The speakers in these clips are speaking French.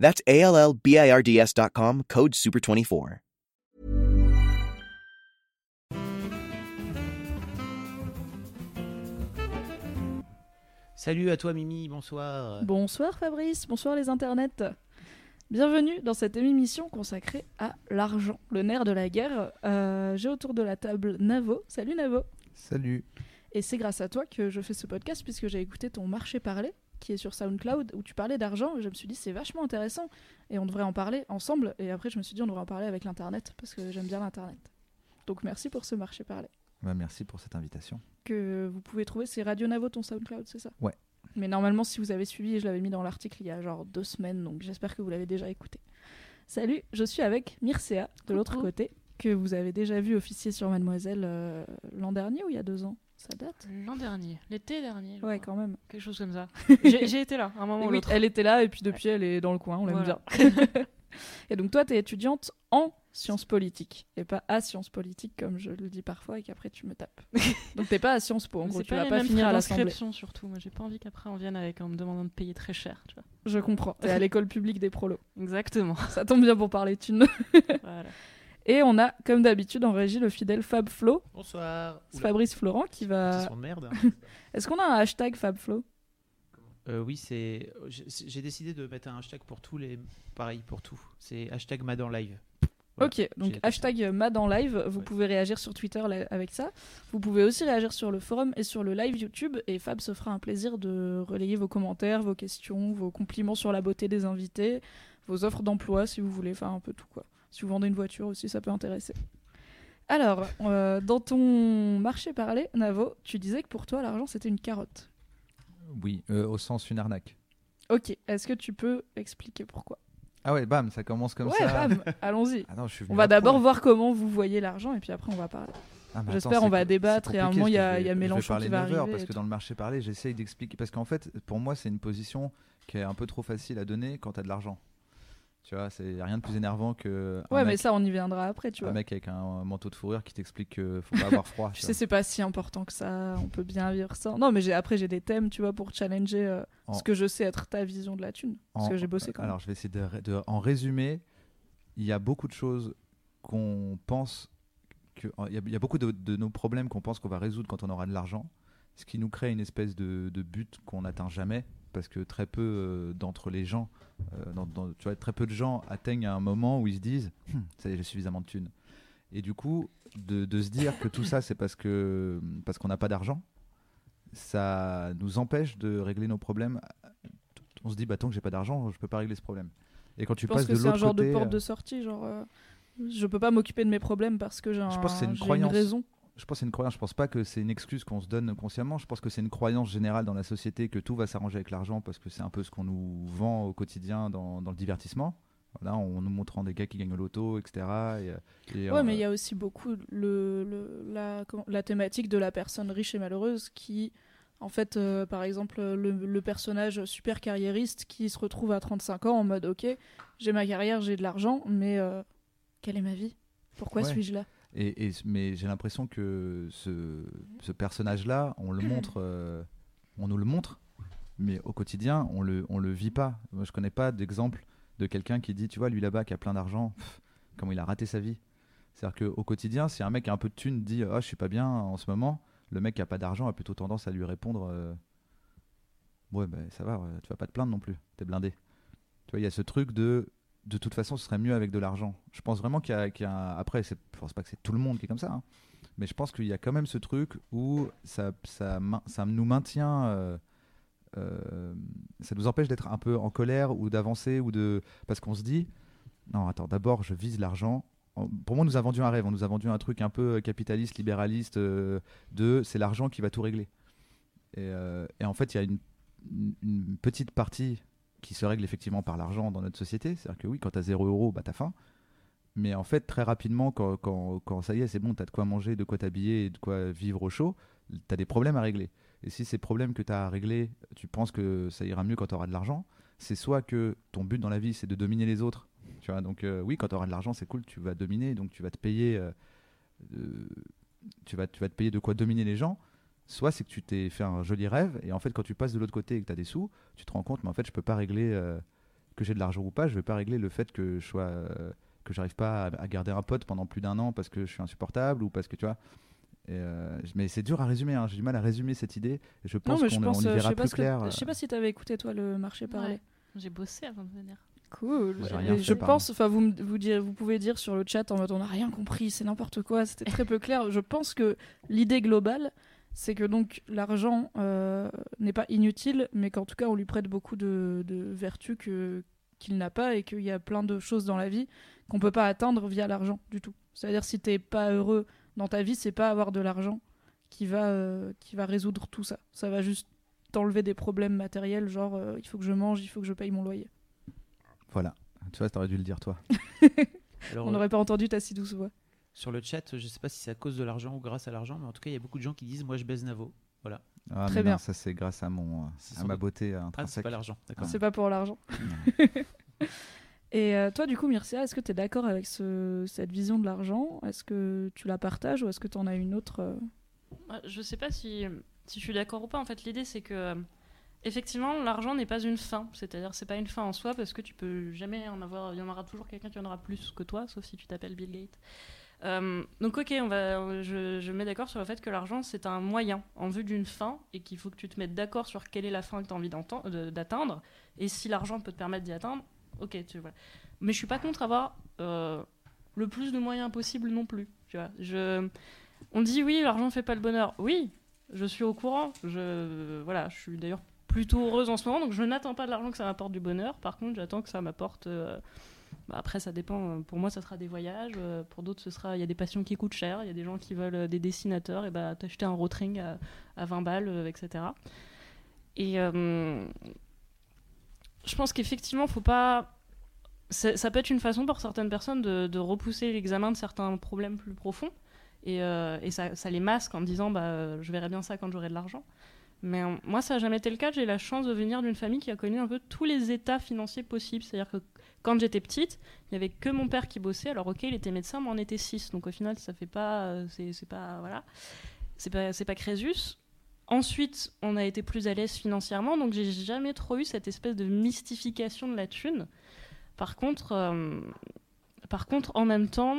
That's A L L B I R D S.com, code SUPER24. Salut à toi Mimi, bonsoir. Bonsoir Fabrice, bonsoir les internets. Bienvenue dans cette émission consacrée à l'argent, le nerf de la guerre. Euh, J'ai autour de la table Navo. Salut Navo. Salut. Et c'est grâce à toi que je fais ce podcast puisque j'ai écouté ton marché parler qui est sur SoundCloud où tu parlais d'argent et je me suis dit c'est vachement intéressant et on devrait en parler ensemble et après je me suis dit on devrait en parler avec l'internet parce que j'aime bien l'internet. Donc merci pour ce marché parler. Bah, merci pour cette invitation. Que vous pouvez trouver, c'est Radio Navo ton SoundCloud, c'est ça? Ouais. Mais normalement, si vous avez suivi, je l'avais mis dans l'article il y a genre deux semaines, donc j'espère que vous l'avez déjà écouté. Salut, je suis avec Mircea de l'autre côté, que vous avez déjà vu officier sur Mademoiselle euh, l'an dernier ou il y a deux ans? Ça date L'an dernier, l'été dernier. Ouais, crois. quand même. Quelque chose comme ça. J'ai été là, un moment ou l'autre. elle était là et puis depuis elle est dans le coin, on l'aime Voilà. bien. et donc toi, tu es étudiante en sciences politiques et pas à sciences politiques comme je le dis parfois et qu'après tu me tapes. donc t'es pas à Sciences Po, en gros, tu vas pas finir à l'Assemblée. surtout. Moi, j'ai pas envie qu'après on vienne avec en me demandant de payer très cher. Tu vois. Je comprends. T'es à l'école publique des prolos. Exactement. Ça tombe bien pour parler thunes. voilà. Et on a, comme d'habitude, en régie le fidèle Fab Flo, Bonsoir. Fabrice Florent qui va. son merde. Est-ce qu'on a un hashtag Fab Flo? Euh, oui, c'est. j'ai- décidé de mettre un hashtag pour tous les. Pareil pour tout. C'est hashtag Madan Live. Voilà, Ok, donc hashtag Mad en live, vous Ouais. pouvez réagir sur Twitter là- avec ça. Vous pouvez aussi réagir sur le forum et sur le live YouTube. Et Fab se fera un plaisir de relayer vos commentaires, vos questions, vos compliments sur la beauté des invités, vos offres d'emploi si vous voulez, enfin un peu tout quoi. Si vous vendez une voiture aussi, ça peut intéresser. Alors, euh, dans ton marché parlé, Navo, tu disais que pour toi l'argent c'était une carotte. Oui, euh, au sens une arnaque. Ok, est-ce que tu peux expliquer pourquoi? Ah ouais, bam, ça commence comme Ouais, ça. bam, allons-y. Ah On va d'abord voir comment vous voyez l'argent et puis après on va parler. Ah, J'espère on va débattre et à un moment il y a, y a je vais- Mélenchon Je vais parler qui va 9 heures arriver. parce que dans le marché parler, j'essaye d'expliquer. Parce qu'en fait, pour moi, c'est une position qui est un peu trop facile à donner quand t'as de l'argent. Tu vois, c'est rien de plus énervant que. un Ouais, mais ça on y viendra après, tu Un vois. mec avec un manteau de fourrure qui t'explique qu'il faut pas avoir froid. Tu sais, c'est pas si important que ça, on peut bien vivre sans. Non, mais après, j'ai des thèmes, tu vois, pour challenger euh, En- ce que je sais être ta vision de la thune. Parce En- que j'ai bossé quand même. Alors, je vais essayer de, en résumé. Il y a beaucoup de choses qu'on pense que il y, a- il y a beaucoup de, de nos problèmes qu'on pense qu'on va résoudre quand on aura de l'argent, ce qui nous crée une espèce de, de but qu'on n'atteint jamais parce que très peu euh, d'entre les gens, euh, dans- dans- tu vois, très peu de gens atteignent à un moment où ils se disent, Hum, ça y est, j'ai suffisamment de thunes. Et du coup, de, de se dire que tout ça c'est parce que parce qu'on n'a pas d'argent, ça nous empêche de régler nos problèmes on se dit bah tant que j'ai pas d'argent je peux pas régler ce problème et quand tu je pense passes que de c'est un genre côté de porte euh, de sortie, genre. euh, je peux pas m'occuper de mes problèmes parce que j'ai un, Je pense que c'est une croyance. raison. Je pense que c'est une croyance. Je pense pas que c'est une excuse qu'on se donne consciemment. Je pense que c'est une croyance générale dans la société que tout va s'arranger avec l'argent parce que c'est un peu ce qu'on nous vend au quotidien dans, dans le divertissement. Voilà en nous montrant des gars qui gagnent au loto etc et, et, Ouais, euh, mais il y a aussi beaucoup le, le- la, comment- la thématique de la personne riche et malheureuse qui, en fait, euh, par exemple, le, le personnage super carriériste qui se retrouve à 35 ans en mode Ok, j'ai ma carrière, j'ai de l'argent, mais euh, quelle est ma vie? Pourquoi Ouais. suis-je là? Et, mais j'ai l'impression que ce, personnage-là, on le montre, euh, on nous le montre, mais au quotidien, on le, on le vit pas. Moi, je connais pas d'exemple de quelqu'un qui dit, tu vois, lui là-bas qui a plein d'argent, comment il a raté sa vie. C'est-à-dire qu'au quotidien, si un mec qui a un peu de thunes dit, ah, je suis pas bien en ce moment, le mec qui a pas d'argent a plutôt tendance à lui répondre, euh, ouais, ben ça va, tu vas pas te plaindre non plus, t'es blindé. Tu vois, il y a ce truc de de toute façon, ce serait mieux avec de l'argent. Je pense vraiment qu'il y a, qu'il y a Après, je pense pas que c'est tout le monde qui est comme ça. hein. Mais je pense qu'il y a quand même ce truc où ça, ça, ça nous maintient. euh, euh, ça nous empêche d'être un peu en colère ou d'avancer ou de. Parce qu'on se dit non, attends, d'abord, je vise l'argent. En- Pour moi, on nous a vendu un rêve. On nous a vendu un truc un peu capitaliste, libéraliste euh, de c'est l'argent qui va tout régler. Et, en fait, il y a une petite partie qui se règle effectivement par l'argent dans notre société. C'est-à-dire que oui, quand tu as 0 euro, bah, tu as faim. Mais en fait, très rapidement, quand, quand, ça y est, c'est bon, tu as de quoi manger, de quoi t'habiller de quoi vivre au chaud, tu as des problèmes à régler. Et si ces problèmes que tu as à régler, tu penses que ça ira mieux quand tu auras de l'argent, c'est soit que ton but dans la vie, c'est de dominer les autres. Tu vois, donc euh, oui, quand tu auras de l'argent, c'est cool, tu vas dominer, donc tu vas te payer, euh, euh, tu, vas, tu vas te payer de quoi dominer les gens. Soit c'est que tu t'es fait un joli rêve, et en fait, quand tu passes de l'autre côté et que tu as des sous, tu te rends compte, mais en fait, je peux pas régler euh, que j'ai de l'argent ou pas, je vais pas régler le fait que je sois. euh, que j'arrive pas à, à garder un pote pendant plus d'un an parce que je suis insupportable ou parce que tu vois. Et, euh, mais c'est dur à résumer, hein, j'ai du mal à résumer cette idée. Et je pense qu'on y euh, je verra sais pas plus que- clair. je sais pas si t'avais écouté toi le marché parler. Ouais. J'ai bossé avant de venir. Cool. Je pardon. pense, enfin, vous, vous, dire- vous pouvez dire sur le chat en mode on n'a rien compris, c'est n'importe quoi, c'était très peu clair. Je pense que l'idée globale, c'est que donc l'argent euh, n'est pas inutile, mais qu'en tout cas on lui prête beaucoup de, de vertus que qu'il n'a pas et qu'il y a plein de choses dans la vie qu'on peut pas atteindre via l'argent du tout. C'est-à-dire si t'es pas heureux dans ta vie, c'est pas avoir de l'argent qui va euh, qui va résoudre tout ça. Ça va juste t'enlever des problèmes matériels, genre euh, il faut que je mange, il faut que je paye mon loyer. Voilà. Tu vois, t'aurais dû le dire toi. Alors, On euh, n'aurait pas entendu ta si douce voix. Sur le chat, je sais pas si c'est à cause de l'argent ou grâce à l'argent, mais en tout cas, il y a beaucoup de gens qui disent Moi, je baise Navo. Ah, Très mais bien. non, ça c'est grâce à mon, C'est à ma beauté Ah, c'est intrinsèque. pas l'argent, d'accord. C'est pas pour l'argent. Et euh, toi, du coup, Mircea, est-ce que tu es d'accord avec ce- cette vision de l'argent? Est-ce que tu la partages ou est-ce que tu en as une autre euh? Ouais, Je sais pas si, si je suis d'accord ou pas. En fait, l'idée, c'est que euh, effectivement, l'argent n'est pas une fin. C'est-à-dire, c'est pas une fin en soi parce que tu peux jamais en avoir. Il y en aura toujours quelqu'un qui en aura plus que toi, sauf si tu t'appelles Bill Gates. Euh, donc, ok, on va, je, je me mets d'accord sur le fait que l'argent c'est un moyen en vue d'une fin et qu'il faut que tu te mettes d'accord sur quelle est la fin que tu as envie d'atteindre. Et si l'argent peut te permettre d'y atteindre, ok. Mais je suis pas contre avoir euh, le plus de moyens possible non plus. Tu vois, on dit oui, l'argent fait pas le bonheur. Oui, je suis au courant. Je, voilà, je suis d'ailleurs plutôt heureuse en ce moment, donc je n'attends pas de l'argent que ça m'apporte du bonheur. Par contre, j'attends que ça m'apporte. euh, bah, après, ça dépend. Pour moi, ça sera des voyages. euh, Pour d'autres, ce sera. Il y a des passions qui coûtent cher. Il y a des gens qui veulent euh, des dessinateurs. Et bah, t'acheter un rotring à, à 20 balles, euh, etc. Et euh, je pense qu'effectivement, faut pas. Ça, peut être une façon pour certaines personnes de, repousser l'examen de certains problèmes plus profonds. Et, euh, ça, ça les masque en disant bah, euh, je verrai bien ça quand j'aurai de l'argent. Mais euh, moi, ça n'a jamais été le cas. J'ai la chance de venir d'une famille qui a connu un peu tous les états financiers possibles. C'est-à-dire que quand j'étais petite, il n'y avait que mon père qui bossait. Alors, ok, il était médecin, mais on était six. Donc, au final, ça fait pas. euh, C'est pas. Voilà. C'est pas, pas Crésus. Ensuite, on a été plus à l'aise financièrement. Donc, j'ai jamais trop eu cette espèce de mystification de la thune. Par contre, euh, par contre en même temps,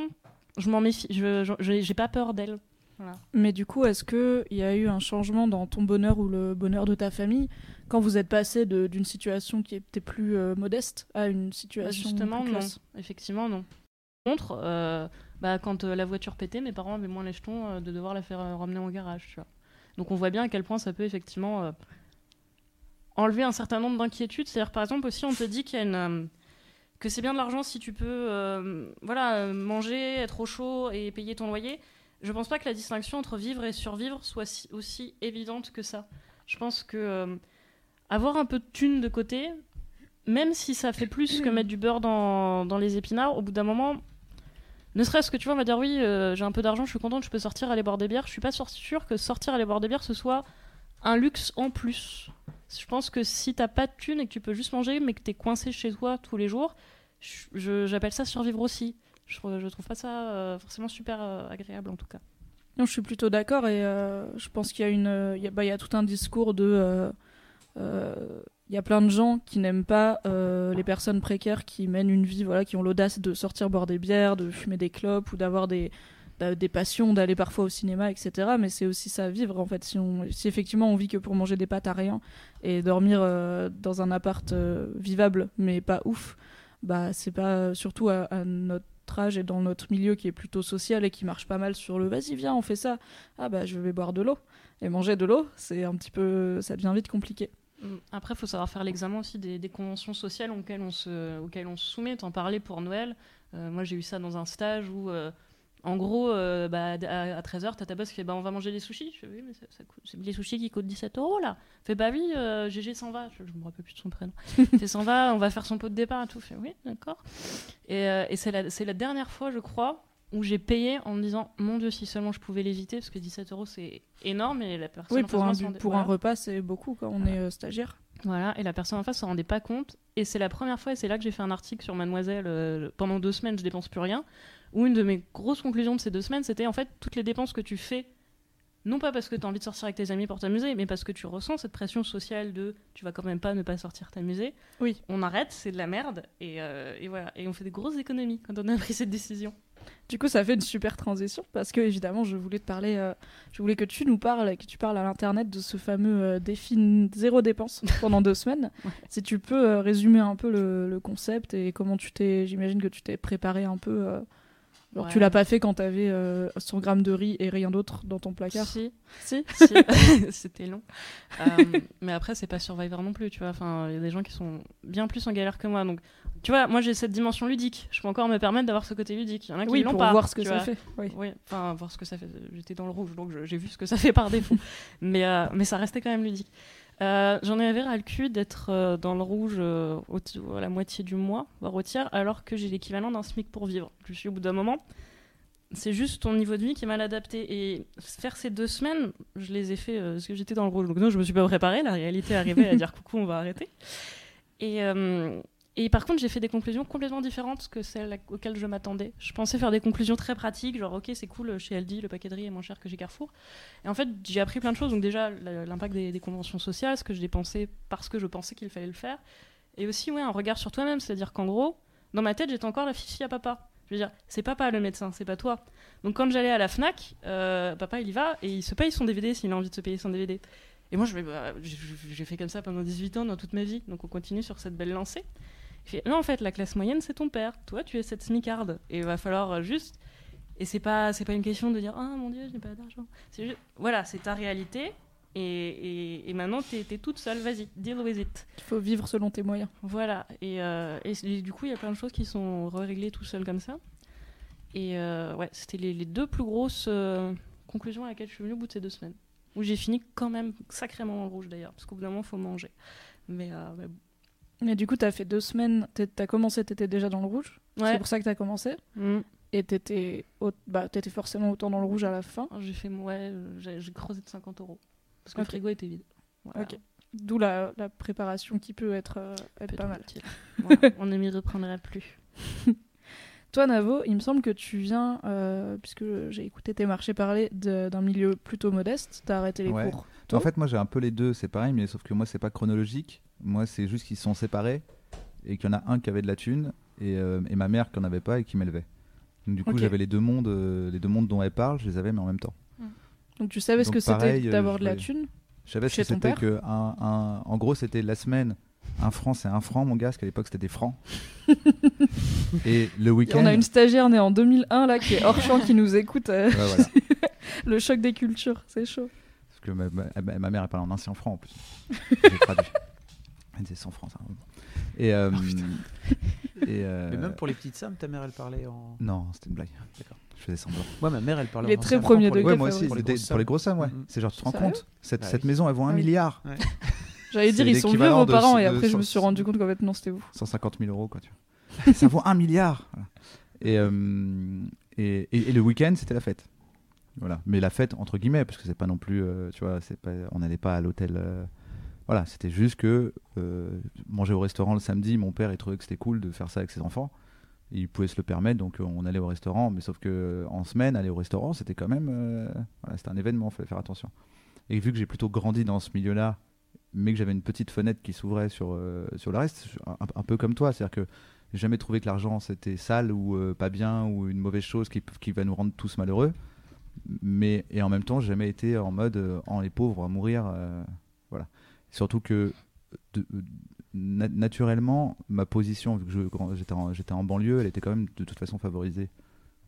je m'en méfie. Je j'ai pas peur d'elle. Voilà. Mais du coup, est-ce qu'il y a eu un changement dans ton bonheur ou le bonheur de ta famille quand vous êtes passé d'une situation qui était plus euh, modeste à une situation justement, plus non. classe? Effectivement, non. Par contre, euh, bah, quand euh, la voiture pétait, mes parents avaient moins les jetons de devoir la faire ramener en garage. Tu vois. Donc on voit bien à quel point ça peut effectivement enlever un certain nombre d'inquiétudes. C'est-à-dire, par exemple, aussi, on te dit qu'il y a une. que c'est bien de l'argent si tu peux euh, voilà, manger, être au chaud et payer ton loyer. Je pense pas que la distinction entre vivre et survivre soit si- aussi évidente que ça. Je pense que euh, avoir un peu de thunes de côté, même si ça fait plus que mettre du beurre dans, dans les épinards, au bout d'un moment, ne serait-ce que tu vois, on va dire oui, euh, j'ai un peu d'argent, je suis contente, je peux sortir aller boire des bières. Je suis pas sûr- sûre que sortir aller boire des bières ce soit un luxe en plus. Je pense que si t'as pas de thunes et que tu peux juste manger, mais que t'es coincé chez toi tous les jours, j'appelle ça survivre aussi. Je, je trouve pas ça euh, forcément super euh, agréable en tout cas. Non, je suis plutôt d'accord et euh, je pense qu'il bah, y a tout un discours de, il y a plein de gens qui n'aiment pas les personnes précaires qui mènent une vie, voilà, qui ont l'audace de sortir boire des bières, de fumer des clopes ou d'avoir des, des passions, d'aller parfois au cinéma, etc. Mais c'est aussi ça vivre en fait. Si, effectivement on vit que pour manger des pâtes à rien et dormir dans un appart vivable mais pas ouf, bah c'est pas surtout à, à notre âge et dans notre milieu qui est plutôt social et qui marche pas mal sur le vas-y viens on fait ça ah bah je vais boire de l'eau et manger de l'eau c'est un petit peu ça devient vite compliqué Mm. Après, il faut savoir faire l'examen aussi des, conventions sociales auxquelles on se, auxquelles on se soumet. T'en parlais pour Noël. Euh, moi, j'ai eu ça dans un stage où, euh, En gros, euh, bah, à, 13h, t'as ta boss qui fait bah, on va manger des sushis. Je fais oui, mais ça, ça coûte- c'est les sushis qui coûtent 17 euros là. Fait bah oui, euh, GG s'en va. Je, je me rappelle plus de son prénom. fait s'en va, on va faire son pot de départ et tout. Fait oui, d'accord. Et, euh, et c'est la, c'est la dernière fois, je crois, où j'ai payé en me disant mon Dieu, si seulement je pouvais l'éviter, parce que 17 euros c'est énorme et la personne Oui, en face pour, un, bu- s'en pour voilà. un repas, c'est beaucoup quand on est euh, stagiaire. Voilà, et la personne en face se rendait pas compte. Et c'est la première fois, et c'est là que j'ai fait un article sur Mademoiselle. pendant deux semaines, je dépense plus rien. Où une de mes grosses conclusions de ces deux semaines, c'était en fait toutes les dépenses que tu fais, non pas parce que tu as envie de sortir avec tes amis pour t'amuser, mais parce que tu ressens cette pression sociale de tu vas quand même pas ne pas sortir t'amuser. Oui. On arrête, c'est de la merde. Et, euh, et voilà, et on fait des grosses économies quand on a pris cette décision. Du coup, ça fait une super transition parce que évidemment, je voulais te parler, euh, je voulais que tu nous parles, que tu parles à l'internet de ce fameux euh, défi zéro dépense pendant deux semaines. Ouais. Si tu peux euh, résumer un peu le, le concept et comment tu t'es, j'imagine que tu t'es préparé un peu. Euh, genre, tu Ouais. l'as pas fait quand t'avais euh, 100 grammes de riz et rien d'autre dans ton placard. Si, Si. Si. c'était long. Euh, mais après, c'est pas Survivor non plus, tu vois. Enfin, il y a des gens qui sont bien plus en galère que moi. Donc, tu vois, moi j'ai cette dimension ludique. Je peux encore me permettre d'avoir ce côté ludique. Il y en a qui Oui, l'ont pour pas. voir ce que ça vois. fait. Oui. Oui, enfin, voir ce que ça fait. J'étais dans le rouge, donc j'ai vu ce que ça fait par défaut. mais, euh, mais ça restait quand même ludique. Euh, J'en avais ras le cul d'être euh, dans le rouge euh, au- à la moitié du mois, voire au tiers, alors que j'ai l'équivalent d'un SMIC pour vivre. Je suis au bout d'un moment. C'est juste ton niveau de vie qui est mal adapté. Et faire ces deux semaines, je les ai fait euh, parce que j'étais dans le rouge. Donc non, je me suis pas préparée. La réalité est arrivée à dire coucou, on va arrêter. Et, euh, et par contre, j'ai fait des conclusions complètement différentes que celles auxquelles je m'attendais. Je pensais faire des conclusions très pratiques, genre ok, c'est cool, chez Aldi, le paquet de riz est moins cher que chez Carrefour. Et en fait, j'ai appris plein de choses. Donc déjà, l'impact des, conventions sociales, ce que je dépensais parce que je pensais qu'il fallait le faire. Et aussi, ouais, un regard sur toi-même. C'est-à-dire qu'en gros, dans ma tête, j'étais encore la fifi à papa. Je veux dire, c'est papa le médecin, c'est pas toi. Donc quand j'allais à la Fnac, euh, papa il y va et il se paye son DVD s'il a envie de se payer son DVD. Et moi bah, j'ai fait comme ça pendant 18 ans dans toute ma vie, donc on continue sur cette belle lancée. Il fait, non en fait la classe moyenne c'est ton père, toi tu es cette smicarde et il va falloir euh, juste. Et c'est pas, c'est pas une question de dire ah mon dieu je n'ai pas d'argent. C'est juste, voilà c'est ta réalité et, et, et maintenant t'es es toute seule, vas-y deal with it. Il faut vivre selon tes moyens. Voilà, et, euh, et du coup, il y a plein de choses qui sont réglées tout seul comme ça. Et euh, ouais, c'était les, les deux plus grosses euh, conclusions à laquelle je suis venue au bout de ces deux semaines. Où j'ai fini quand même sacrément le rouge d'ailleurs, parce qu'au bout d'un moment, il faut manger. Mais, euh, mais bon. Mais du coup, t'as fait deux semaines, t'as commencé, t'étais déjà dans le rouge. C'est pour ça que t'as commencé. Mm. Et t'étais, au- bah, t'étais forcément autant dans le rouge à la fin. J'ai fait, ouais, euh, j'ai creusé de 50 euros. Parce que le frigo était vide. Voilà. Ok. D'où la, la préparation qui peut être, euh, être pas mal. Voilà, on ne m'y reprendra plus. Toi, Navo, il me semble que tu viens, euh, puisque j'ai écouté tes marchés parler, d'un milieu plutôt modeste. T'as arrêté les Ouais. cours. En fait, moi j'ai un peu les deux, c'est pareil, mais sauf que moi c'est pas chronologique. Moi c'est juste qu'ils sont séparés et qu'il y en a un qui avait de la thune et, euh, et ma mère qui en avait pas et qui m'élevait. Donc, du coup, Ok. j'avais les deux mondes, euh, les deux mondes dont elle parle, je les avais mais en même temps. Donc tu savais ce Donc, que c'était pareil, euh, d'avoir de la thune. Je savais ce Chez que ton c'était père que un, un- en gros c'était la semaine un franc c'est un franc mon gars parce qu'à l'époque c'était des francs. et le week-end. On a une stagiaire née en 2001 là qui est hors champ qui nous écoute. euh, Ouais, voilà. le choc des cultures, c'est chaud. Parce que ma, ma- ma mère elle parle en ancien franc en plus. J'ai traduit. Elle disait 100 francs ça. Et, euh, et euh, Mais même pour les petites sommes, ta mère elle parlait en. Non, c'était une blague. D'accord. Je faisais semblant. Ouais, ma mère elle parlait en très ancien premier franc pour les- degré, Ouais, moi aussi, pour les grosses pour les sommes. grosses sommes, ouais. Mhm. C'est genre, tu te rends compte cette, Bah cette oui. maison, elle vaut un oui. milliard. Ouais. J'allais dire, ils sont vieux vos de- parents et de après je me suis rendu compte qu'en fait non, c'était vous. 150 000 euros, quoi. Tu vois. Ça vaut un milliard. Et, euh, et, et- et le week-end, c'était la fête. Voilà. Mais la fête, entre guillemets, parce que c'est pas non plus, euh, tu vois, pas, on n'allait pas à l'hôtel. euh, voilà, c'était juste que euh, manger au restaurant le samedi, mon père, il trouvait que c'était cool de faire ça avec ses enfants. Il pouvait se le permettre, donc on allait au restaurant. Mais sauf que en semaine, aller au restaurant, c'était quand même, c'était un événement, fallait faire attention. Et vu que j'ai plutôt grandi dans ce milieu-là, mais que j'avais une petite fenêtre qui s'ouvrait sur, sur le reste, un, peu comme toi, c'est-à-dire que j'ai jamais trouvé que l'argent c'était sale ou pas bien ou une mauvaise chose qui va nous rendre tous malheureux. Mais et en même temps, j'ai jamais été en mode euh, en les pauvres à mourir. euh, voilà. Surtout que euh, na- naturellement, ma position, vu que j'étais en, banlieue, elle était quand même de toute façon favorisée.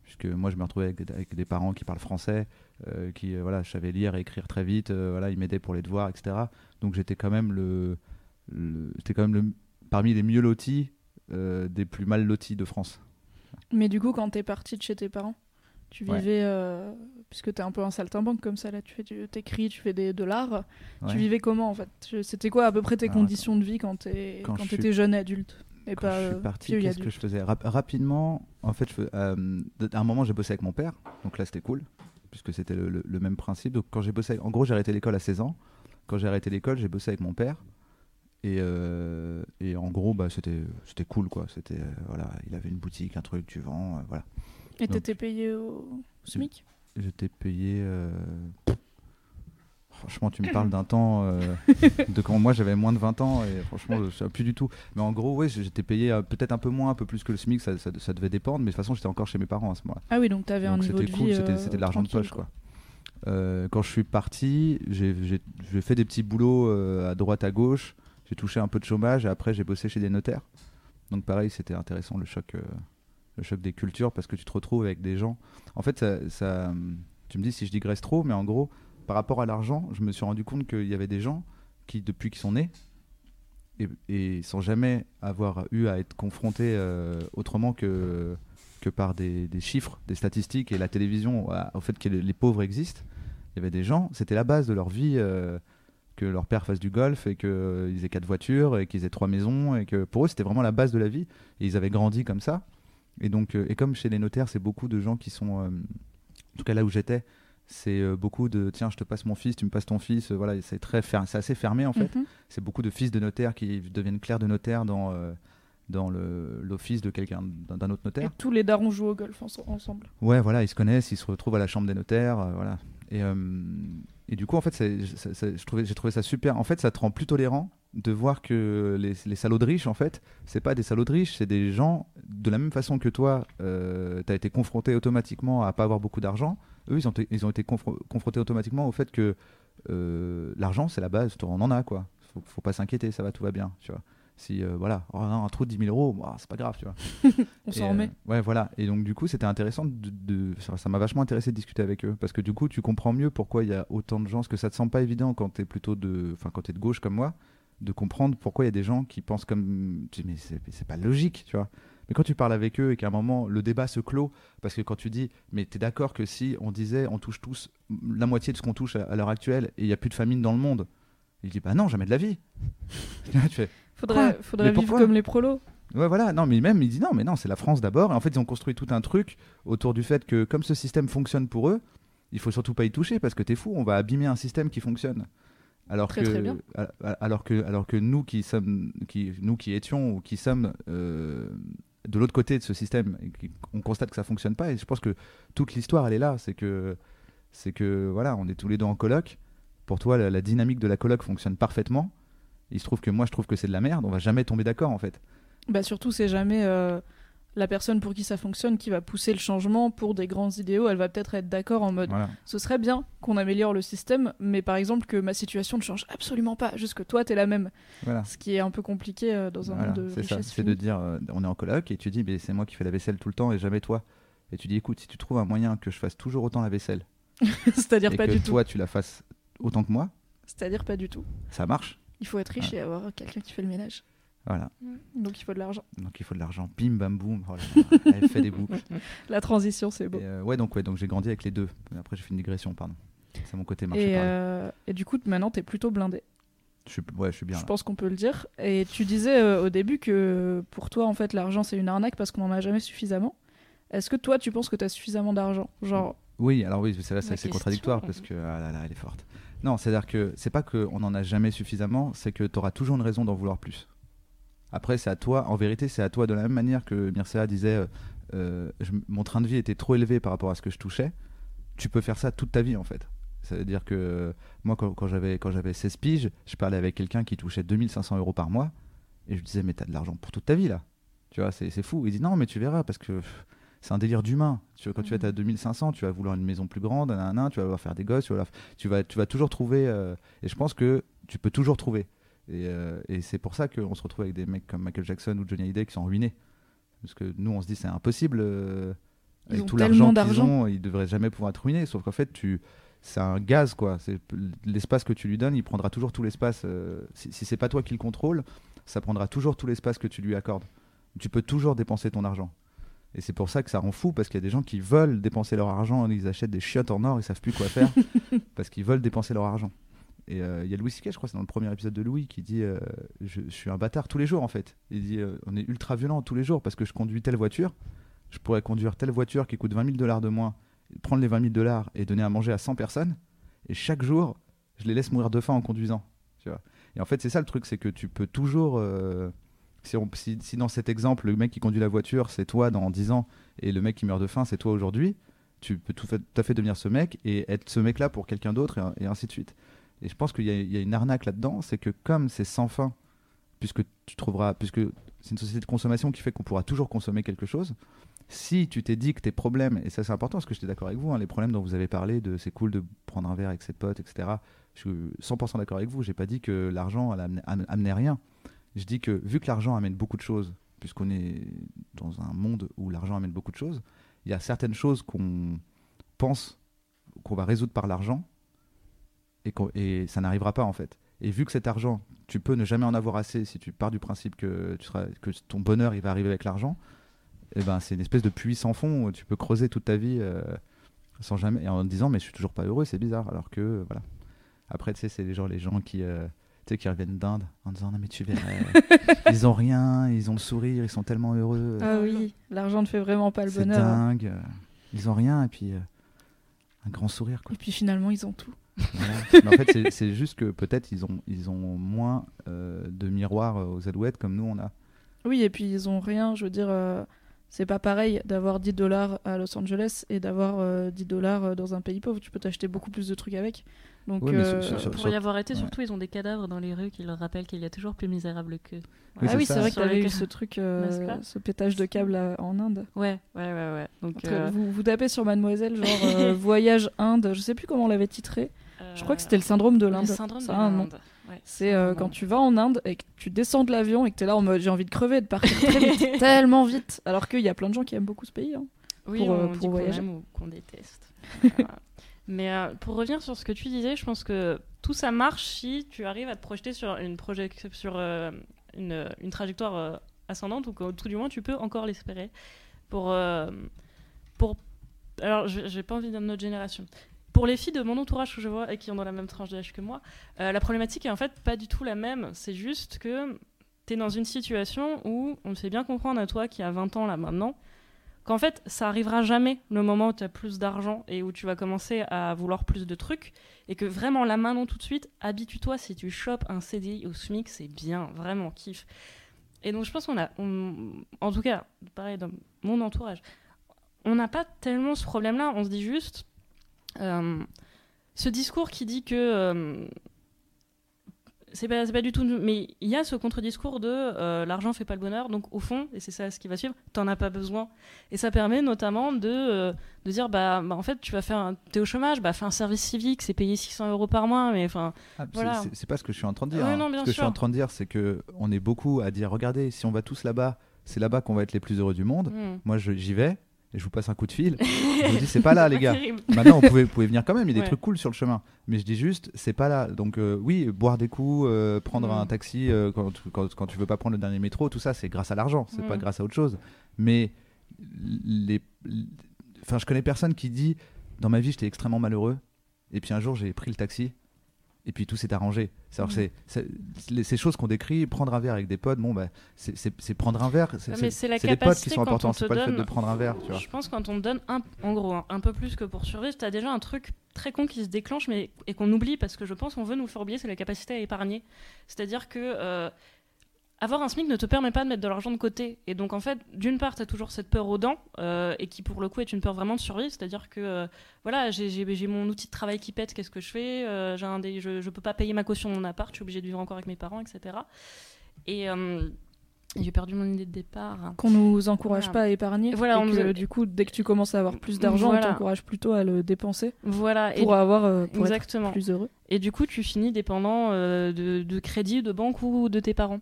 Puisque moi, je me retrouvais avec, des- parents qui parlent français, qui, euh, voilà, lire et écrire très vite, voilà, ils m'aidaient pour les devoirs, etc. Donc j'étais quand même le, le- quand même le, parmi les mieux lotis des plus mal lotis de France. Mais du coup, quand t'es parti de chez tes parents, Tu Ouais. vivais, euh, puisque tu es un peu un saltimbanque comme ça, là, tu fais du- t'écris, tu fais des, de l'art. Tu vivais comment en fait? Tu- C'était quoi à peu près tes Alors, conditions de vie quand t'es- Quand quand suis- t'étais jeune adulte et Quand pas je suis euh, parti, qu'est-ce que je faisais? Rap- Rapidement, en fait, je euh, à un moment, j'ai bossé avec mon père, donc là, c'était cool, puisque c'était le, le- le même principe. Donc, quand j'ai bossé, en gros, j'ai arrêté l'école à 16 ans. Quand j'ai arrêté l'école, j'ai bossé avec mon père. Et, euh, et en gros, bah, c'était c'était cool, quoi. C'était euh, voilà, il avait une boutique, un truc, tu vends, euh, voilà. Et t'étais payé au SMIC? J'étais payé. euh, Franchement, tu me parles d'un temps euh, de quand moi j'avais moins de 20 ans et franchement, je sais plus du tout. Mais en gros, oui, j'étais payé euh, peut-être un peu moins, un peu plus que le SMIC, ça, ça- ça devait dépendre. Mais de toute façon, j'étais encore chez mes parents à ce moment-là. Ah oui, donc t'avais un Donc niveau c'était de cool, vie. c'était euh, c'était de l'argent de poche quoi. Quand je suis parti, j'ai fait des petits boulots à droite à gauche. J'ai touché un peu de chômage et après j'ai bossé chez des notaires. Donc pareil, c'était intéressant le choc, le choc des cultures parce que tu te retrouves avec des gens. En fait, tu me dis si je digresse trop, mais en gros, par rapport à l'argent, je me suis rendu compte qu'il y avait des gens qui, depuis qu'ils sont nés, et, sans jamais avoir eu à être confrontés euh, autrement que, que par des, chiffres, des statistiques et la télévision au fait que les, pauvres existent, il y avait des gens, c'était la base de leur vie. euh, que leur père fasse du golf et qu'ils aient quatre voitures et qu'ils aient trois maisons et que pour eux c'était vraiment la base de la vie et ils avaient grandi comme ça et donc euh, et comme chez les notaires c'est beaucoup de gens qui sont euh, en tout cas là où j'étais c'est euh, beaucoup de tiens je te passe mon fils tu me passes ton fils voilà c'est très fer- c'est assez fermé en fait Mhm. c'est beaucoup de fils de notaires qui deviennent clercs de notaire dans euh, dans le- l'office de quelqu'un d'un autre Et notaire tous les darons jouent au golf ense- ensemble. Ouais, voilà, ils se connaissent, ils se retrouvent à la chambre des notaires, euh, voilà. Et, euh, et du coup, en fait, j'ai trouvé ça super. En fait, ça te rend plus tolérant de voir que les, salauds de riches, en fait, c'est pas des salauds de riches, c'est des gens, de la même façon que toi, euh, tu as été confronté automatiquement à pas avoir beaucoup d'argent. Eux, ils ont, été- confrontés automatiquement au fait que euh, l'argent, c'est la base, on en a, quoi. Faut, faut pas s'inquiéter, ça va, tout va bien. Si, euh, voilà, oh, non, un trou de 10 000 euros, bah, c'est pas grave, tu vois. On s'en euh, remet. ouais, voilà. Et donc, du coup, c'était intéressant. De, de- ça m'a vachement intéressé de discuter avec eux. Parce que du coup, tu comprends mieux pourquoi il y a autant de gens. Parce que ça te semble pas évident quand tu es plutôt de. Enfin, quand tu es de gauche comme moi, de comprendre pourquoi il y a des gens qui pensent comme. Tu dis, mais c'est pas logique, tu vois. Mais quand tu parles avec eux et qu'à un moment, le débat se clôt, parce que quand tu dis, mais tu es d'accord que si on disait, on touche tous la moitié de ce qu'on touche à, à l'heure actuelle et il n'y a plus de famine dans le monde, il dit, bah non, jamais de la vie. tu fais, Faudrait, vivre comme les prolos. Ouais, voilà. Non, mais même, il dit non, mais non, c'est la France d'abord. Et en fait, ils ont construit tout un truc autour du fait que, comme ce système fonctionne pour eux, il faut surtout pas y toucher parce que t'es fou, on va abîmer un système qui fonctionne. Alors Très, que, très bien. alors que, alors que nous qui sommes, qui, nous qui étions ou qui sommes euh, de l'autre côté de ce système, et qui- on constate que ça fonctionne pas. Et je pense que toute l'histoire, elle est là. C'est que, c'est que, voilà, on est tous les deux en coloc. Pour toi, la, la dynamique de la coloc fonctionne parfaitement. Il se trouve que moi, je trouve que c'est de la merde. On va jamais tomber d'accord, en fait. Bah surtout, c'est jamais euh, la personne pour qui ça fonctionne qui va pousser le changement pour des grands idéaux. Elle va peut-être être d'accord en mode Voilà. ce serait bien qu'on améliore le système, mais par exemple que ma situation ne change absolument pas, juste que toi t'es la même. Voilà. Ce qui est un peu compliqué euh, dans un Voilà, monde de c'est ça. C'est de dire, euh, on est en coloc et tu dis, mais c'est moi qui fais la vaisselle tout le temps et jamais toi. Et tu dis, écoute, si tu trouves un moyen que je fasse toujours autant la vaisselle C'est-à-dire pas que du tout. toi tu la fasses autant que moi, C'est-à-dire pas du tout. ça marche. Il faut être riche et avoir quelqu'un qui fait le ménage. Voilà. Donc il faut de l'argent. Donc il faut de l'argent. Bim, bam, boum. Oh là elle fait des boucles. La transition, c'est beau. Euh, ouais, donc ouais, donc j'ai grandi avec les deux. Après, j'ai fait une digression, pardon. C'est mon côté marché Et, euh, et du coup, maintenant, t'es plutôt blindé. Je suis, ouais, je suis bien. Je là. pense qu'on peut le dire. Et tu disais euh, au début que pour toi, en fait, l'argent, c'est une arnaque parce qu'on n'en a jamais suffisamment. Est-ce que toi, tu penses que tu as suffisamment d'argent? Genre, Oui, alors oui, c'est là, c'est contradictoire parce que ah là là, elle est forte. Non, c'est-à-dire que c'est pas qu'on en a jamais suffisamment, c'est que tu auras toujours une raison d'en vouloir plus. Après, c'est à toi, en vérité, c'est à toi de la même manière que Mircea disait euh, euh, mon train de vie était trop élevé par rapport à ce que je touchais. Tu peux faire ça toute ta vie en fait. C'est-à-dire que euh, moi, quand, quand j'avais quand j'avais 16 piges, je parlais avec quelqu'un qui touchait 2500 euros par mois et je lui disais, mais t'as de l'argent pour toute ta vie là. Tu vois, c'est fou. Il dit, non, mais tu verras parce que c'est un délire d'humain. Tu vois, quand tu vas être à 2500, tu vas vouloir une maison plus grande, nanana, tu vas vouloir faire des gosses, tu vas, tu vas, tu vas toujours trouver. euh, et je pense que tu peux toujours trouver. Et, euh, et c'est pour ça qu'on se retrouve avec des mecs comme Michael Jackson ou Johnny Hallyday qui sont ruinés. Parce que nous, on se dit, c'est impossible. euh, Ils avec ont tout l'argent qu'ils d'argent. ont, ils devraient jamais pouvoir être ruinés. Sauf qu'en fait, tu. C'est un gaz, quoi. C'est l'espace que tu lui donnes, il prendra toujours tout l'espace. euh, si si c'est pas toi qui le contrôle, ça prendra toujours tout l'espace que tu lui accordes. Tu peux toujours dépenser ton argent. Et c'est pour ça que ça rend fou, parce qu'il y a des gens qui veulent dépenser leur argent, ils achètent des chiottes en or, ils savent plus quoi faire, parce qu'ils veulent dépenser leur argent. Et euh, il y a Louis C.K., je crois, c'est dans le premier épisode de Louis, qui dit euh, je, je suis un bâtard tous les jours, en fait. Il dit euh, On est ultra violent tous les jours, parce que je conduis telle voiture, je pourrais conduire telle voiture qui coûte 20 000 dollars de moins, prendre les 20 000 dollars et donner à manger à 100 personnes, et chaque jour, je les laisse mourir de faim en conduisant. Tu vois et en fait, c'est ça le truc, c'est que tu peux toujours. Si, dans cet exemple, le mec qui conduit la voiture, c'est toi dans 10 ans, et le mec qui meurt de faim, c'est toi aujourd'hui, tu peux tout, à fait devenir ce mec et être ce mec-là pour quelqu'un d'autre, et, ainsi de suite. Et je pense qu'il y, a- une arnaque là-dedans, c'est que comme c'est sans fin, puisque tu trouveras, puisque c'est une société de consommation qui fait qu'on pourra toujours consommer quelque chose, si tu t'es dit que tes problèmes, et ça c'est important parce que j'étais d'accord avec vous, hein, les problèmes dont vous avez parlé, de c'est cool de prendre un verre avec ses potes, etc. Je suis 100% d'accord avec vous, j'ai pas dit que l'argent amenait, am- amenait rien. Je dis que vu que l'argent amène beaucoup de choses, puisqu'on est dans un monde où l'argent amène beaucoup de choses, il y a certaines choses qu'on pense qu'on va résoudre par l'argent et, ça n'arrivera pas en fait. Et vu que cet argent, tu peux ne jamais en avoir assez si tu pars du principe que, tu que ton bonheur il va arriver avec l'argent, et ben c'est une espèce de puits sans fond où tu peux creuser toute ta vie euh, sans jamais en te disant mais je suis toujours pas heureux, c'est bizarre. Alors que voilà. Après tu sais c'est les gens qui euh, sais, qui reviennent d'Inde en disant non mais tu verrais, ils ont rien, ils ont le sourire, ils sont tellement heureux. Ah oui, l'argent ne fait vraiment pas le c'est bonheur. dingue. euh, Ils ont rien et puis euh, un grand sourire quoi. Et puis finalement, ils ont tout. Voilà. Mais en fait, c'est- c'est juste que peut-être ils ont, ils ont moins euh, de miroirs euh, aux alouettes comme nous on a. Oui, et puis ils ont rien. Je veux dire, euh, c'est pas pareil d'avoir 10 dollars à Los Angeles et d'avoir euh, 10 dollars dans un pays pauvre. Tu peux t'acheter beaucoup plus de trucs avec. Donc, euh, sur- sur- Pour y avoir été, ouais. surtout, ils ont des cadavres dans les rues qui leur rappellent qu'il y a toujours plus misérable qu'eux. Oui, ah c'est oui, c'est vrai que Sur t'avais les- eu ce truc, euh, ce pétage de câble à- en Inde. Ouais, ouais, ouais, ouais. Donc, Entre- euh, Vous, vous tapez sur Mademoiselle, genre euh, voyage Inde. Je sais plus comment on l'avait titré. Je crois que c'était le euh, syndrome de le l'Inde. syndrome Ça. Ouais, C'est euh, quand tu vas en Inde et que tu descends de l'avion et que t'es là en mode j'ai envie de crever, de partir très vite, tellement vite. Alors qu'il y a plein de gens qui aiment beaucoup ce pays. hein. Oui, pour, euh, on pour dit qu'on voyager. aime ou qu'on déteste. Voilà. Mais euh, pour revenir sur ce que tu disais, je pense que tout ça marche si tu arrives à te projeter sur une, euh, trajectoire euh, ascendante ou tout du moins tu peux encore l'espérer. Pour, pour... Alors, j'ai pas envie de notre génération. Pour les filles de mon entourage que je vois et qui ont dans la même tranche d'âge que moi, la problématique est en fait pas du tout la même. C'est juste que tu es dans une situation où on te fait bien comprendre à toi qui a 20 ans là maintenant qu'en fait, ça arrivera jamais le moment où tu as plus d'argent et où tu vas commencer à vouloir plus de trucs, et que vraiment, là maintenant, tout de suite, habitue-toi, si tu chopes un CDI au SMIC, c'est bien, vraiment, kiff. Et donc, je pense qu'on a, en tout cas, pareil, dans mon entourage, on n'a pas tellement ce problème-là, on se dit juste, euh, ce discours qui dit que... euh, c'est pas, pas du tout. Mais il y a ce contre-discours de euh, l'argent fait pas le bonheur, donc au fond, et c'est ça ce qui va suivre, t'en as pas besoin. Et ça permet notamment de, euh, de dire bah, bah, en fait, tu vas faire. Un, t'es au chômage, bah fais un service civique, c'est payé 600 euros par mois, mais enfin. Ah, Voilà. c'est- pas ce que je suis en train de dire. Hein. non, ce que je suis en train de dire, c'est que on est beaucoup à dire regardez, si on va tous là-bas, c'est là-bas qu'on va être les plus heureux du monde. hmm. Moi, j'y vais et je vous passe un coup de fil. je vous dis c'est pas là, les gars. Maintenant, vous pouvez, vous pouvez venir quand même. Il y a des Ouais. trucs cool sur le chemin. Mais je dis juste, c'est pas là. Donc, euh, oui, boire des coups, euh, prendre Mm. un taxi euh, quand, tu- quand, quand tu veux pas prendre le dernier métro, tout ça, c'est grâce à l'argent. C'est Mm. pas grâce à autre chose. Mais les- enfin, je connais personne qui dit dans ma vie, j'étais extrêmement malheureux. Et puis un jour, j'ai pris le taxi. Et puis tout s'est arrangé. Mm. c'est- c'est- les- ces choses qu'on décrit, prendre un verre avec des potes, bon, bah, c'est c'est- c'est prendre un verre. C'est Ouais, mais c'est la c'est les potes qui sont importants. C'est pas le fait de prendre un verre. Tu vois. Je pense quand on te donne un, en gros un peu plus que pour survivre, t'as déjà un truc très con qui se déclenche mais et qu'on oublie parce que je pense qu'on veut nous faire oublier, c'est la capacité à épargner. C'est-à-dire que euh, avoir un SMIC ne te permet pas de mettre de l'argent de côté. Et donc en fait, d'une part, t'as toujours cette peur aux dents euh, et qui pour le coup est une peur vraiment de survie. C'est-à-dire que euh, voilà, j'ai- mon outil de travail qui pète, qu'est-ce que je fais Euh, un des- je, je peux pas payer ma caution de mon appart, je suis obligée de vivre encore avec mes parents, etc. Et euh, j'ai perdu mon idée de départ. Qu'on nous encourage Voilà. pas à épargner. Voilà, et on que, nous du coup, dès que tu commences à avoir plus d'argent, Voilà. on t'encourage plutôt à le dépenser Voilà. Et pour avoir euh, pour être exactement. plus heureux. Et du coup, tu finis dépendant euh, de, de crédit, de banque ou de tes parents.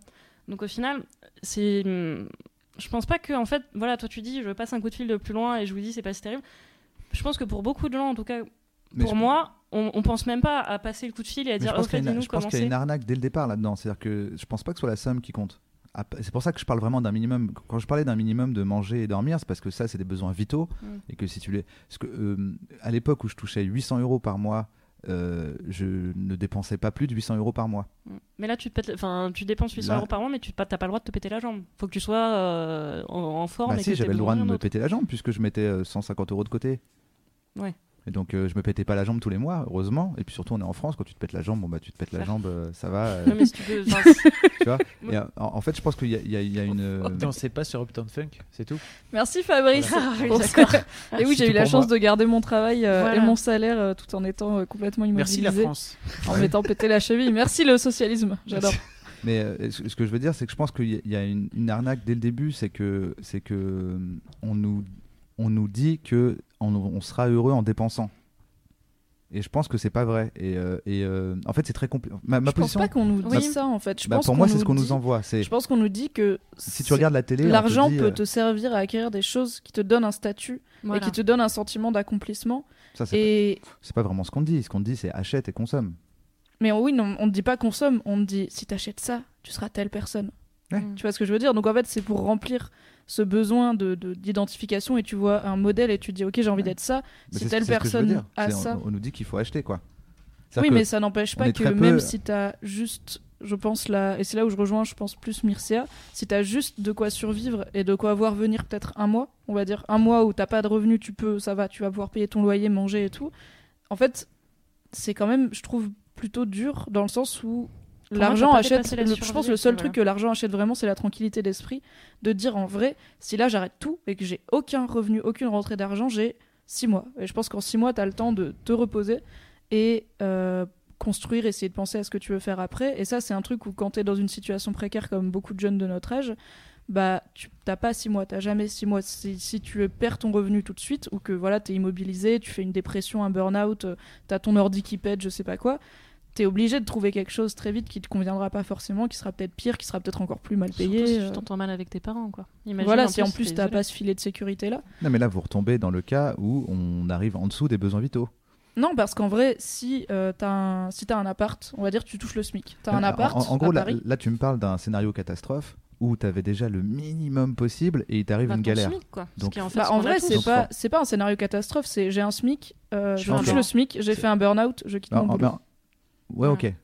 Donc au final, c'est, je pense pas que en fait, voilà, toi tu dis, je passe un coup de fil de plus loin et je vous dis, c'est pas si terrible. Je pense que pour beaucoup de gens, en tout cas, Mais pour je- moi, on, on pense même pas à passer le coup de fil et à Mais dire, je au pense fait, qu'il y je y a une arnaque dès le départ là-dedans. C'est-à-dire que je pense pas que ce soit la somme qui compte. ap- c'est pour ça que je parle vraiment d'un minimum. Quand je parlais d'un minimum de manger et dormir, c'est parce que ça, c'est des besoins vitaux. Mm. Et que si tu les. Parce que, euh, à l'époque où je touchais 800 euros par mois, euh, je ne dépensais pas plus de 800 euros par mois. Mm. Mais là, tu, te pètes- enfin, tu dépenses 800 Là- euros par mois, mais tu n'as pas le droit de te péter la jambe. Faut que tu sois euh, en, en forme. Bah et si, j'avais le droit de me péter la jambe puisque je mettais euh, 150 euros de côté. Ouais. Et donc euh, je me pétais pas la jambe tous les mois, heureusement. Et puis surtout on est en France, quand tu te pètes la jambe, bon bah tu te pètes la jambe, euh, ça va. euh, Non, mais si tu peux. tu vois? Et, euh, en, en fait, je pense qu'il y, a- il y a- il y a une. euh, Dansez pas sur Uptown Funk, c'est tout? Merci Fabrice. Voilà. Ah. Et oui, C'est j'ai eu la chance moi. de garder mon travail euh, Voilà. et mon salaire euh, tout en étant euh, complètement Merci immobilisé. la France. En m'étant pété la cheville. Merci le socialisme. J'adore. Mais euh, ce que je veux dire, c'est que je pense qu'il y a- une, une arnaque dès le début, c'est que c'est que on nous on nous dit que on, on sera heureux en dépensant. Et je pense que c'est pas vrai. Et, euh, et euh, en fait, c'est très compliqué. Ma, ma je pense pas qu'on nous dise Oui. ça en fait. Je bah, pense pour moi, c'est ce qu'on dit- nous envoie. C'est Je pense qu'on nous dit que si tu regardes la télé, l'argent dit, peut euh, te servir à acquérir des choses qui te donnent un statut voilà. et qui te donnent un sentiment d'accomplissement. ça, c'est Et pas- c'est pas vraiment ce qu'on dit. Ce qu'on dit, c'est achète et consomme. mais oui, non, on ne dit pas consomme, on te dit si t'achètes ça, tu seras telle personne. Ouais. Tu vois ce que je veux dire? Donc en fait, c'est pour remplir ce besoin de de- d'identification et tu vois un modèle et tu te dis ok j'ai envie Ouais. d'être ça. Mais Si telle personne a on- ça. on, nous dit qu'il faut acheter quoi. Oui, mais ça n'empêche pas que peu- même si t'as juste, je pense là, et c'est là où je rejoins, je pense plus Mircea, si t'as juste de quoi survivre et de quoi voir venir peut-être un mois, on va dire un mois où t'as pas de revenus, tu peux, ça va, tu vas pouvoir payer ton loyer, manger et tout. En fait, c'est quand même, je trouve, plutôt dur dans le sens où l'argent achète. le- je pense le seul truc que l'argent achète vraiment, c'est la tranquillité d'esprit, de dire en vrai, si là j'arrête tout et que j'ai aucun revenu, aucune rentrée d'argent, j'ai six mois. Et je pense qu'en six mois, t'as le temps de te reposer et euh, construire, essayer de penser à ce que tu veux faire après. Et ça, c'est un truc où quand tu es dans une situation précaire comme beaucoup de jeunes de notre âge, bah tu t'as pas six mois, t'as jamais six mois. Si, si tu perds ton revenu tout de suite ou que voilà t'es immobilisé, tu fais une dépression, un burn-out, euh, t'as ton ordi qui pète, je sais pas quoi. T'es obligé de trouver quelque chose très vite qui te conviendra pas forcément, qui sera peut-être pire, qui sera peut-être encore plus mal payé. Surtout si euh. tu t'entends mal avec tes parents, quoi. Imagine, Voilà, si en plus t'as pas ce filet de sécurité là. Non, mais là, vous retombez dans le cas où on arrive en dessous des besoins vitaux. Non, parce qu'en vrai, si euh, t'as un, si t'as un appart, on va dire tu touches le SMIC. T'as un En- appart En, en gros, à là, Paris. là, tu me parles d'un scénario catastrophe où tu avais déjà le minimum possible et il t'arrive Bah, une galère. SMIC, quoi. Donc- en fait Bah, en a vrai, c'est pas, pas un scénario catastrophe. C'est j'ai un SMIC, euh, je touche le SMIC, j'ai fait un burn-out, je quitte Ah, mon boulot. Ouais, Ouais. ok.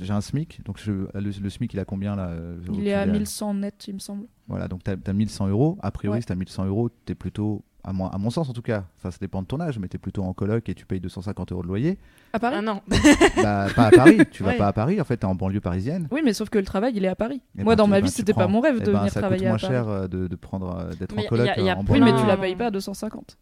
J'ai un SMIC, donc je- le, le SMIC il a combien là euh, Il est à idée. 1100 net, il me semble. Voilà, donc tu as, 1100 euros. A priori, Ouais. si tu as 1100 euros, tu es plutôt, à, mon- à mon sens en tout cas, enfin ça dépend de ton âge, mais tu es plutôt en coloc et tu payes 250 euros de loyer. À Paris Ah non. bah, pas à Paris, tu vas Ouais. pas à Paris, en fait, tu es en banlieue parisienne. Oui, mais sauf que le travail, il est à Paris. Eh Moi, ben, dans ma ben, vie, c'était pas mon rêve eh de ben, venir ça travailler coûte moins à Paris. cher euh, de, de prendre euh, d'être Mais en y a- coloc y a en plein- Oui, mais tu la payes pas à 250,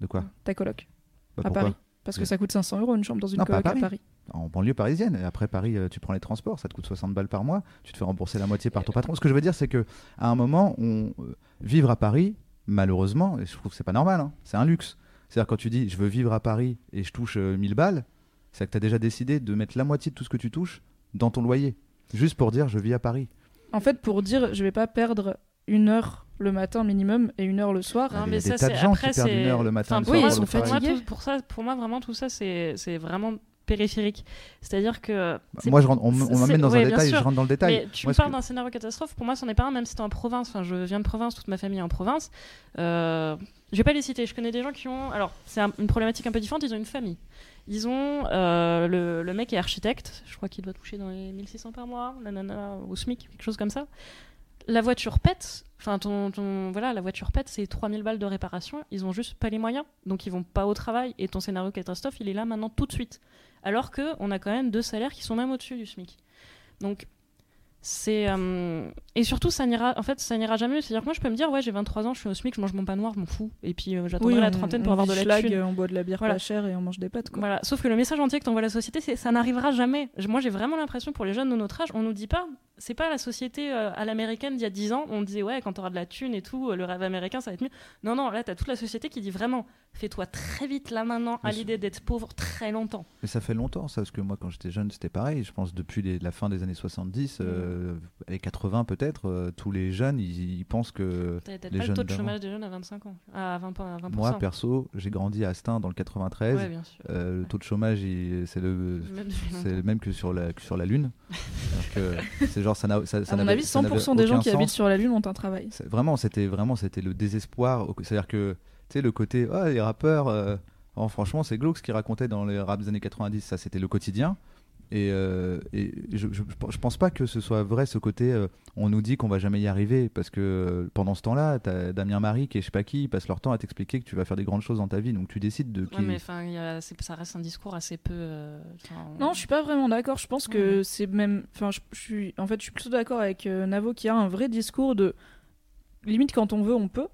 De quoi? Ta coloc, Bah, à Paris. Parce que ça coûte 500 euros une chambre dans une Non, pas à coloc à Paris. Paris. en banlieue parisienne. Et après Paris, euh, tu prends les transports, ça te coûte 60 balles par mois, tu te fais rembourser la moitié par ton patron. Ce que je veux dire, c'est que à un moment, on, euh, vivre à Paris, malheureusement, et je trouve que c'est pas normal, hein, c'est un luxe. C'est-à-dire quand tu dis je veux vivre à Paris et je touche euh, 1000 balles, c'est que tu as déjà décidé de mettre la moitié de tout ce que tu touches dans ton loyer, juste pour dire je vis à Paris. En fait, pour dire, je vais pas perdre une heure le matin minimum et une heure le soir. Non, il y mais a des ça, tas de c'est- gens qui perdent une heure le matin, enfin, le pour soir moi, pour le pour moi, travail. tout- pour ça, pour moi, vraiment, tout ça, c'est c'est vraiment périphérique. C'est-à-dire que. Bah, Moi, je rentre- on, m'amène dans ouais, un détail, sûr. je rentre dans le détail. Mais tu Moi, me parles que- d'un scénario catastrophe, pour moi, c'en est pas un, même si t'es en province. Enfin, je viens de province, toute ma famille est en province. Euh, je vais pas les citer. Je connais des gens qui ont. Alors, c'est un- une problématique un peu différente. Ils ont une famille. Ils ont. euh, le, le mec est architecte. Je crois qu'il doit toucher dans les 1600 par mois. Nanana, au SMIC, quelque chose comme ça. La voiture pète. Enfin, ton, ton- voilà, la voiture pète, c'est 3000 balles de réparation. Ils ont juste pas les moyens. Donc, ils vont pas au travail. Et ton scénario catastrophe, il est là maintenant tout de suite. Alors que on a quand même deux salaires qui sont même au-dessus du SMIC. Donc, c'est euh, et surtout ça n'ira en fait ça n'ira jamais mieux. c'est à dire que moi je peux me dire ouais j'ai 23 ans je suis au SMIC je mange mon pain noir je m'en fous et puis euh, j'attendrai la trentaine on pour avoir de la schlag, thune On boit de la bière Voilà. pas chère et on mange des pâtes. Quoi. voilà sauf que le message entier que t'envoie la société c'est ça n'arrivera jamais moi j'ai vraiment l'impression pour les jeunes de notre âge on nous dit pas c'est pas la société euh, à l'américaine d'il y a 10 ans on disait ouais quand t'auras de la thune et tout euh, le rêve américain ça va être mieux non non là t'as toute la société qui dit vraiment fais-toi très vite là maintenant à l'idée d'être pauvre très longtemps Mais ça fait longtemps, ça, parce que moi, quand j'étais jeune, c'était pareil. Je pense depuis les- la fin des années 70, euh, les 80 peut-être, euh, tous les jeunes, ils, ils pensent que. t'as pas le jeunes taux de chômage des jeunes à 25 ans à 20, à 20%. Moi, perso, j'ai grandi à Astin dans le 93. ouais bien sûr Euh, le taux de chômage, il- c'est le, Même depuis c'est longtemps. le même que sur la, que sur la Lune. C'est genre ça n'a ça, ça À mon avis, ça n'avait 100% des gens qui habitent sur la Lune ont un travail. C'est- Vraiment, c'était vraiment c'était le désespoir. C'est-à-dire que tu sais le côté ah les rappeurs, euh, oh, franchement c'est glauque ce qu'ils racontaient dans les rap des années 90. Ça c'était le quotidien. Et, euh, et je, je, je pense pas que ce soit vrai ce côté euh, on nous dit qu'on va jamais y arriver parce que euh, pendant ce temps-là t'as Damien Marie et je sais pas qui ils passent leur temps à t'expliquer que tu vas faire des grandes choses dans ta vie donc tu décides de qui Ouais, mais y a- ça reste un discours assez peu. euh, Non, je suis pas vraiment d'accord. Je pense que c'est même. Enfin, je, je suis. En fait, je suis plutôt d'accord avec euh, Navo qui a un vrai discours de limite quand on veut, on peut,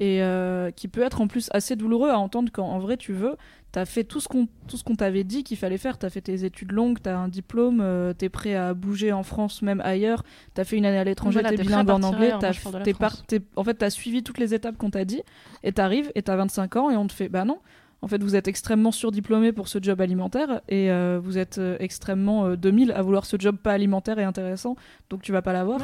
et euh, qui peut être en plus assez douloureux à entendre quand en vrai tu veux. T'as fait tout ce qu'on tout ce qu'on t'avait dit qu'il fallait faire. T'as fait tes études longues, t'as un diplôme, euh, t'es prêt à bouger en France, même ailleurs. T'as fait une année à l'étranger, Voilà, t'es bilingue en anglais. T'as t'es par- en fait, t'as suivi toutes les étapes qu'on t'a dit, et t'arrives et t'as 25 ans et on te fait bah non. En fait, vous êtes extrêmement surdiplômé pour ce job alimentaire et euh, vous êtes extrêmement euh, 2000 à vouloir ce job pas alimentaire et intéressant, donc tu vas pas l'avoir.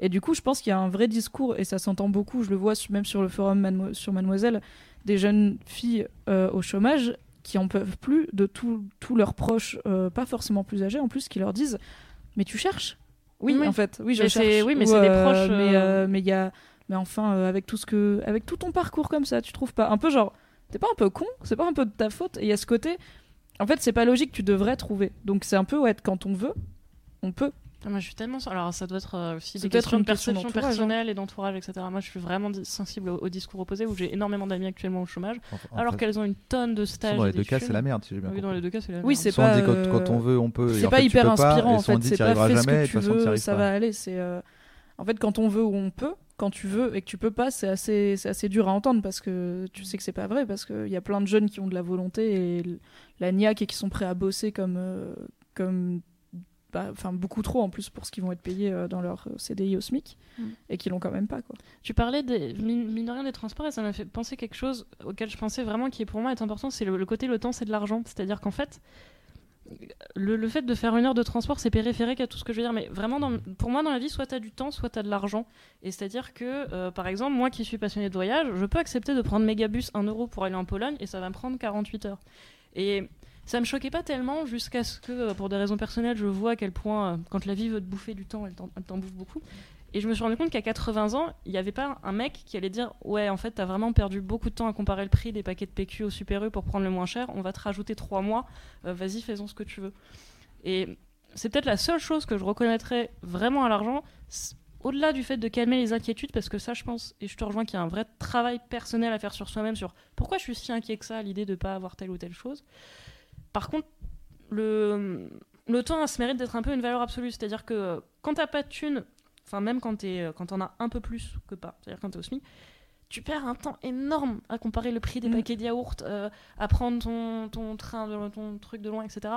Et du coup, je pense qu'il y a un vrai discours et ça s'entend beaucoup. Je le vois même sur le forum sur Mademoiselle, des jeunes filles euh, au chômage qui en peuvent plus de tous tous leurs proches, euh, pas forcément plus âgés en plus, qui leur disent Mais tu cherches? Oui, Oui. en fait, oui, je Mais c'est- cherche. oui, mais c'est des euh, proches, Mais mais y a, mais enfin, avec tout ce que, avec tout ton parcours comme ça, tu trouves pas un peu genre, t'es pas un peu con C'est pas un peu de ta faute Et il y a ce côté, en fait, c'est pas logique, tu devrais trouver. Donc c'est un peu ouais, quand on veut, on peut. Ah, Moi, je suis tellement. Alors, ça doit être euh, aussi des questions une de question perception hein. personnelle et d'entourage, etc. Moi, je suis vraiment sensible au, au discours opposé où j'ai énormément d'amis actuellement au chômage, Enfin, alors enfin, qu'elles ont une tonne de stages. dans les deux cas c'est la merde si j'ai bien Oui, compris. dans les deux cas, c'est la Oui, merde. c'est soit on dit pas, quand, quand on veut on peut C'est en pas fait, hyper pas, inspirant et en fait, c'est pas fais ce que tu veux, ça pas. va aller. C'est euh, en fait quand on veut ou on peut, quand tu veux et que tu peux pas, c'est assez, assez dur à entendre parce que tu sais que c'est pas vrai parce qu'il y a plein de jeunes qui ont de la volonté et la niaque et qui sont prêts à bosser comme, euh, comme, enfin beaucoup trop en plus pour ce qu'ils vont être payés euh, dans leur euh, CDI au SMIC Mm. et qui l'ont quand même pas quoi. Tu parlais des, mine de rien des transports et ça m'a fait penser quelque chose auquel je pensais vraiment qui est pour moi est important, c'est le, le côté le temps c'est de l'argent. C'est-à-dire qu'en fait, le, le fait de faire une heure de transport c'est périphérique à tout ce que je veux dire, mais vraiment dans- pour moi dans la vie, soit tu as du temps, soit tu as de l'argent. Et c'est-à-dire que euh, par exemple, moi qui suis passionné de voyage, je peux accepter de prendre Megabus 1 euro pour aller en Pologne et ça va me prendre 48 heures. Et ça me choquait pas tellement jusqu'à ce que, euh, pour des raisons personnelles, je vois à quel point, euh, quand la vie veut te bouffer du temps, elle t'en bouffe beaucoup. Et je me suis rendu compte qu'à 80 ans, il n'y avait pas un mec qui allait dire Ouais, en fait, t'as vraiment perdu beaucoup de temps à comparer le prix des paquets de PQ au Super U pour prendre le moins cher. On va te rajouter 3 mois. Euh, Vas-y, faisons ce que tu veux. Et c'est peut-être la seule chose que je reconnaîtrais vraiment à l'argent. Au-delà du fait de calmer les inquiétudes, parce que ça, je pense, et je te rejoins qu'il y a un vrai travail personnel à faire sur soi-même, sur pourquoi je suis si inquiet que ça l'idée de ne pas avoir telle ou telle chose. Par contre, le, le temps a ce mérite d'être un peu une valeur absolue. C'est-à-dire que quand t'as pas de thunes, enfin même quand t'es, euh, quand t'en as un peu plus que pas, c'est-à-dire quand t'es au SMIC, tu perds un temps énorme à comparer le prix des Mm. paquets de yaourt, euh, à prendre ton, ton train, de, ton truc de loin, etc.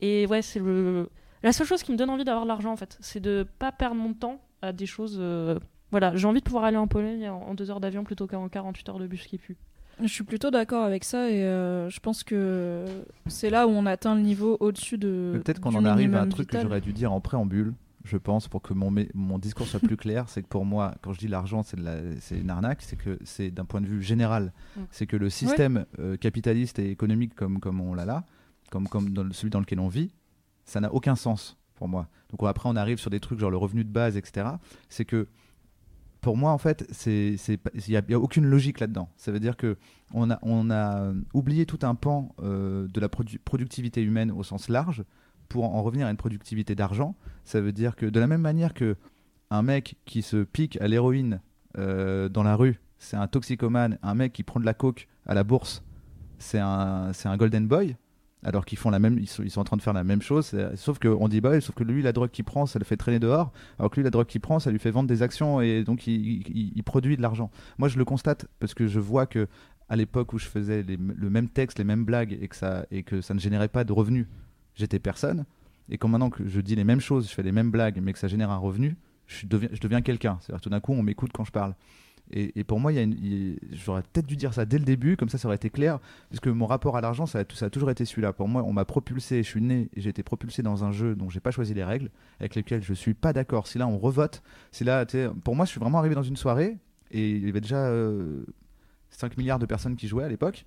Et ouais, c'est le la seule chose qui me donne envie d'avoir de l'argent en fait, c'est de pas perdre mon temps à des choses. euh, Voilà, j'ai envie de pouvoir aller en Pologne en, en deux heures d'avion plutôt qu'en 48 heures de bus qui pue. Je suis plutôt d'accord avec ça et euh, je pense que c'est là où on atteint le niveau au-dessus de. Peut-être qu'on en arrive à un truc que j'aurais dû dire en préambule, je pense, pour que mon, mon discours soit plus clair. C'est que pour moi, quand je dis l'argent, c'est de la- c'est une arnaque, c'est que c'est d'un point de vue général. Mm. C'est que le système euh, capitaliste et économique comme, comme on l'a là, comme, comme dans celui dans lequel on vit, ça n'a aucun sens pour moi. Donc après, on arrive sur des trucs genre le revenu de base, etc. C'est que pour moi, en fait, il n'y a, aucune logique là-dedans. Ça veut dire que on a, on a oublié tout un pan euh, de la produ- productivité humaine au sens large pour en revenir à une productivité d'argent. Ça veut dire que de la même manière que un mec qui se pique à l'héroïne euh, dans la rue, c'est un toxicomane, un mec qui prend de la coke à la bourse, c'est un, c'est un golden boy. Alors qu'ils font la même, ils sont, en train de faire la même chose, sauf que on dit bah, sauf que lui la drogue qu'il prend, ça le fait traîner dehors, alors que lui la drogue qu'il prend, ça lui fait vendre des actions et donc il produit de l'argent. Moi je le constate parce que je vois que à l'époque où je faisais les- le même texte, les mêmes blagues et que ça et que ça ne générait pas de revenus, j'étais personne. Et quand maintenant que je dis les mêmes choses, je fais les mêmes blagues, mais que ça génère un revenu, je deviens, je deviens quelqu'un. C'est-à-dire tout d'un coup, on m'écoute quand je parle. Et, pour moi, j'aurais peut-être dû dire ça dès le début, comme ça, ça aurait été clair. Parce que mon rapport à l'argent, ça, a toujours été celui-là. Pour moi, on m'a propulsé, je suis né j'ai été propulsé dans un jeu dont j'ai pas choisi les règles, avec lesquelles je suis pas d'accord. Si là, on revote, si là, pour moi, je suis vraiment arrivé dans une soirée et il y avait déjà euh, 5 milliards de personnes qui jouaient à l'époque.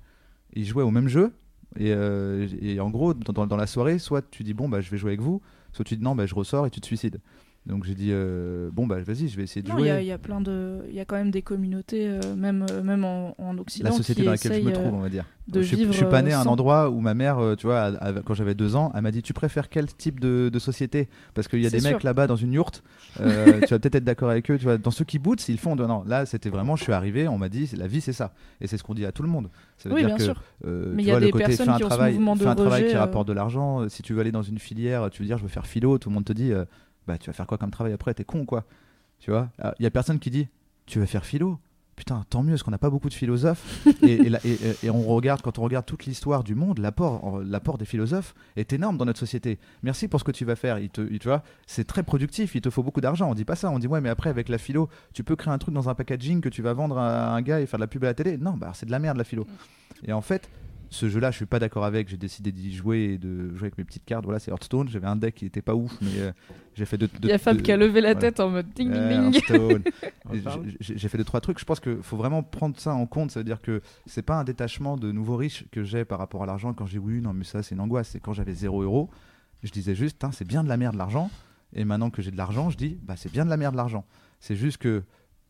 Ils jouaient au même jeu. Et, euh, en gros, dans- dans la soirée, soit tu dis bon, bah, je vais jouer avec vous, soit tu dis non, bah, je ressors et tu te suicides. Donc j'ai dit euh, bon bah vas-y, je vais essayer de Non, il y, jouer. a- il y a plein de, il y a quand même des communautés, euh, même euh, même en, en Occident, La société qui dans laquelle je me trouve, on va dire. de je, vivre, je suis pas né à un sans. endroit où ma mère, tu vois, a- a- quand j'avais deux ans, elle m'a dit Tu préfères quel type de, de société? Parce qu'il y a des mecs là-bas dans une yourte, euh, tu vas peut-être être d'accord avec eux, tu vois. Dans ceux qui bootent, ils font. de- Non, là, c'était vraiment, je suis arrivé, on m'a dit La vie, c'est ça. Et c'est ce qu'on dit à tout le monde. Ça veut Oui, dire bien que, sûr. Mais tu il y a vois, des côté personnes fais un qui un travail qui rapporte de l'argent. Si tu veux aller dans une filière, tu veux dire Je veux faire philo, tout le monde te dit Bah, tu vas faire quoi comme travail après? T'es con, quoi. Tu vois? Ah, Il y a personne qui dit Tu vas faire philo? Putain, tant mieux, parce qu'on n'a pas beaucoup de philosophes. et, et la- et- et- et on regarde, quand on regarde toute l'histoire du monde, l'apport, l'apport des philosophes est énorme dans notre société. Merci pour ce que tu vas faire. Il te, il- tu vois, c'est très productif. Il te faut beaucoup d'argent. On dit pas ça. On dit ouais, mais après avec la philo, tu peux créer un truc dans un packaging que tu vas vendre à un gars et faire de la pub à la télé? Non, bah c'est de la merde la philo. Et en fait. Ce jeu-là, je suis pas d'accord avec. J'ai décidé d'y jouer et de jouer avec mes petites cartes. Voilà, c'est Hearthstone. J'avais un deck qui était pas ouf, mais euh, j'ai fait de. de- Il y a Fab de- qui a levé la voilà. tête en mode ding ding ding. J'ai- fait deux trois trucs. Je pense qu'il faut vraiment prendre ça en compte. Ça veut dire que c'est pas un détachement de nouveaux riches que j'ai par rapport à l'argent. Quand j'ai oui, non, mais ça c'est une angoisse. C'est quand j'avais 0 euros, je disais juste, c'est bien de la merde l'argent. Et maintenant que j'ai de l'argent, je dis, bah c'est bien de la merde l'argent. C'est juste que,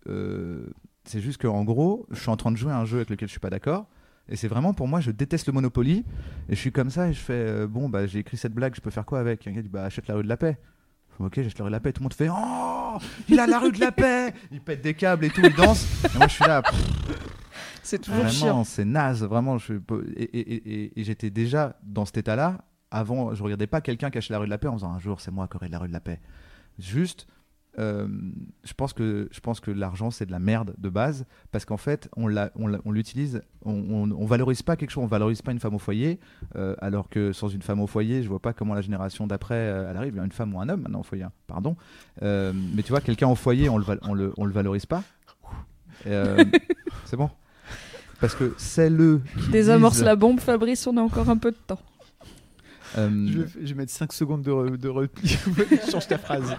euh, c'est juste que en gros, je suis en train de jouer à un jeu avec lequel je suis pas d'accord. Et c'est vraiment pour moi, je déteste le Monopoly. Et je suis comme ça et je fais, euh, bon, bah j'ai écrit cette blague, je peux faire quoi avec? Un gars dit, bah achète la rue de la paix. Je fais, Ok, j'achète la rue de la paix. Tout le monde fait, oh, il a la rue de la paix. Il pète des câbles et tout, il danse. Et moi je suis là, C'est toujours Vraiment, chiant. c'est naze, vraiment. Je, et et- et- et- et j'étais déjà dans cet état-là. Avant, je regardais pas quelqu'un cacher la rue de la paix en disant un jour c'est moi qui aurai la rue de la paix. Juste, euh, je pense que je pense que l'argent c'est de la merde de base parce qu'en fait on l'utilise, on, on, valorise pas quelque chose, on valorise pas une femme au foyer, euh, alors que sans une femme au foyer, je vois pas comment la génération d'après euh, elle arrive. Une femme ou un homme maintenant au foyer, hein, pardon. Mais tu vois, quelqu'un au foyer, on le, on le, valorise pas. C'est bon. Parce que c'est le. qui Désamorce la bombe, Fabrice, on a encore un peu de temps. Euh, Je, vais, je vais mettre 5 secondes de, re- de repli. Change ta phrase.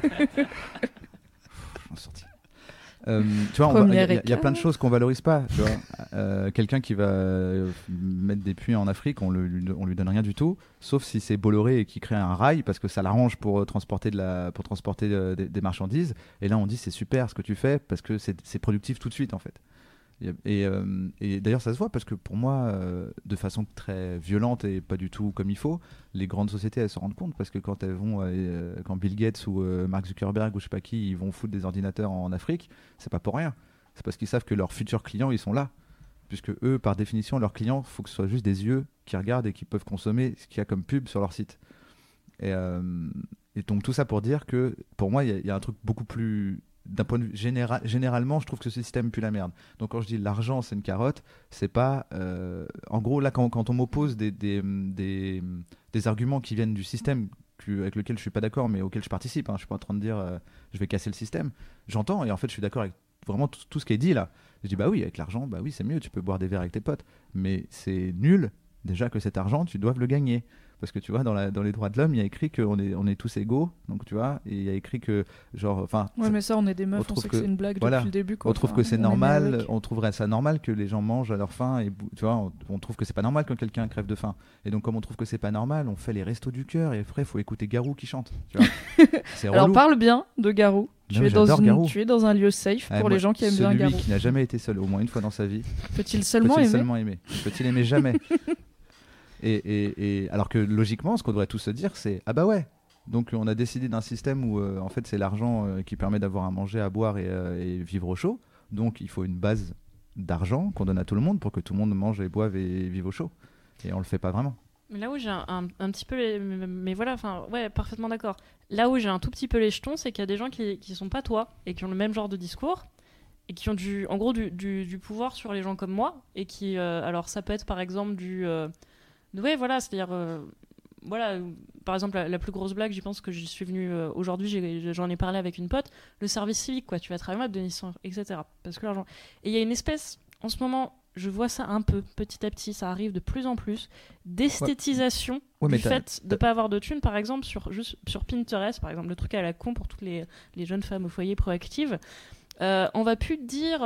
Euh, tu vois, il y, a- y plein de choses qu'on valorise pas. Tu vois, Euh, quelqu'un qui va euh, mettre des puits en Afrique, on, le, lui, on lui donne rien du tout, sauf si c'est Bolloré et qui crée un rail parce que ça l'arrange pour transporter de la, pour transporter des, des marchandises. Et là, on dit c'est super ce que tu fais parce que c'est c'est productif tout de suite en fait. Et, euh, d'ailleurs, ça se voit parce que pour moi, euh, de façon très violente et pas du tout comme il faut, les grandes sociétés elles se rendent compte parce que quand elles vont, euh, quand Bill Gates ou euh, Mark Zuckerberg ou je sais pas qui, ils vont foutre des ordinateurs en Afrique, c'est pas pour rien. C'est parce qu'ils savent que leurs futurs clients ils sont là, puisque eux, par définition, leurs clients, faut que ce soit juste des yeux qui regardent et qui peuvent consommer ce qu'il y a comme pub sur leur site. Et, donc tout ça pour dire que pour moi, il y, a un truc beaucoup plus d'un point de vue général, généralement, je trouve que ce système pue la merde. Donc quand je dis l'argent, c'est une carotte, c'est pas. euh, en gros, là, quand, quand on m'oppose des, des, des, des arguments qui viennent du système avec lequel je suis pas d'accord, mais auquel je participe, hein, je suis pas en train de dire euh, je vais casser le système. J'entends et en fait, je suis d'accord avec vraiment tout, tout ce qui est dit là. Je dis bah oui, avec l'argent, bah oui, c'est mieux, tu peux boire des verres avec tes potes, mais c'est nul déjà que cet argent, tu doives le gagner. Parce que tu vois, dans, la, dans les droits de l'homme, il y a écrit qu'on est, on est tous égaux, donc tu vois, et il y a écrit que, genre, enfin, Ouais, mais ça, on est des meufs, on, trouve sait que, c'est une blague voilà. depuis le début. quoi. on trouve que c'est on normal, on trouverait ça normal que les gens mangent à leur faim, et tu vois, on, on trouve que c'est pas normal quand quelqu'un crève de faim. Et donc, comme on trouve que c'est pas normal, on fait les restos du cœur, et après, il faut écouter Garou qui chante. Tu vois. Alors parle bien de Garou. Tu, Non, es dans j'adore une- Garou. tu es dans un lieu safe Ouais, pour moi, les gens qui aiment bien celui Garou. qui n'a jamais été seul au moins une fois dans sa vie, Peut-il seulement peut-il aimer seulement aimer Peut-il aimer jamais et, alors que logiquement, ce qu'on devrait tous se dire, c'est ah bah ouais. Donc on a décidé d'un système où euh, en fait c'est l'argent euh, qui permet d'avoir à manger, à boire et, euh, vivre au chaud. Donc il faut une base d'argent qu'on donne à tout le monde pour que tout le monde mange et boive et vive au chaud. Et on le fait pas vraiment. Là où j'ai un, petit peu les... Mais voilà, enfin, ouais, parfaitement d'accord. Là où j'ai un tout petit peu les jetons, c'est qu'il y a des gens qui, qui sont pas toi et qui ont le même genre de discours et qui ont du, en gros du, du- du pouvoir sur les gens comme moi et qui, euh, alors ça peut être par exemple du, ouais, voilà, c'est-à-dire, euh, voilà, par exemple la, la plus grosse blague, j'y pense que j'y suis venue euh, aujourd'hui, j'en ai parlé avec une pote, le service civique, quoi, tu vas travailler de Denis, etc. Parce que l'argent, et il y a une espèce, en ce moment, je vois ça un peu, petit à petit, ça arrive de plus en plus, d'esthétisation Ouais, du fait de pas avoir de thunes, par exemple, sur, juste sur Pinterest, par exemple, le truc à la con pour toutes les, les jeunes femmes au foyer proactives. Euh, on va plus dire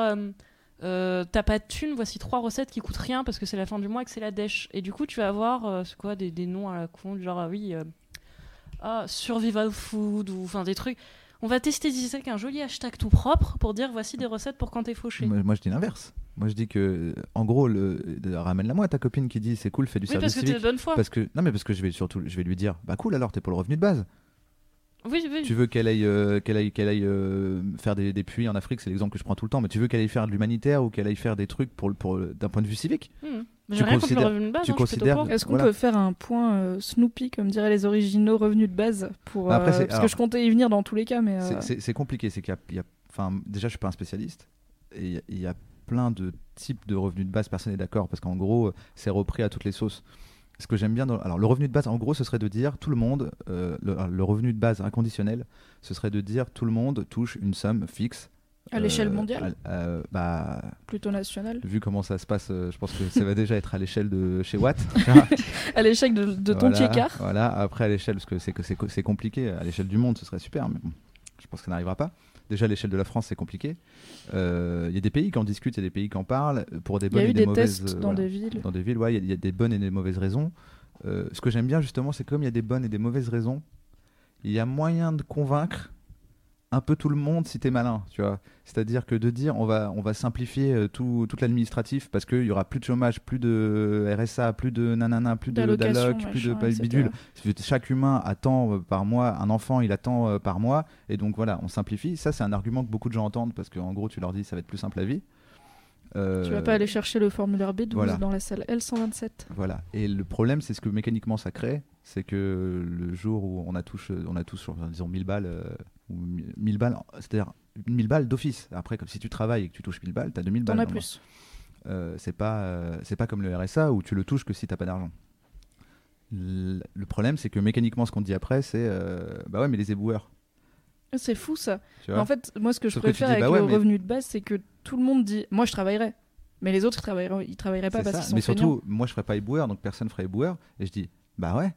euh, t'as pas de thunes, voici trois recettes qui coûtent rien parce que c'est la fin du mois et que c'est la dèche. Et du coup, tu vas avoir euh, quoi, des, des noms à la con, du genre, ah oui, euh, ah, survival food, ou enfin des trucs. On va tester d'ici avec un joli hashtag tout propre pour dire voici des recettes pour quand t'es fauché. Moi, moi, je dis l'inverse. Moi, je dis que, euh, en gros, le... de- ramène-la moi ta copine qui dit c'est cool, fais du Oui, parce service que t'es de civique. bonne foi. Parce que non, mais parce que je vais surtout, je vais lui dire, bah cool alors, t'es pour le revenu de base. Oui, oui. Tu veux qu'elle aille, euh, qu'elle aille, qu'elle aille euh, faire des, des puits en Afrique, c'est l'exemple que je prends tout le temps. Mais tu veux qu'elle aille faire de l'humanitaire ou qu'elle aille faire des trucs pour, d'un point de vue civique? Hmm. Tu J'ai rien contre le considères- revenu de base. tu hein, considères-. Est-ce qu'on Voilà. peut faire un point euh, Snoopy, comme diraient les originaux revenus de base pour, Bah après, euh, Parce alors- que je comptais y venir dans tous les cas, mais. euh, C'est- C'est c'est compliqué. C'est qu'il y a, il y a- enfin, déjà, je suis pas un spécialiste. Et il y y, a plein de types de revenus de base. Personne n'est d'accord parce qu'en gros, c'est repris à toutes les sauces. Ce que j'aime bien, dans... alors le revenu de base, en gros, ce serait de dire tout le monde, euh, le, le revenu de base inconditionnel, ce serait de dire tout le monde touche une somme fixe. À l'échelle euh, mondiale à- euh, bah, plutôt national. vu comment ça se passe, je pense que ça va déjà être à l'échelle de chez Watt. À l'échec de, de ton voilà. Voilà, après à l'échelle, parce que c'est compliqué, à l'échelle du monde, ce serait super, mais bon, je pense que ça n'arrivera pas. Déjà, à l'échelle de la France, c'est compliqué. Euh, Il y a des pays qui en discutent, il y a des pays qui en parlent pour des Il y bonnes a et des, des mauvaises. tests euh, dans voilà. des villes. Dans des villes, ouais, il y a- il y, a des bonnes et des mauvaises raisons. Euh, ce que j'aime bien justement, c'est comme il y a des bonnes et des mauvaises raisons, il y a moyen de convaincre un peu tout le monde si t'es malin, tu vois. C'est-à-dire que de dire on va, on va simplifier euh, tout, tout l'administratif parce qu'il y aura plus de chômage, plus de RSA, plus de nanana, plus de d'alloc, plus de bidule. Chaque humain attend euh, par mois, un enfant il attend euh, par mois, et donc voilà, on simplifie. Ça, c'est un argument que beaucoup de gens entendent parce qu'en gros, tu leur dis ça va être plus simple la vie. Euh, Tu vas pas aller chercher le formulaire B12 voilà. dans la salle L127. voilà. Et le problème, c'est ce que mécaniquement ça crée, c'est que le jour où on a tous, on a tous disons 1000 balles, euh, ou 1000 balles, c'est-à-dire 1000 balles d'office. Après, comme si tu travailles et que tu touches 1000 balles, t'as 2000 balles. T'en as plus. Euh, c'est pas, euh, c'est pas comme le RSA où tu le touches que si t'as pas d'argent. Le le problème, c'est que mécaniquement, ce qu'on dit après, c'est euh, bah ouais, mais les éboueurs. C'est fou ça. Tu Mais en fait, moi ce que je Sauf que tu préfère dis, avec bah ouais, le mais- revenu de base, c'est que tout le monde dit Moi je travaillerai. Mais les autres ils travailleraient, ils travailleraient pas parce qu'ils sont Mais surtout, moi, je ferais pas éboueur, donc personne ferait éboueur. Et je dis, bah ouais.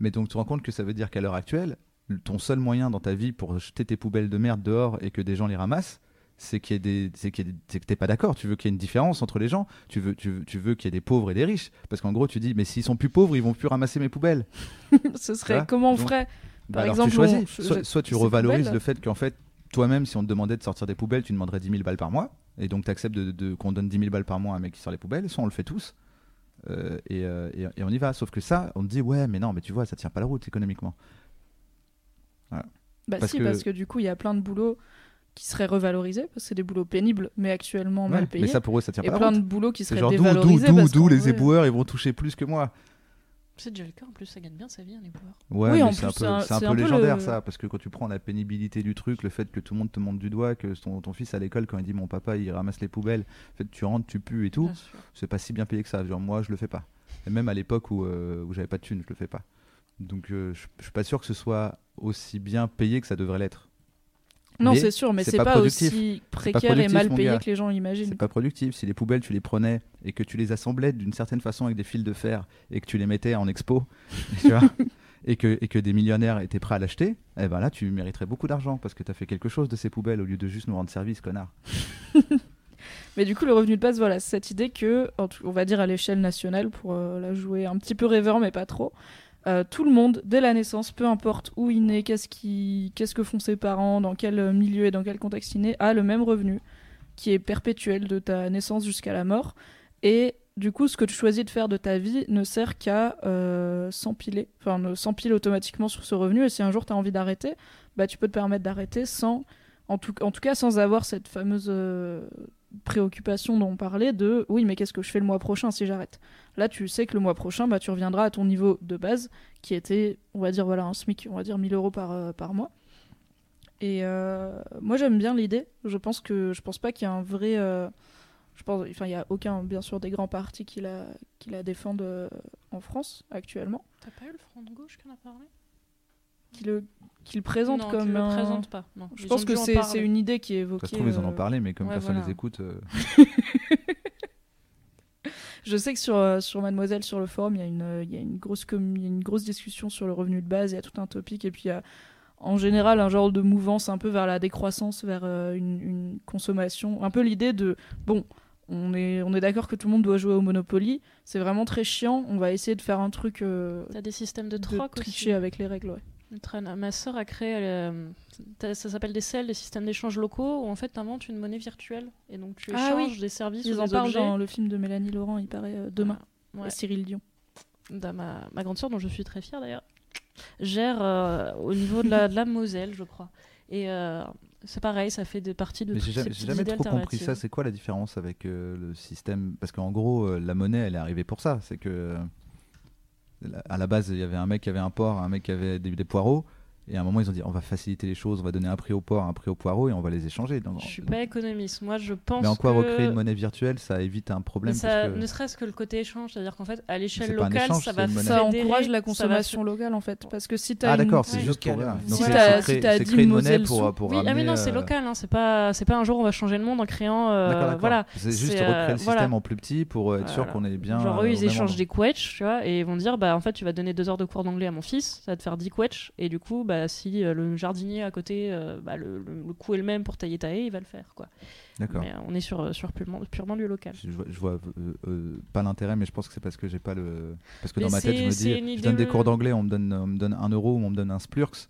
Mais donc, tu te rends compte que ça veut dire qu'à l'heure actuelle, le- ton seul moyen dans ta vie pour jeter tes poubelles de merde dehors et que des gens les ramassent, c'est qu'il y ait des, c'est qu'il y ait des- c'est que t'es pas d'accord. Tu veux qu'il y ait une différence entre les gens. Tu veux, tu veux, tu veux qu'il y ait des pauvres et des riches. Parce qu'en gros, tu dis, mais s'ils sont plus pauvres, ils vont plus ramasser mes poubelles. Ce serait comment on ferait Bah Par alors exemple, tu choisis. on- soit, tu revalorises poubelles- le fait qu'en fait, toi-même, si on te demandait de sortir des poubelles, tu demanderais 10 000 balles par mois. Et donc, tu acceptes de, de- qu'on donne 10 000 balles par mois à un mec qui sort les poubelles. Soit on le fait tous. euh, et, euh, et- et on y va. Sauf que ça, on te dit, ouais, mais non, mais tu vois, ça tient pas la route économiquement. Bah Parce si, que- parce que du coup il y a plein de boulots qui seraient revalorisés, parce que c'est des boulots pénibles, mais actuellement Ouais, mal payés. mais ça, pour eux, ça tient et pas la plein route. de boulots qui seraient genre, dévalorisés. d'où, les vrai- éboueurs, ils vont toucher plus que moi. C'est déjà le cas, en plus, ça gagne bien sa vie, les boueurs. Ouais, Oui, mais en c'est un peu, c'est un- c'est un c'est peu un peu légendaire le- ça, parce que quand tu prends la pénibilité du truc, le fait que tout le monde te montre du doigt, que ton, ton fils à l'école, quand il dit mon papa il ramasse les poubelles, en fait, tu rentres, tu pues et tout, c'est pas si bien payé que ça. Genre, moi, je le fais pas. Et même à l'époque où, euh, où j'avais pas de thunes, je le fais pas. Donc, euh, je je suis pas sûr que ce soit aussi bien payé que ça devrait l'être. Non, c'est sûr, mais c'est pas pas, aussi pas précaire et mal payé que les gens imaginent. C'est pas productif. Si les poubelles, tu les prenais et que tu les assemblais d'une certaine façon avec des fils de fer et que tu les mettais en expo, tu vois, et, que, et que des millionnaires étaient prêts à l'acheter, eh ben là, tu mériterais beaucoup d'argent parce que tu as fait quelque chose de ces poubelles au lieu de juste nous rendre service, connard. Mais du coup, le revenu de base, voilà, cette idée que, on va dire à l'échelle nationale, pour euh, la jouer un petit peu rêveur, mais pas trop, euh, tout le monde, dès la naissance, peu importe où il naît, qu'est-ce, qui, qu'est-ce que font ses parents, dans quel euh, milieu et dans quel contexte il naît, a le même revenu, qui est perpétuel de ta naissance jusqu'à la mort. Et du coup, ce que tu choisis de faire de ta vie ne sert qu'à euh, s'empiler, enfin, ne s'empile automatiquement sur ce revenu. Et si un jour tu as envie d'arrêter, bah, tu peux te permettre d'arrêter sans, en tout, en tout cas, sans avoir cette fameuse préoccupation dont on parlait de oui, mais qu'est-ce que je fais le mois prochain si j'arrête? Là, tu sais que le mois prochain, bah, tu reviendras à ton niveau de base qui était, on va dire, voilà, un SMIC, on va dire 1000 euros par, euh, par mois. Et euh, moi, j'aime bien l'idée. Je pense que je pense pas qu'il y a un vrai. euh, je pense, enfin, il y a aucun, bien sûr, des grands partis qui la, qui la défendent en France actuellement, T'as pas eu le front de gauche qui a parlé? Qui le, qui le présentent non, comme le un. présente pas. Non. Je pense que c'est une idée qui est Ça évoquée. se trouve, ils en euh, ont parlé, mais comme ouais, personne voilà. les écoute. euh, Je sais que sur, euh, sur Mademoiselle, sur le forum, il y, a une, euh, il y, a une grosse com- il y a une grosse discussion sur le revenu de base, il y a tout un topic, et puis il y a en général un genre de mouvance un peu vers la décroissance, vers euh, une, une consommation. Un peu l'idée de, bon, on est, on est d'accord que tout le monde doit jouer au Monopoly, c'est vraiment très chiant, on va essayer de faire un truc... euh, T'as des systèmes de de troc tricher aussi. avec les règles, ouais. Ma sœur a créé, euh, ça s'appelle des CEL, des systèmes d'échange locaux, où en fait tu inventes une monnaie virtuelle et donc tu Ah oui. échanges des services Ils ou en des parlent dans le film de Mélanie Laurent, il paraît euh, demain. Ouais. Et Cyril Dion. Dans ma, ma grande sœur, dont je suis très fière d'ailleurs, gère euh, au niveau de la, de la Moselle, je crois. Et euh, c'est pareil, ça fait de partie de j'ai jamais, jamais trop compris ça. C'est quoi la différence avec euh, le système? Parce qu'en gros, euh, la monnaie, elle est arrivée pour ça. C'est que euh, à la base, il y avait un mec qui avait un porc, un mec qui avait des, des poireaux. Et à un moment, ils ont dit on va faciliter les choses, on va donner un prix au porc, un prix au poireau et on va les échanger. Donc, Je suis pas économiste. Moi, je pense mais en quoi que... recréer une monnaie virtuelle, ça évite un Mais problème ça, parce que- ne serait-ce que le côté échange, c'est-à-dire qu'en fait, à l'échelle locale, échange, ça va une encourage la va consommation locale en fait. Parce que si t'as Ah une- d'accord, c'est Ouais. juste pour. Donc Si t'as- si t'as c'est 10 créer une monnaie pour, sous- pour Oui, ah mais ramener, non, c'est euh, local, hein, c'est pas, c'est pas un jour on va changer le monde en créant, euh, D'accord, d'accord. voilà. C'est juste C'est, recréer euh, le système en plus petit pour euh, être sûr qu'on est bien. Genre euh, eux ils échangent des quetch, tu vois, et ils vont dire bah en fait tu vas donner deux heures de cours d'anglais à mon fils, ça va te faire 10 quetch, et du coup bah si euh, le jardinier à côté, euh, bah, le, le, le coût est le même pour tailler ta haie, il va le faire quoi. D'accord. Mais euh, on est sur, sur purement, purement du local. Je, je vois, je vois, euh, euh, pas l'intérêt, mais je pense que c'est parce que j'ai pas le. Parce que Mais dans ma tête, je me dis, je donne des cours d'anglais, on me donne, on me donne un euro ou on me donne un splurks,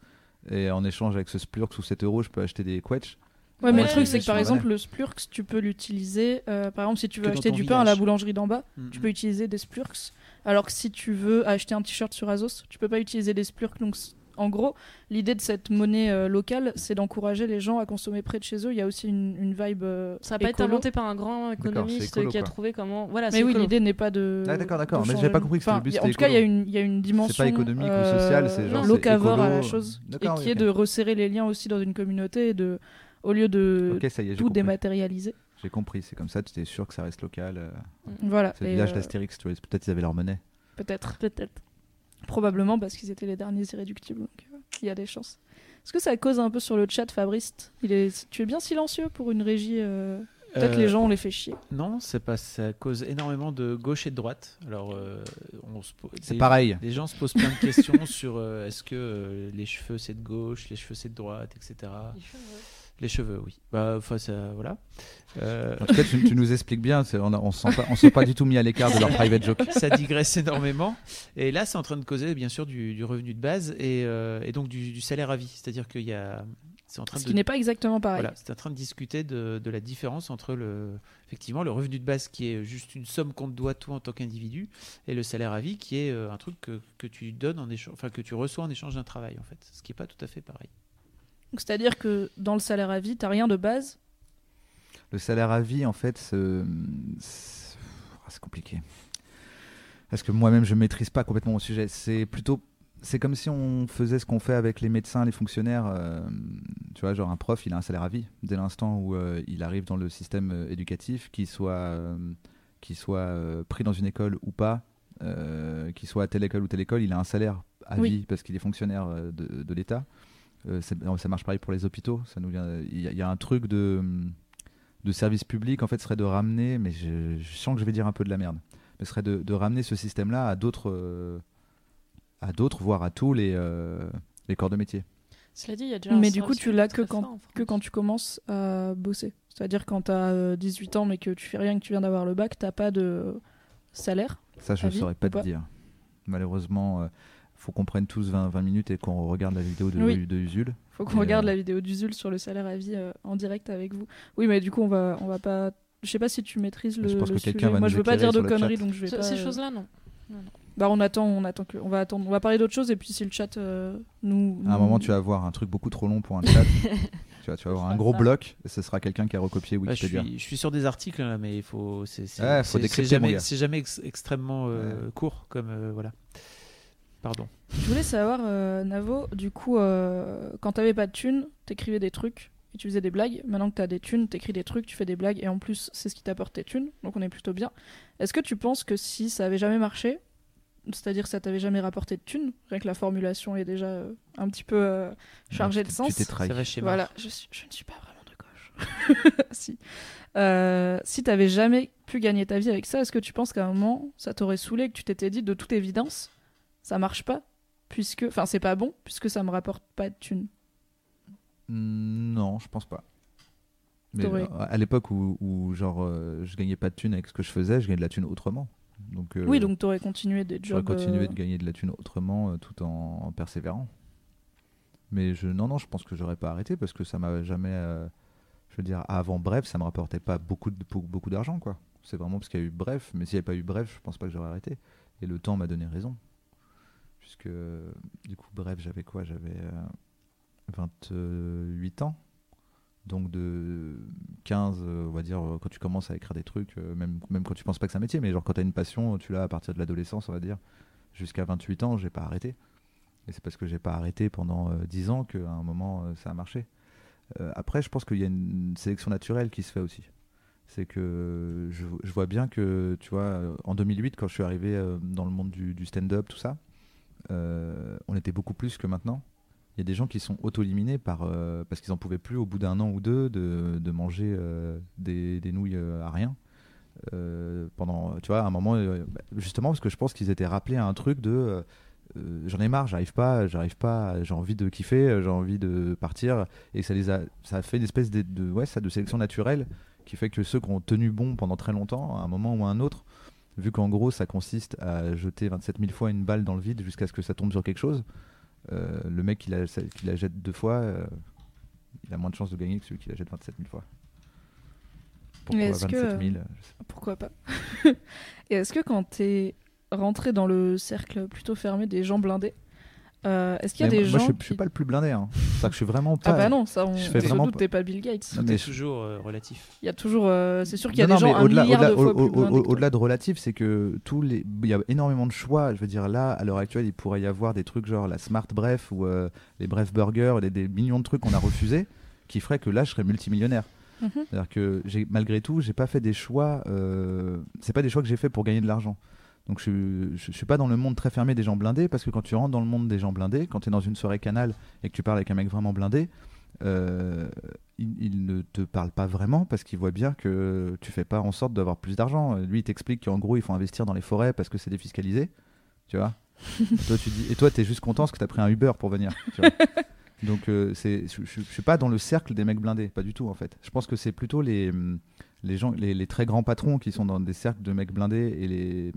et en échange avec ce splurks ou 7 euros, je peux acheter des quetch. Ouais, mais Ouais, le truc, c'est que par exemple, le Splurks, tu peux l'utiliser. euh, par exemple, si tu veux acheter du pain à la boulangerie d'en bas, Mm, tu mm. peux utiliser des Splurks. Alors que si tu veux acheter un t-shirt sur Azos, tu peux pas utiliser des Splurks. Donc, en gros, l'idée de cette monnaie euh, locale, c'est d'encourager les gens à consommer près de chez eux. Il y a aussi une, une vibe. euh, Ça n'a pas été inventé par un grand économiste écolo, qui a quoi. trouvé comment. Voilà, Mais c'est oui, l'idée n'est pas de. Ah, d'accord, d'accord, mais j'avais pas compris que c'était enfin, le but, En tout cas, il y, a une- il y a une dimension. économique ou euh, sociale, c'est genre, c'est locavore à la chose. Et qui est de resserrer les liens aussi dans une communauté et de. Au lieu de Ok, ça y est, tout dématérialiser. J'ai compris, c'est comme ça, tu étais sûr que ça reste local. euh, Voilà. C'est le village euh, d'Astérix, tu vois, peut-être ils avaient leur monnaie. Peut-être. Peut-être. Probablement parce qu'ils étaient les derniers irréductibles. Donc euh, il y a des chances. Est-ce que ça cause un peu sur le chat, Fabrice? Il est... Tu es bien silencieux pour une régie. euh, Peut-être Euh, les gens, on les fait chier. Non, c'est pas. Ça cause énormément de gauche et de droite. Alors, euh, on se po- C'est les- pareil. Les gens se posent plein de questions sur euh, est-ce que euh, les cheveux c'est de gauche, les cheveux c'est de droite, etc. Les cheveux, oui. Bah, enfin, ça, voilà. Euh, En tout cas, tu, tu nous expliques bien, on, a- on se sent pas, on se sent pas du tout mis à l'écart de leur private joke. ça digresse énormément. Et là, c'est en train de causer, bien sûr, du, du revenu de base et, euh, et donc du, du salaire à vie. C'est-à-dire qu'il y a. C'est en train Ce de. qui n'est pas exactement pareil. Voilà, c'est en train de discuter de, de la différence entre le, effectivement, le revenu de base qui est juste une somme qu'on te doit toi en tant qu'individu et le salaire à vie qui est euh, un truc que, que tu donnes en échange, enfin que tu reçois en échange d'un travail en fait, ce qui est pas tout à fait pareil. C'est-à-dire que dans le salaire à vie, t'as rien de base? Le salaire à vie, en fait, c'est ah, c'est compliqué. Parce que moi-même, je maîtrise pas complètement mon sujet. C'est plutôt, c'est comme si on faisait ce qu'on fait avec les médecins, les fonctionnaires. euh, tu vois, genre un prof, il a un salaire à vie dès l'instant où euh, il arrive dans le système euh, éducatif, qu'il soit, pris dans une école ou pas, qu'il soit à telle école ou telle école, il a un salaire à Oui. vie parce qu'il est fonctionnaire de, de l'État. Euh, ça marche pareil pour les hôpitaux. Ça nous vient. Il y, a- il y a un truc de de service public en fait serait de ramener, mais je, je sens que je vais dire un peu de la merde, mais serait de, de ramener ce système-là à d'autres, euh, à d'autres, voire à tous les, euh, les corps de métier. Cela dit, il y a déjà un Mais du coup, tu l'as que quand, que quand tu commences à bosser. C'est-à-dire quand t'as euh, 18 ans mais que tu fais rien, que tu viens d'avoir le bac, t'as pas de salaire. Ça, je ne saurais pas te dire. Malheureusement, euh, faut qu'on prenne tous 20, 20 minutes et qu'on regarde la vidéo de, Oui. de Usul. Faut qu'on regarde euh, la vidéo d'Usul sur le salaire à vie euh, en direct avec vous. Oui, mais du coup, on va, on va pas. Je sais pas si tu maîtrises le, Je pense le que sujet. va Moi, je veux pas dire de conneries, chat. donc je vais Ce- pas. Ces euh, choses-là, non. Bah, on attend, on attend que, on va attendre, on va parler d'autre chose et puis si le chat euh, nous. À un nous- moment, tu vas avoir un truc beaucoup trop long pour un chat. tu, vas, tu vas avoir un gros ça. bloc et ce sera quelqu'un qui a recopié Ouais, je, Wikipédia. suis, je suis sur des articles là, mais il faut, c'est, c'est- Ouais, jamais, c'est jamais ex- extrêmement euh, court comme euh, voilà. Pardon. Je voulais savoir, euh, Navo, du coup, euh, quand t'avais pas de thunes, t'écrivais des trucs et tu faisais des blagues. Maintenant que t'as des thunes, t'écris des trucs, tu fais des blagues et en plus, c'est ce qui t'apporte tes thunes, donc on est plutôt bien. Est-ce que tu penses que si ça avait jamais marché, c'est-à-dire que ça t'avait jamais rapporté de thunes, rien que la formulation est déjà euh, un petit peu euh, chargée de sens Tu t'es trahi. Ça va chez Voilà, je, suis- je ne suis pas vraiment de gauche. si. Euh, si t'avais jamais pu gagner ta vie avec ça, est-ce que tu penses qu'à un moment, ça t'aurait saoulé, que tu t'étais dit de toute évidence, ça marche pas, puisque, enfin, c'est pas bon, puisque ça me rapporte pas de thunes. Mm, Non, je pense pas. Mais euh, à l'époque où, où, genre euh, je gagnais pas de thune avec ce que je faisais, je gagnais de la thune autrement. Donc, euh, oui, donc t'aurais continué des j'aurais jobs. continué de gagner de la thune autrement tout en, en persévérant. Mais je, non, non, je pense que j'aurais pas arrêté parce que ça m'a jamais. je veux dire, avant Bref, ça me rapportait pas beaucoup, de, beaucoup d'argent, quoi. C'est vraiment parce qu'il y a eu Bref, mais s'il n'y avait pas eu Bref, je pense pas que j'aurais arrêté. Et le temps m'a donné raison. Puisque, du coup, Bref, j'avais quoi? J'avais euh, 28 ans. Donc de 15, euh, on va dire, euh, quand tu commences à écrire des trucs, euh, même, même quand tu penses pas que c'est un métier, mais genre quand tu as une passion, tu l'as à partir de l'adolescence, on va dire, jusqu'à 28 ans, j'ai pas arrêté. Et c'est parce que j'ai pas arrêté pendant euh, 10 ans qu'à un moment euh, ça a marché. Euh, après, je pense qu'il y a une sélection naturelle qui se fait aussi. C'est que je, vois bien que, tu vois, euh, en 2008, quand je suis arrivé euh, dans le monde du stand-up, tout ça, euh, on était beaucoup plus que maintenant. Il y a des gens qui sont auto-éliminés par, euh, parce qu'ils en pouvaient plus au bout d'un an ou deux de, manger euh, des, nouilles à rien. Pendant, tu vois, un moment, bah, justement, parce que je pense qu'ils étaient rappelés à un truc de j'en ai marre, j'arrive pas, j'arrive pas, j'ai envie de kiffer, j'ai envie de partir, et ça les a, ça fait une espèce de, de- ouais, ça, de sélection naturelle qui fait que ceux qui ont tenu bon pendant très longtemps, à un moment ou à un autre, vu qu'en gros ça consiste à jeter 27 000 fois une balle dans le vide jusqu'à ce que ça tombe sur quelque chose, euh, le mec qui la, qui la jette deux fois, euh, il a moins de chances de gagner que celui qui la jette 27 000 fois. Pourquoi Mais est-ce que, 27 000 je sais Pourquoi pas? Et est-ce que quand t'es rentré dans le cercle plutôt fermé des gens blindés, euh, est-ce qu'il y a Mais des moi, gens moi, je, suis- qui... je suis pas le plus blindé. Hein. C'est-à-dire que je suis vraiment pas. Ah bah non, ça on je fais se vraiment doute, pas- t'es pas Bill Gates. Non, Tout mais toujours euh, relatif. Il y a toujours, euh, c'est sûr qu'il y a Non, des non, gens au-delà, au-delà, de au- au- au-delà relatif, c'est que tous les, il y a énormément de choix. Je veux dire, là, à l'heure actuelle, il pourrait y avoir des trucs genre la Smart Bref ou euh, les Bref Burgers, des, des millions de trucs qu'on a refusés, qui feraient que là, je serais multimillionnaire. Mhm. C'est-à-dire que j'ai, malgré tout, j'ai pas fait des choix. Euh, c'est pas des choix que j'ai fait pour gagner de l'argent. Donc je, je suis pas dans le monde très fermé des gens blindés parce que quand tu rentres dans le monde des gens blindés, quand tu es dans une soirée canal et que tu parles avec un mec vraiment blindé, euh, il, ne te parle pas vraiment parce qu'il voit bien que tu fais pas en sorte d'avoir plus d'argent. Lui, il t'explique qu'en gros, il faut investir dans les forêts parce que c'est défiscalisé. Tu vois et toi, tu dis, et toi, tu es juste content parce que tu as pris un Uber pour venir. Donc, euh, je, je, je suis pas dans le cercle des mecs blindés, pas du tout en fait. Je pense que c'est plutôt les, hum, les, gens, les, les très grands patrons qui sont dans des cercles de mecs blindés et les.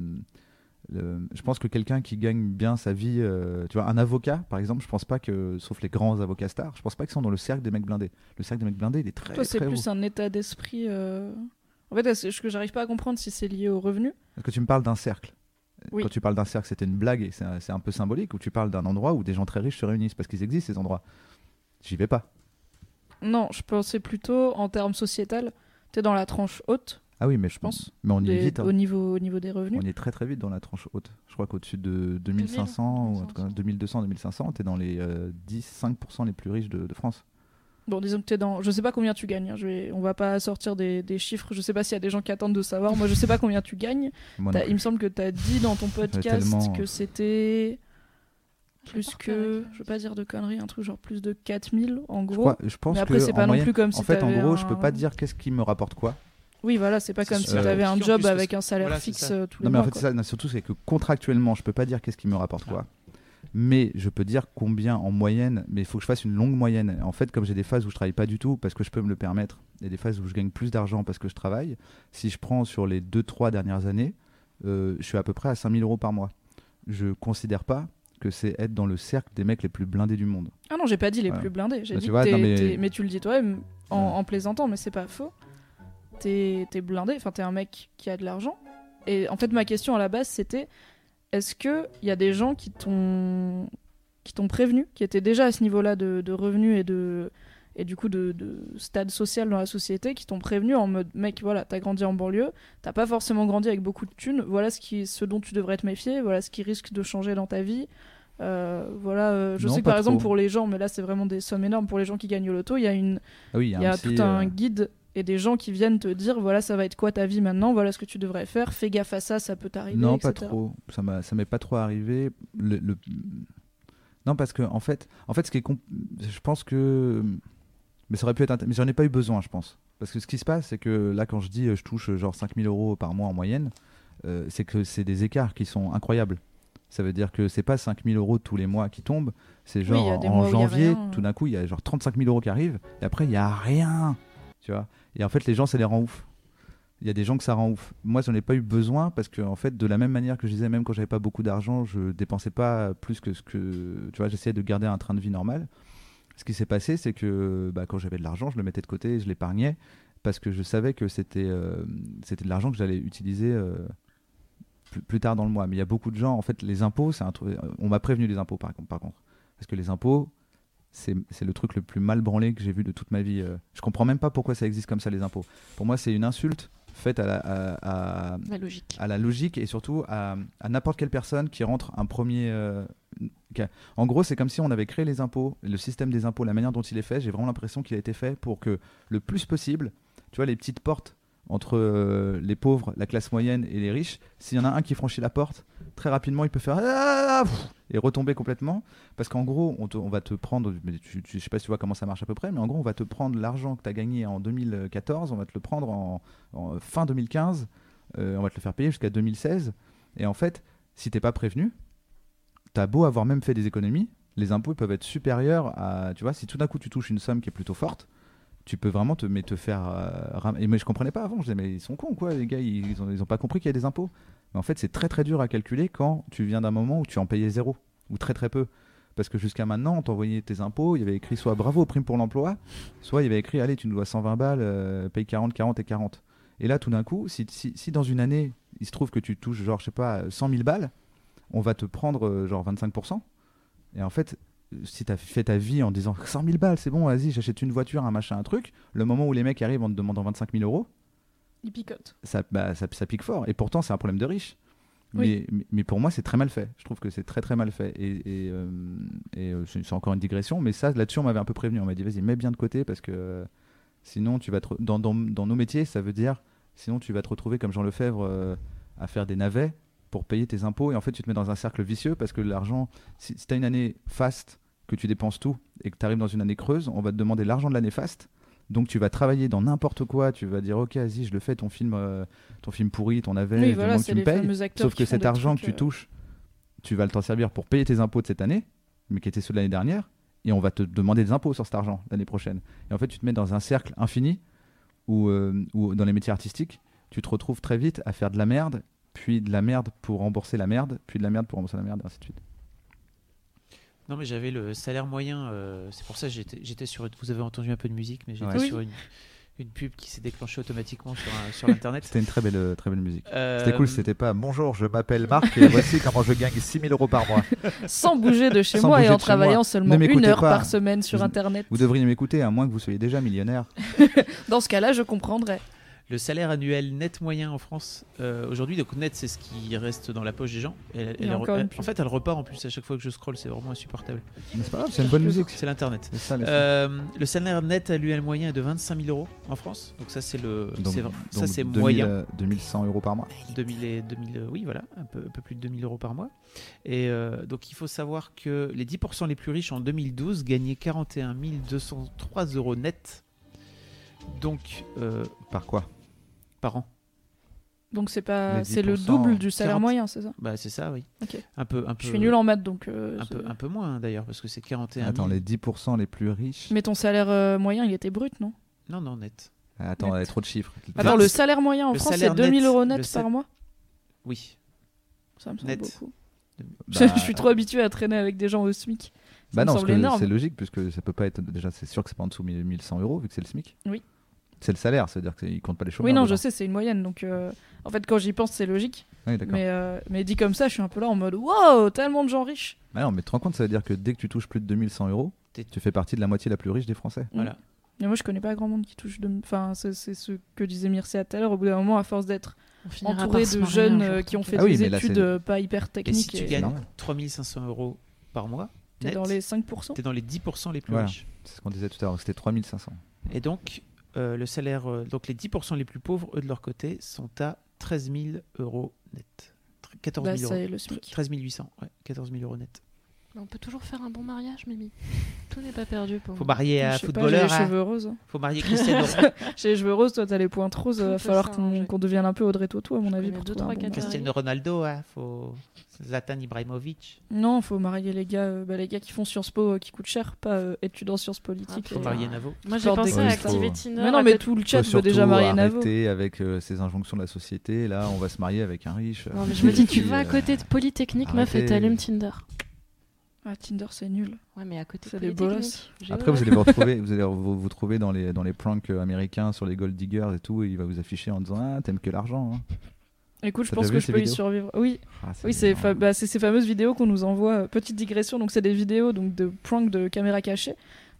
le- je pense que quelqu'un qui gagne bien sa vie, euh, tu vois, un avocat par exemple, je pense pas que, sauf les grands avocats stars, je pense pas qu'ils sont dans le cercle des mecs blindés. Le cercle des mecs blindés, il est très Toi, c'est haut. plus un état d'esprit. euh, En fait, ce que j'arrive pas à comprendre si c'est lié au revenu? Est-ce que tu me parles d'un cercle Oui. Quand tu parles d'un cercle, c'était une blague et c'est un, c'est un peu symbolique, ou tu parles d'un endroit où des gens très riches se réunissent parce qu'ils existent ces endroits. J'y vais pas. Non, je pensais plutôt en termes sociétal. T'es dans la tranche haute, Ah oui, mais je pense, Mais on y est vite. hein. au, niveau, au niveau des revenus. On est très très vite dans la tranche haute. Je crois qu'au-dessus de 2500 ou en tout cas 2200, 2500, t'es dans les euh, 10-5% les plus riches de, de France. Bon, disons que t'es dans. Je sais pas combien tu gagnes. hein, Je vais... On va pas sortir des, des chiffres. Je sais pas s'il y a des gens qui attendent de savoir. Moi, je sais pas combien tu gagnes. Moi. Il me semble que t'as dit dans ton podcast que c'était Je plus que. Je veux pas dire de conneries, un truc genre plus de 4000 en Je, gros. crois- je pense Mais après, que c'est pas non moyenne- plus comme si En fait, en gros, je peux un- pas dire qu'est-ce qui me rapporte quoi. Oui, voilà, c'est pas comme si sûr. t'avais un job avec un salaire Voilà, fixe euh, tous les Non, mais en fait, ça, non, surtout, c'est que contractuellement, je peux pas dire qu'est-ce qui me rapporte quoi. Mais je peux dire combien en moyenne, mais il faut que je fasse une longue moyenne. En fait, comme j'ai des phases où je travaille pas du tout parce que je peux me le permettre, et des phases où je gagne plus d'argent parce que je travaille, si je prends sur les 2-3 dernières années, euh, je suis à peu près à 5000 euros par mois. Je considère pas que c'est être dans le cercle des mecs les plus blindés du monde. Ah non, j'ai pas dit les Voilà. plus blindés. J'ai Bah, dit tu que vois, t'es- non, mais- tu le dis toi-même en, en plaisantant, mais c'est pas faux. T'es blindé, enfin t'es un mec qui a de l'argent. Et en fait, ma question à la base, c'était est-ce qu'il y a des gens qui t'ont qui t'ont prévenu, qui étaient déjà à ce niveau-là de, de revenus et de et du coup de, de stade social dans la société, qui t'ont prévenu en mode mec, voilà, t'as grandi en banlieue, t'as pas forcément grandi avec beaucoup de thunes, voilà ce, qui, ce dont tu devrais te méfier, voilà ce qui risque de changer dans ta vie. Euh, voilà, euh, je Non, sais que par exemple pour les gens, mais là c'est vraiment des sommes énormes pour les gens qui gagnent au loto, il y a une, Ah oui, y a tout un euh, guide et des gens qui viennent te dire voilà ça va être quoi ta vie maintenant, voilà ce que tu devrais faire, fais gaffe à ça, ça peut t'arriver. Non, pas trop. Ça m'a, ça m'est pas trop arrivé. Le, le- Non, parce que en fait, en fait, ce qui est, comp- je pense que, mais ça aurait pu être, mais j'en ai pas eu besoin, je pense. Parce que ce qui se passe, c'est que là, quand je dis, euh, je touche euh, genre 5000 euros par mois en moyenne, euh, c'est que c'est des écarts qui sont incroyables. Ça veut dire que c'est pas 5000 euros tous les mois qui tombent, c'est genre en janvier, tout d'un coup, il y a genre 35 000 euros qui arrivent, et après, il y a rien. Tu vois Et en fait, les gens, ça les rend ouf. Il y a des gens que ça rend ouf. Moi, j'en ai pas eu besoin parce que, en fait, de la même manière que je disais, même quand j'avais pas beaucoup d'argent, je dépensais pas plus que ce que. Tu vois, j'essayais de garder un train de vie normal. Ce qui s'est passé, c'est que bah, quand j'avais de l'argent, je le mettais de côté, je l'épargnais parce que je savais que c'était euh, c'était de l'argent que j'allais utiliser euh, plus, plus tard dans le mois. Mais il y a beaucoup de gens, en fait, les impôts, c'est un truc. On m'a prévenu des impôts par, contre- par contre, parce que les impôts, c'est le truc le plus mal branlé que j'ai vu de toute ma vie. euh. Je comprends même pas pourquoi ça existe comme ça les impôts. Pour moi, c'est une insulte faite à la, à- à- La logique. à la logique et surtout à, à n'importe quelle personne qui rentre un premier. euh, En gros, c'est comme si on avait créé les impôts, le système des impôts, la manière dont il est fait. J'ai vraiment l'impression qu'il a été fait pour que le plus possible, tu vois, les petites portes entre euh, les pauvres, la classe moyenne et les riches, s'il y en a un qui franchit la porte, très rapidement, il peut faire Ah et retomber complètement. Parce qu'en gros, on, va te prendre, tu- tu- je sais pas si tu vois comment ça marche à peu près, mais en gros, on va te prendre l'argent que tu as gagné en 2014, on va te le prendre en, en fin 2015, euh, on va te le faire payer jusqu'à 2016. Et en fait, si t'es pas prévenu, t'as beau avoir même fait des économies, les impôts peuvent être supérieurs à. Tu vois, si tout d'un coup tu touches une somme qui est plutôt forte, tu peux vraiment te, mais te faire. euh, et mais je comprenais pas avant, je disais, mais ils sont cons quoi, les gars, ils, ils ont, ils ont pas compris qu'il y a des impôts. Mais en fait, c'est très très dur à calculer quand tu viens d'un moment où tu en payais zéro, ou très très peu. Parce que jusqu'à maintenant, on t'envoyait tes impôts, il y avait écrit soit bravo, prime pour l'emploi, soit il y avait écrit allez, tu nous dois 120 balles, euh, paye 40, 40 et 40. Et là, tout d'un coup, si, si, si dans une année, il se trouve que tu touches, genre, je sais pas, 100 000 balles, on va te prendre, euh, genre, 25%. Et en fait, si tu as fait ta vie en disant 100 000 balles, c'est bon, vas-y, j'achète une voiture, un machin, un truc, le moment où les mecs arrivent en te demandant 25 000 euros, Il picote. ça, bah, ça, ça pique fort. Et pourtant, c'est un problème de riche. Oui. Mais, pour moi, c'est très mal fait. Je trouve que c'est très très mal fait. Et, et, euh, et, euh, c'est encore une digression, mais ça, là-dessus, on m'avait un peu prévenu. On m'a dit, vas-y, mets bien de côté parce que sinon, tu vas te dans, dans, dans nos métiers, ça veut dire, sinon, tu vas te retrouver comme Jean Lefebvre euh, à faire des navets pour payer tes impôts. Et en fait, tu te mets dans un cercle vicieux parce que l'argent, si, si tu as une année faste, que tu dépenses tout et que tu arrives dans une année creuse, on va te demander l'argent de l'année faste. Donc tu vas travailler dans n'importe quoi, tu vas dire ok vas-y je le fais ton film euh, ton film pourri, ton navet, Oui, voilà, tu me payes. Sauf que cet argent que tu euh, touches, tu vas le t'en servir pour payer tes impôts de cette année, mais qui étaient ceux de l'année dernière, et on va te demander des impôts sur cet argent l'année prochaine. Et en fait, tu te mets dans un cercle infini où, euh, où dans les métiers artistiques, tu te retrouves très vite à faire de la merde, puis de la merde pour rembourser la merde, puis de la merde pour rembourser la merde, et ainsi de suite. Non, mais j'avais le salaire moyen. euh, c'est pour ça que j'étais j'étais sur. Vous avez entendu un peu de musique, mais j'étais Ouais. sur une, une pub qui s'est déclenchée automatiquement sur, un- sur Internet. C'était une très belle, euh, très belle musique. Euh, C'était cool, c'était pas bonjour, je m'appelle Marc et voici comment je gagne 6000 euros par mois. Sans bouger de chez Sans moi et en travaillant moi. seulement Ne une heure pas. par semaine sur Vous- Internet. Vous devriez m'écouter, à moins que vous soyez déjà millionnaire. Dans ce cas-là, je comprendrais. Le salaire annuel net moyen en France euh, aujourd'hui, donc net, c'est ce qui reste dans la poche des gens. Elle- en fait, elle repart en plus à chaque fois que je scroll, c'est vraiment insupportable. Mais c'est pas grave, c'est une bonne musique. C'est l'internet. Euh, le salaire net annuel moyen est de 25 000 euros en France. Donc ça c'est le, Donc- c'est- ça c'est 2000, moyen. euh, 2100 euros par mois. 2000 et 2000, euh, oui voilà, un peu, un peu plus de 2000 euros par mois. Et euh, donc il faut savoir que les 10% les plus riches en 2012 gagnaient 41 203 euros net. Donc euh, Par quoi? Par an. Donc c'est pas, c'est le 10%, double du salaire 40. moyen, c'est ça? Bah c'est ça oui. Ok. Un peu un peu. Je suis nul en maths, donc. euh, un peu un peu moins hein, d'ailleurs parce que c'est 41 000. Attends, les 10% les plus riches. Mais ton salaire euh, moyen, il était brut, non? Non non net. Attends, Net. il y a trop de chiffres. Attends, le salaire moyen en le France, c'est salaire 2000 net, euros net sa- par mois? Oui. Ça me semble Net. beaucoup. Bah, je suis trop habitué à traîner avec des gens au SMIC. Ça Bah me non, c'est logique, puisque ça peut pas être. Déjà, c'est sûr que c'est pas en dessous de 1100 euros, vu que c'est le SMIC. Oui. C'est le salaire, c'est-à-dire qu'il compte pas les chômeurs. Oui, non, je sais, c'est une moyenne. Donc, euh, en fait, quand j'y pense, c'est logique. Oui. Mais, euh, mais dit comme ça, je suis un peu là en mode Wow, tellement de gens riches. Bah non, mais tu te rends compte, ça veut dire que dès que tu touches plus de 2100 euros, tu fais partie de la moitié la plus riche des Français. Voilà. Mais moi, je connais pas grand monde qui touche. De... Enfin, c'est ce que disait Mircea tout à l'heure. Au bout d'un moment, à force d'être entouré de jeunes euh, qui ont fait Ah oui, des là, études pas hyper Et si techniques, tu et gagnes normal. 3500 euros par mois, t'es dans les 5%. t'es dans les 10% les plus Voilà. riches. C'est ce qu'on disait tout à l'heure, c'était 3500. Et donc, euh, le salaire, euh, donc les 10% les plus pauvres, eux de leur côté, sont à 13 000 euros net. Tr- 14 Bah, 000 c'est euros. le SMIC. 13 800, ouais, 14 000 euros net. On peut toujours faire un bon mariage, Mimi. Tout n'est pas perdu pour Faut marier un pas, j'ai footballeur, les hein. cheveux roses. faut marier Cristiano Ronaldo. J'ai les cheveux roses, toi t'as les pointes roses. On va falloir qu'on devienne un peu Audrey Tautou, à mon Je avis. Pour deux, trois bon. Cristiano Ronaldo, hein, faut Zlatan Ibrahimovic. Non, faut marier les gars, euh, bah, les gars qui font Sciences Po, euh, qui coûtent cher, pas euh, études en sciences politiques. Ah, Faut et- marier Navo. Moi, j'ai pensé des à activer Faut- Tinder. Mais non, à mais tout le chat veut déjà marier Navo. arrêter avec euh, ces injonctions de la société. Là, on va se marier avec un riche. Non, mais je me dis, tu vas à côté de Polytechnique, meuf, et t'allumes Tinder. Ah, Tinder, c'est nul. Ouais, mais à côté, C'est bolosses. j'ai- Après, vous allez vous retrouver, vous allez vous, vous trouver dans les, dans les pranks américains sur les gold diggers et tout, et il va vous afficher en disant Ah, t'aimes que l'argent. hein. Écoute, je pense que je peux y survivre. Oui, Ah, oui, c'est énorme. fa- bah, c'est ces fameuses vidéos qu'on nous envoie. euh, Petite digression, donc c'est des vidéos donc de prank de caméra cachée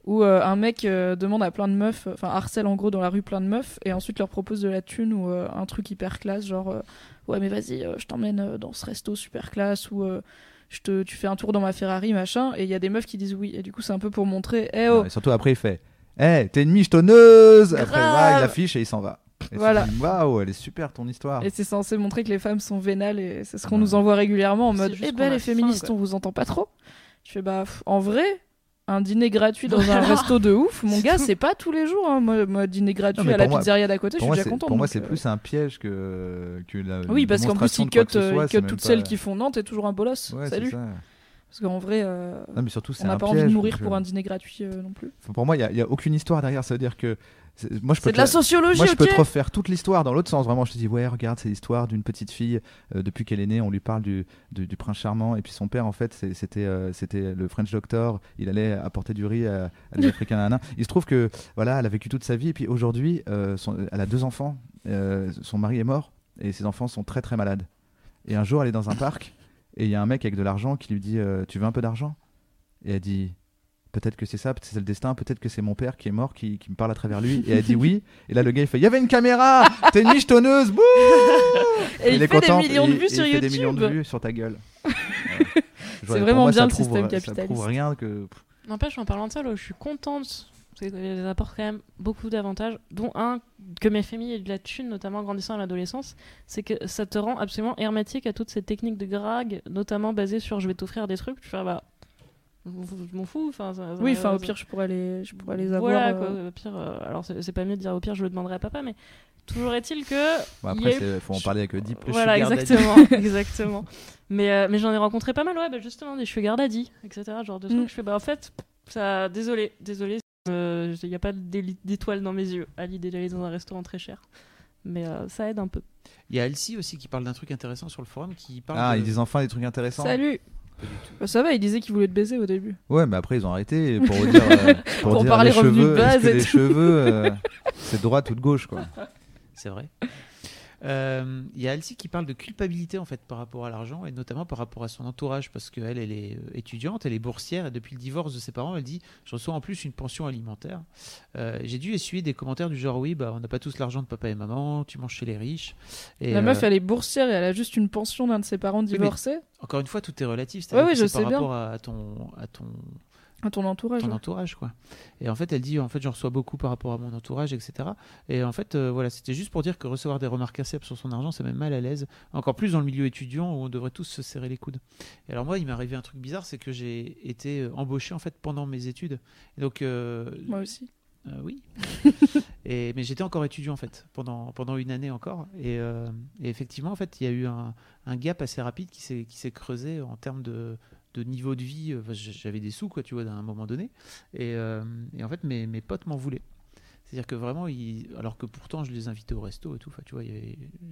où euh, un mec euh, demande à plein de meufs, enfin harcèle en gros dans la rue plein de meufs et ensuite leur propose de la thune ou euh, un truc hyper classe, genre euh, ouais mais vas-y, euh, je t'emmène euh, dans ce resto super classe ou euh, je te, tu fais un tour dans ma Ferrari machin et il y a des meufs qui disent oui et du coup c'est un peu pour montrer, eh oh, et surtout après, il fait Hé, t'es une michetonneuse Après, Grave. voilà, il affiche et il s'en va. Et Voilà. Waouh, elle est super ton histoire. Et c'est censé montrer que les femmes sont vénales et c'est ce qu'on Ouais. nous envoie régulièrement en mode Eh ben les féministes, quoi. on vous entend pas trop. Je fais bah pff, en vrai, un dîner gratuit dans un resto de ouf, mon gars, c'est pas tous les jours. Hein. Moi, moi, dîner gratuit à la moi- pizzeria d'à côté, je suis déjà content. pour moi, c'est euh, plus un piège que, que la. Oui, parce qu'en plus, ils cut, que euh, soit, ils cut toutes pas- celles qui font Nantes, t'es toujours un bolos. Ouais, Salut. Parce qu'en vrai, euh, Non, mais surtout, c'est on n'a pas envie de mourir pour un dîner gratuit euh, non plus. Pour moi, il n'y a, aucune histoire derrière. Ça veut dire que. c'est- Moi, je peux de la sociologie, Moi, je peux te refaire toute l'histoire dans l'autre sens. Vraiment, je te dis, ouais, regarde, c'est l'histoire d'une petite fille. euh, depuis qu'elle est née, on lui parle du, du, du prince charmant. Et puis son père, en fait, c'était c'était le French doctor. Il allait apporter du riz à, à des Africains. Il se trouve que, voilà, elle a vécu toute sa vie. Et puis aujourd'hui, elle a deux enfants. Son mari est mort. Et ses enfants sont très, très malades. Et un jour, elle est dans un parc. Et il y a un mec avec de l'argent qui lui dit, euh, tu veux un peu d'argent? Et elle dit. Peut-être que c'est ça, peut-être que c'est le destin, peut-être que c'est mon père qui est mort, qui, qui me parle à travers lui. Et elle dit oui. Et là, le gars, il fait Il y avait une caméra T'es une michetonneuse Bouh Et il, est fait content, des millions de et- vues et sur il fait des YouTube. millions de vues sur ta gueule. Ouais. C'est vraiment moi, bien ça le prouve- système Ça capitaliste. prouve rien que. N'empêche, en parlant de ça, là, je suis contente. Parce qu'elles apportent quand même beaucoup d'avantages, dont un que mes familles aient de la thune, notamment en grandissant à l'adolescence, c'est que ça te rend absolument hermétique à toutes ces techniques de drague, notamment basées sur je vais t'offrir des trucs. Tu fais, bah, je m'en fous- ça- ça- Oui, enfin au pire, je pourrais les, je pourrais les avoir. Voilà, euh, quoi, au pire, euh, alors c'est c'est pas mieux de dire au pire, je le demanderai à papa, mais toujours est-il que. Bon, après, il faut en parler avec euh, Deep. Le Voilà, exactement. exactement. Mais, euh, mais j'en ai rencontré pas mal, ouais, bah, justement, des sugar daddy, etc. Genre de trucs. Mm. Je fais, bah en fait, ça, désolé, désolé, il n'y a pas d'étoiles dans mes yeux à l'idée d'aller dans un restaurant très cher. Mais euh, ça aide un peu. Il y a Elsie aussi qui parle d'un truc intéressant sur le forum qui parle. Ah, de- ils disent enfin des trucs intéressants. Salut. Bah, ça va, il disait qu'il voulait te baiser au début. Ouais, mais après, ils ont arrêté pour dire. euh, pour, Pour dire parler les revenus de cheveux. base et les tout. cheveux, euh, c'est droite ou de gauche, quoi. C'est vrai. Euh, Il y a Elsie qui parle de culpabilité en fait par rapport à l'argent et notamment par rapport à son entourage parce qu'elle elle est euh, étudiante, elle est boursière et depuis le divorce de ses parents elle dit je reçois en plus une pension alimentaire. Euh, J'ai dû essuyer des commentaires du genre oui bah on n'a pas tous l'argent de papa et maman, tu manges chez les riches. Et, La euh, meuf, elle est boursière et elle a juste une pension d'un de ses parents mais- divorcés. encore une fois tout est relatif. Ouais, ouais, je par sais bien. rapport à ton à ton À ton entourage. ton ouais. entourage quoi. Et en fait elle dit en fait j'en reçois beaucoup par rapport à mon entourage etc. Et en fait euh, voilà c'était juste pour dire que recevoir des remarques acerbes sur son argent c'est même mal à l'aise. Encore plus dans le milieu étudiant où on devrait tous se serrer les coudes. Et alors moi il m'est arrivé un truc bizarre c'est que j'ai été euh, embauché en fait pendant mes études. Et donc euh, Moi aussi. euh, oui. et, mais j'étais encore étudiant en fait pendant, pendant une année encore. Et, et effectivement en fait il y a eu un, un gap assez rapide qui s'est qui s'est creusé en termes de, de niveau de vie. J- J'avais des sous quoi tu vois à un moment donné. Et, euh, et en fait mes, mes potes m'en voulaient. C'est-à-dire que vraiment, alors que pourtant je les invitais au resto et tout, enfin, tu vois,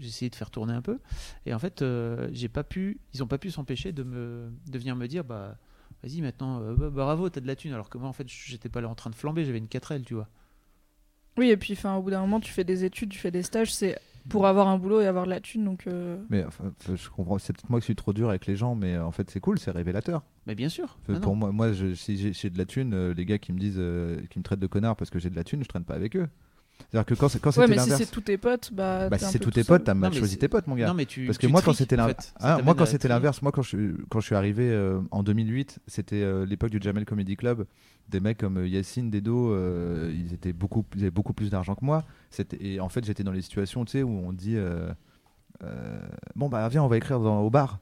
essayé de faire tourner un peu. Et en fait, euh, j'ai pas pu, ils ont pas pu s'empêcher de me, de venir me dire, bah, vas-y maintenant, euh, bah, bravo, t'as de la thune. Alors que moi, en fait, j'étais pas là en train de flamber, j'avais une 4L, tu vois. Oui, et puis enfin, au bout d'un moment, tu fais des études, tu fais des stages, c'est pour avoir un boulot et avoir de la thune. Donc, euh, Mais enfin, je comprends, c'est peut-être moi qui suis trop dur avec les gens, mais euh, en fait, c'est cool, c'est révélateur. Mais bien sûr. Euh, Ah pour non. moi, moi je- si j'ai j'ai de la thune, euh, les gars qui me disent, euh, qui me traitent de connard parce que j'ai de la thune, je traîne pas avec eux. C'est-à-dire que quand, c'est- quand Ouais, c'était mais si l'inverse. c'est tous tes potes, bah. bah, si c'est tous tout tes potes, t'as mal choisi tes potes, mon gars. Non, mais tu, Parce que tu moi, quand c'était en l'in- fait. Ça Ah, moi, quand c'était l'inverse, moi, quand je, suis- quand je suis arrivé euh, en 2008, c'était euh, l'époque du Jamel Comedy Club. Des mecs comme euh, Yacine, Dedo, euh, ils, étaient beaucoup, ils avaient beaucoup plus d'argent que moi. Et en fait, j'étais dans les situations tu sais, où on dit euh, euh, Bon, bah, viens, on va écrire dans, au bar.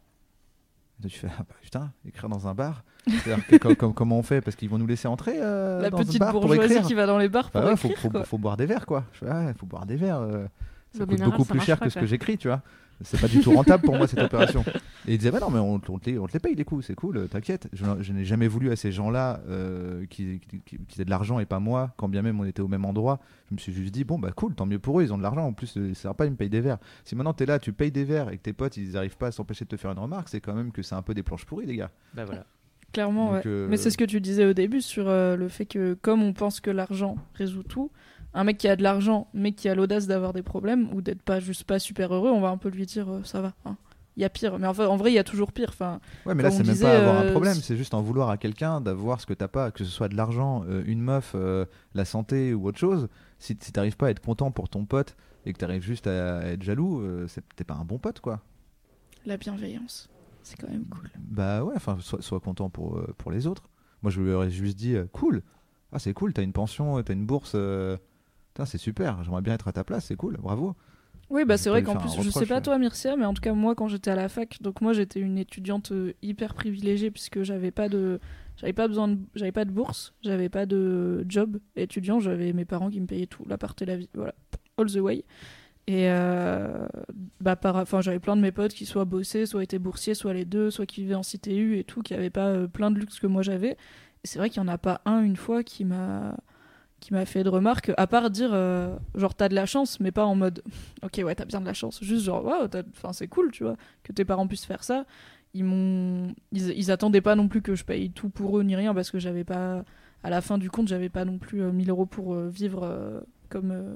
Et tu fais Ah, bah, putain, écrire dans un bar? C'est-à-dire que com- com- Comment on fait? Parce qu'ils vont nous laisser entrer euh, La dans petite bar pour bourgeoisie écrire qui va dans les bars pour bah ouais, faut, écrire, faut, boire des verres, quoi. Fais, ouais, faut boire des verres. euh, ça coûte beaucoup ça plus cher pas, que ce que j'écris, tu vois. C'est pas du tout rentable pour moi cette opération. Et il disait, bah non, mais on, on te les, on te les paye des coups, c'est cool, euh, t'inquiète. Je, je n'ai jamais voulu à ces gens-là euh, qui, qui, qui- qui aient de l'argent et pas moi, quand bien même on était au même endroit. Je me suis juste dit, bon, bah cool, tant mieux pour eux, ils ont de l'argent. En plus, ça sert pas, ils me payent des verres. Si maintenant t'es là, tu payes des verres et que tes potes, ils arrivent pas à s'empêcher de te faire une remarque, c'est quand même que c'est un peu des planches pourries, les gars. Bah voilà. Clairement, Donc, ouais. euh, Mais c'est ce que tu disais au début sur euh, le fait que, comme on pense que l'argent résout tout, un mec qui a de l'argent, mais qui a l'audace d'avoir des problèmes ou d'être pas juste pas super heureux, on va un peu lui dire euh, ça va. hein. Il y a pire. Mais enfin, en vrai, il y a toujours pire. Enfin, Ouais, mais là, c'est même disait, pas avoir un problème, c'est- juste en vouloir à quelqu'un d'avoir ce que t'as pas, que ce soit de l'argent, une meuf, la santé ou autre chose. Si, si t'arrives pas à être content pour ton pote et que t'arrives juste à, être jaloux, c'est- t'es pas un bon pote, quoi. la bienveillance, c'est quand même cool. Bah ouais, enfin, sois, sois content pour, euh, pour les autres. Moi, je lui aurais juste dit, euh, cool, ah c'est cool, t'as une pension, t'as une bourse, euh, c'est super, j'aimerais bien être à ta place, c'est cool, bravo. Oui, bah c'est vrai qu'en plus, je sais pas toi, Myrcia, mais en tout cas, moi, quand j'étais à la fac, donc moi, j'étais une étudiante euh, hyper privilégiée puisque j'avais pas de. J'avais pas besoin de, j'avais pas de bourse, j'avais pas de job étudiant, j'avais mes parents qui me payaient tout, l'appart et la vie, voilà, all the way. Et euh, bah j'avais plein de mes potes qui soit bossaient, soit étaient boursiers, soit les deux, soit qui vivaient en CTU et tout, qui avaient pas euh, plein de luxe que moi j'avais. C'est vrai qu'il y en a pas un une fois qui m'a qui m'a fait de remarques, à part dire euh, genre t'as de la chance, mais pas en mode ok ouais t'as bien de la chance, juste genre waouh, c'est cool tu vois que tes parents puissent faire ça. Ils m'ont, ils, attendaient pas non plus que je paye tout pour eux ni rien parce que j'avais pas, à la fin du compte j'avais pas non plus euh, 1000 euros pour euh, vivre euh, comme euh,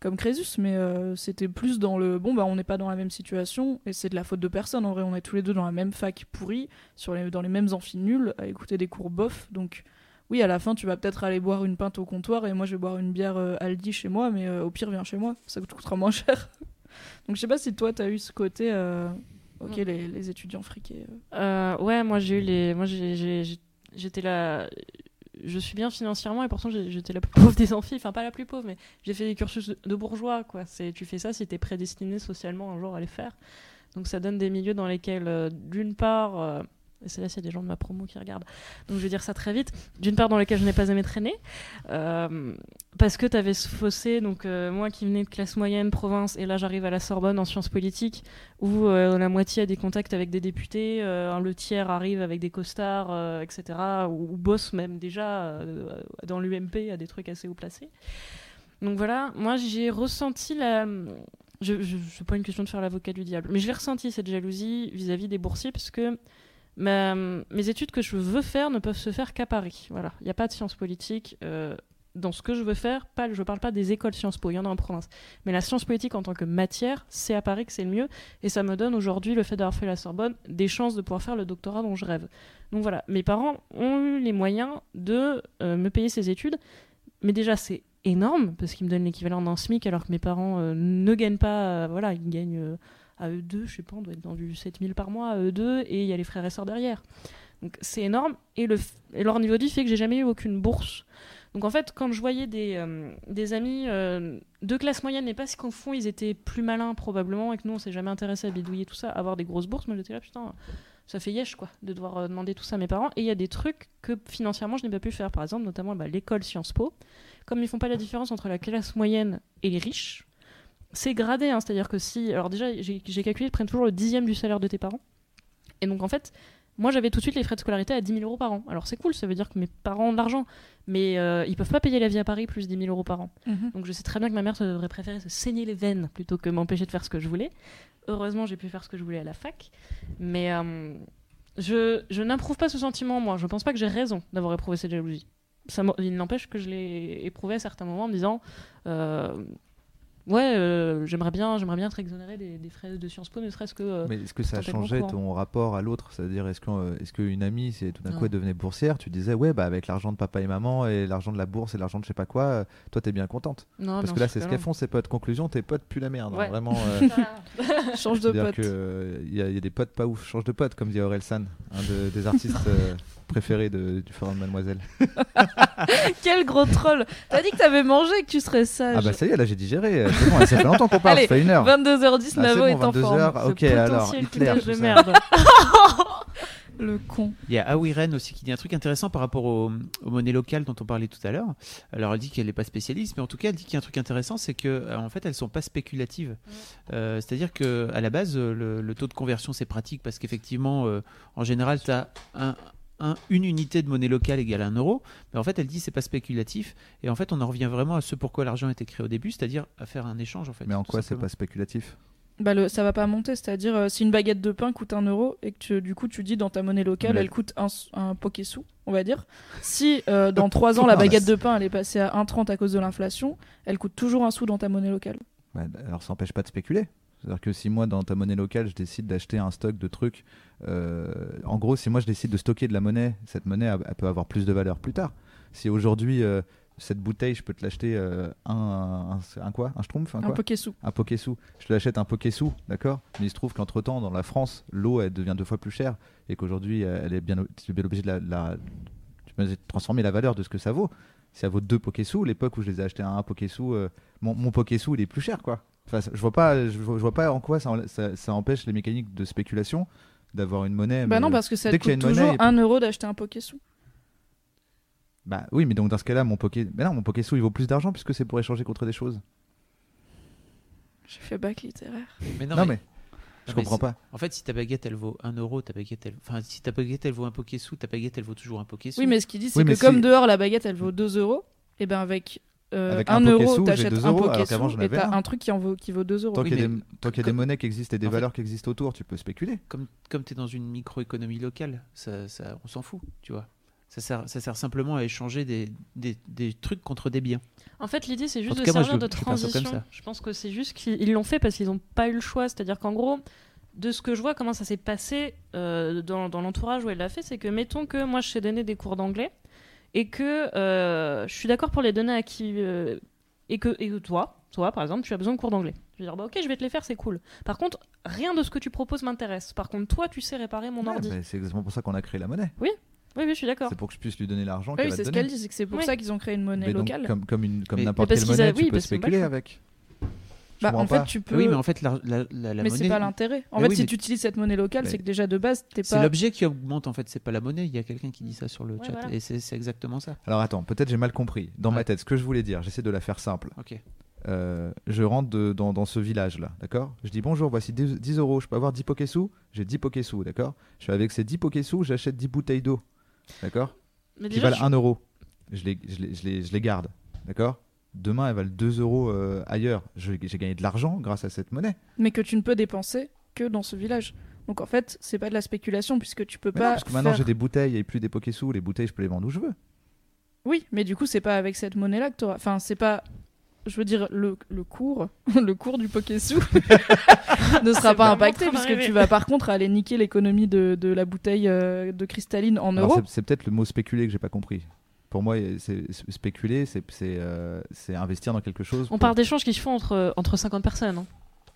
comme Crésus, mais euh, c'était plus dans le bon bah on n'est pas dans la même situation et c'est de la faute de personne en vrai, on est tous les deux dans la même fac pourrie, sur les, dans les mêmes amphis nuls, à écouter des cours bof, donc oui à la fin tu vas peut-être aller boire une pinte au comptoir et moi je vais boire une bière euh, Aldi chez moi, mais euh, au pire viens chez moi, ça te coûtera moins cher. donc je sais pas si toi t'as eu ce côté, ok les, les étudiants friqués. ouais, moi j'ai eu les. Moi j'ai- j'ai- j'ai- j'étais là. Je suis bien financièrement et pourtant j'étais la plus pauvre des amphis. Enfin, pas la plus pauvre, mais j'ai fait des cursus de- bourgeois, quoi. Tu fais ça si t'es prédestiné socialement un jour à les faire. Donc ça donne des milieux dans lesquels, euh, d'une part. Et c'est là, s'il y a des gens de ma promo qui regardent. Donc je vais dire ça très vite. D'une part, dans lesquels je n'ai pas aimé traîner. euh, parce que tu avais ce fossé. Donc euh, moi qui venais de classe moyenne, province, et là j'arrive à la Sorbonne en sciences politiques où euh, la moitié a des contacts avec des députés, euh, le tiers arrive avec des costards, etc., ou, ou bosse même déjà dans l'UMP à des trucs assez haut placés. Donc voilà, moi j'ai ressenti la... Je, je, c'est pas une question de faire l'avocat du diable, mais j'ai ressenti cette jalousie vis-à-vis des boursiers parce que mes études que je veux faire ne peuvent se faire qu'à Paris. Voilà, il n'y a pas de sciences politiques. euh, dans ce que je veux faire, je parle pas des écoles Sciences Po, il y en a en province. Mais la science politique en tant que matière, c'est à Paris que c'est le mieux. Et ça me donne aujourd'hui, le fait d'avoir fait la Sorbonne, des chances de pouvoir faire le doctorat dont je rêve. Donc voilà, mes parents ont eu les moyens de euh, me payer ces études. Mais déjà, c'est énorme, parce qu'ils me donnent l'équivalent d'un SMIC, alors que mes parents euh, ne gagnent pas. voilà, ils gagnent à eux deux, je sais pas, on doit être dans du 7000 par mois à eux deux, et il y a les frères et sœurs derrière. Donc c'est énorme. Et, le, leur niveau de vie fait que j'ai jamais eu aucune bourse. Donc en fait, quand je voyais des, euh, des amis euh, de classe moyenne, et parce qu'au fond ils étaient plus malins probablement, et que nous on s'est jamais intéressé à bidouiller tout ça, avoir des grosses bourses, moi j'étais là, putain, ça fait yesh quoi, de devoir euh, demander tout ça à mes parents. Et il y a des trucs que financièrement je n'ai pas pu faire, par exemple, notamment bah, l'école Sciences Po. Comme ils font pas la différence entre la classe moyenne et les riches, c'est gradé, hein, c'est-à-dire que si. Alors déjà, j'ai calculé, ils prennent toujours le dixième du salaire de tes parents. Et donc en fait, moi j'avais tout de suite les frais de scolarité à 10 000 euros par an. Alors c'est cool, ça veut dire que mes parents ont de l'argent, mais euh, ils peuvent pas payer la vie à Paris plus 10 000 euros par an. Donc je sais très bien que ma mère devrait préférer se saigner les veines plutôt que m'empêcher de faire ce que je voulais. Heureusement, j'ai pu faire ce que je voulais à la fac. Mais euh, je, je n'approuve pas ce sentiment, moi. Je pense pas que j'ai raison d'avoir éprouvé cette jalousie. Ça, il n'empêche que je l'ai éprouvé à certains moments en me disant euh, Ouais, euh, j'aimerais bien, j'aimerais bien être exonéré des, des frais de Sciences Po, ne serait-ce que. euh, Mais est-ce que ça a changé ton rapport à l'autre? C'est-à-dire, est-ce euh, est-ce qu'une amie, c'est tout d'un coup elle devenait boursière, tu disais, ouais, bah avec l'argent de papa et maman et l'argent de la bourse et l'argent de je sais pas quoi, euh, toi t'es bien contente? Non, Parce que là, c'est ce que qu'elles font, ces potes. Conclusion, tes potes puent la merde. hein, vraiment. euh, Change de pote. que euh, il y, y a des potes pas ouf, change de pote, comme dit Aurel San, un de- des artistes préférés de- du Forum de Mademoiselle. Quel gros troll T'as dit que t'avais mangé et que tu serais sage. Ah bah ça y est, là j'ai digéré. euh, C'est bon, ça fait longtemps qu'on parle, Allez, ça fait une heure. 22h10, Ah, Navo est bon, en 22 forme. Ok, alors potentiel Hitler. de merde. Le con. Il y a Awiren aussi qui dit un truc intéressant par rapport aux, aux monnaies locales dont on parlait tout à l'heure. Alors elle dit qu'elle n'est pas spécialiste, mais en tout cas elle dit qu'il y a un truc intéressant, c'est que euh, en fait elles sont pas spéculatives. Euh, C'est-à-dire que à la base le, le taux de conversion c'est pratique parce qu'effectivement euh, en général tu as un, un- une unité de monnaie locale égale un euro, mais en fait elle dit c'est pas spéculatif et en fait on en revient vraiment à ce pourquoi l'argent a été créé au début, c'est-à-dire à faire un échange en fait. Mais en quoi c'est pas spéculatif? Bah le, ça va pas monter. C'est-à-dire, euh, si une baguette de pain coûte 1 euro et que tu- du coup tu dis dans ta monnaie locale, Mais- elle coûte un, un poké sou, on va dire. Si euh, dans 3 ans la baguette de pain elle est passée à 1,30 à cause de l'inflation, elle coûte toujours un sou dans ta monnaie locale. Bah, alors ça n'empêche pas de spéculer. C'est-à-dire que si moi, dans ta monnaie locale, je décide d'acheter un stock de trucs, euh, en gros, si moi je décide de stocker de la monnaie, cette monnaie, elle, peut avoir plus de valeur plus tard. Si aujourd'hui, euh, cette bouteille, je peux te l'acheter euh, un, un, un quoi? Un schtroumpf un Un quoi? Poké sou. un poké sou. Je te l'achète un poké sou, d'accord? Mais il se trouve qu'entre temps, dans la France, l'eau elle devient deux fois plus chère et qu'aujourd'hui, elle est bien, tu es bien obligé de la, la- tu peux transformer la valeur de ce que ça vaut. Si ça vaut deux poké sous, l'époque où je les ai achetés à un poké sou, euh, mon, mon poké sou il est plus cher quoi. Enfin, je vois pas, je vois, je vois pas en quoi ça, ça, ça empêche les mécaniques de spéculation d'avoir une monnaie. Bah mais- non, parce que ça te coûte toujours monnaie, 1 euro d'acheter un poké sou. Bah oui, mais donc dans ce cas-là, mon poké, mais non, mon poké sou il vaut plus d'argent puisque c'est pour échanger contre des choses. J'ai fait bac littéraire. Mais Non, non, mais, mais- je comprends pas. En fait, si ta baguette elle vaut 1 euro, ta baguette elle. Enfin, si ta baguette elle vaut un poké sou, ta baguette elle vaut toujours un poké sou. Oui, mais ce qu'il dit, c'est Oui, que comme dehors la baguette elle vaut 2 euros, et ben avec, euh, Avec 1 un euro t'achètes 2 un euros, alors et t'as un. un truc qui, en vaut, qui vaut 2 euros. Tant Oui, qu'il y, a des- tant qu'il y a des monnaies qui existent et des en fait- valeurs qui existent autour, tu peux spéculer. Comme, comme tu es dans une microéconomie locale, ça, ça, on s'en fout, tu vois. Ça sert, ça sert simplement à échanger des, des, des trucs contre des biens. En fait, l'idée, c'est juste de cas, moi, servir je- de transition. Je pense que c'est juste qu'ils ils l'ont fait parce qu'ils n'ont pas eu le choix. C'est-à-dire qu'en gros, de ce que je vois, comment ça s'est passé euh, dans, dans l'entourage où elle l'a fait, c'est que mettons que moi, je sais donner des cours d'anglais et que euh, je suis d'accord pour les donner à qui. euh, et, que, et que toi, toi, par exemple, tu as besoin de cours d'anglais. Je vais dire, bah, ok, je vais te les faire, c'est cool. Par contre, rien de ce que tu proposes m'intéresse. Par contre, toi, tu sais réparer mon Ouais, ordi. c'est exactement pour ça qu'on a créé la monnaie. Oui, oui, je suis d'accord. C'est pour que je puisse lui donner l'argent Oui, c'est ce qu'elle dit, c'est que c'est pour Oui. ça qu'ils ont créé une monnaie Mais donc, locale. comme, comme, une- comme Mais- n'importe quelle qu'ils a- monnaie, oui, tu peux spéculer avec. Bah, en fait, pas. tu peux. Oui, mais en fait, la, la, la, la mais monnaie. c'est pas l'intérêt. En Mais fait, oui, si mais- tu utilises cette monnaie locale, Mais- c'est que déjà de base, t'es C'est pas. l'objet qui augmente en fait, c'est pas la monnaie. Il y a quelqu'un qui dit ça sur le Ouais, chat voilà. et c'est c'est exactement ça. Alors attends, peut-être j'ai mal compris. Dans ma tête, ce que je voulais dire, j'essaie de la faire simple. Ok. Euh, je rentre de- dans, dans ce village-là, d'accord? Je dis bonjour, voici 10, 10 euros, je peux avoir 10 sous? J'ai 10 sous d'accord? Je suis avec ces 10 sous j'achète 10 bouteilles d'eau, d'accord? Qui déjà, valent je- 1 euro. Je les, je, les, je, les, je les garde, d'accord? Demain, elles valent 2 euros euh, ailleurs. J'ai gagné de l'argent grâce à cette monnaie. Mais que tu ne peux dépenser que dans ce village. Donc en fait, c'est pas de la spéculation puisque tu peux Mais non, pas. parce que maintenant faire- j'ai des bouteilles et plus des sous Les bouteilles, je peux les vendre où je veux. Oui, mais du coup, c'est pas avec cette monnaie-là que t'auras. Enfin, c'est pas. Je veux dire, le, le cours, le cours du Poké-sou ne sera pas impacté puisque tu vas par contre aller niquer l'économie de, de la bouteille euh, de cristalline en euros. c'est- C'est peut-être le mot spéculer que j'ai pas compris. Pour moi, c'est spéculer, c'est c'est, euh, investir dans quelque chose. On pour- parle d'échanges qui se font entre, entre 50 personnes, hein,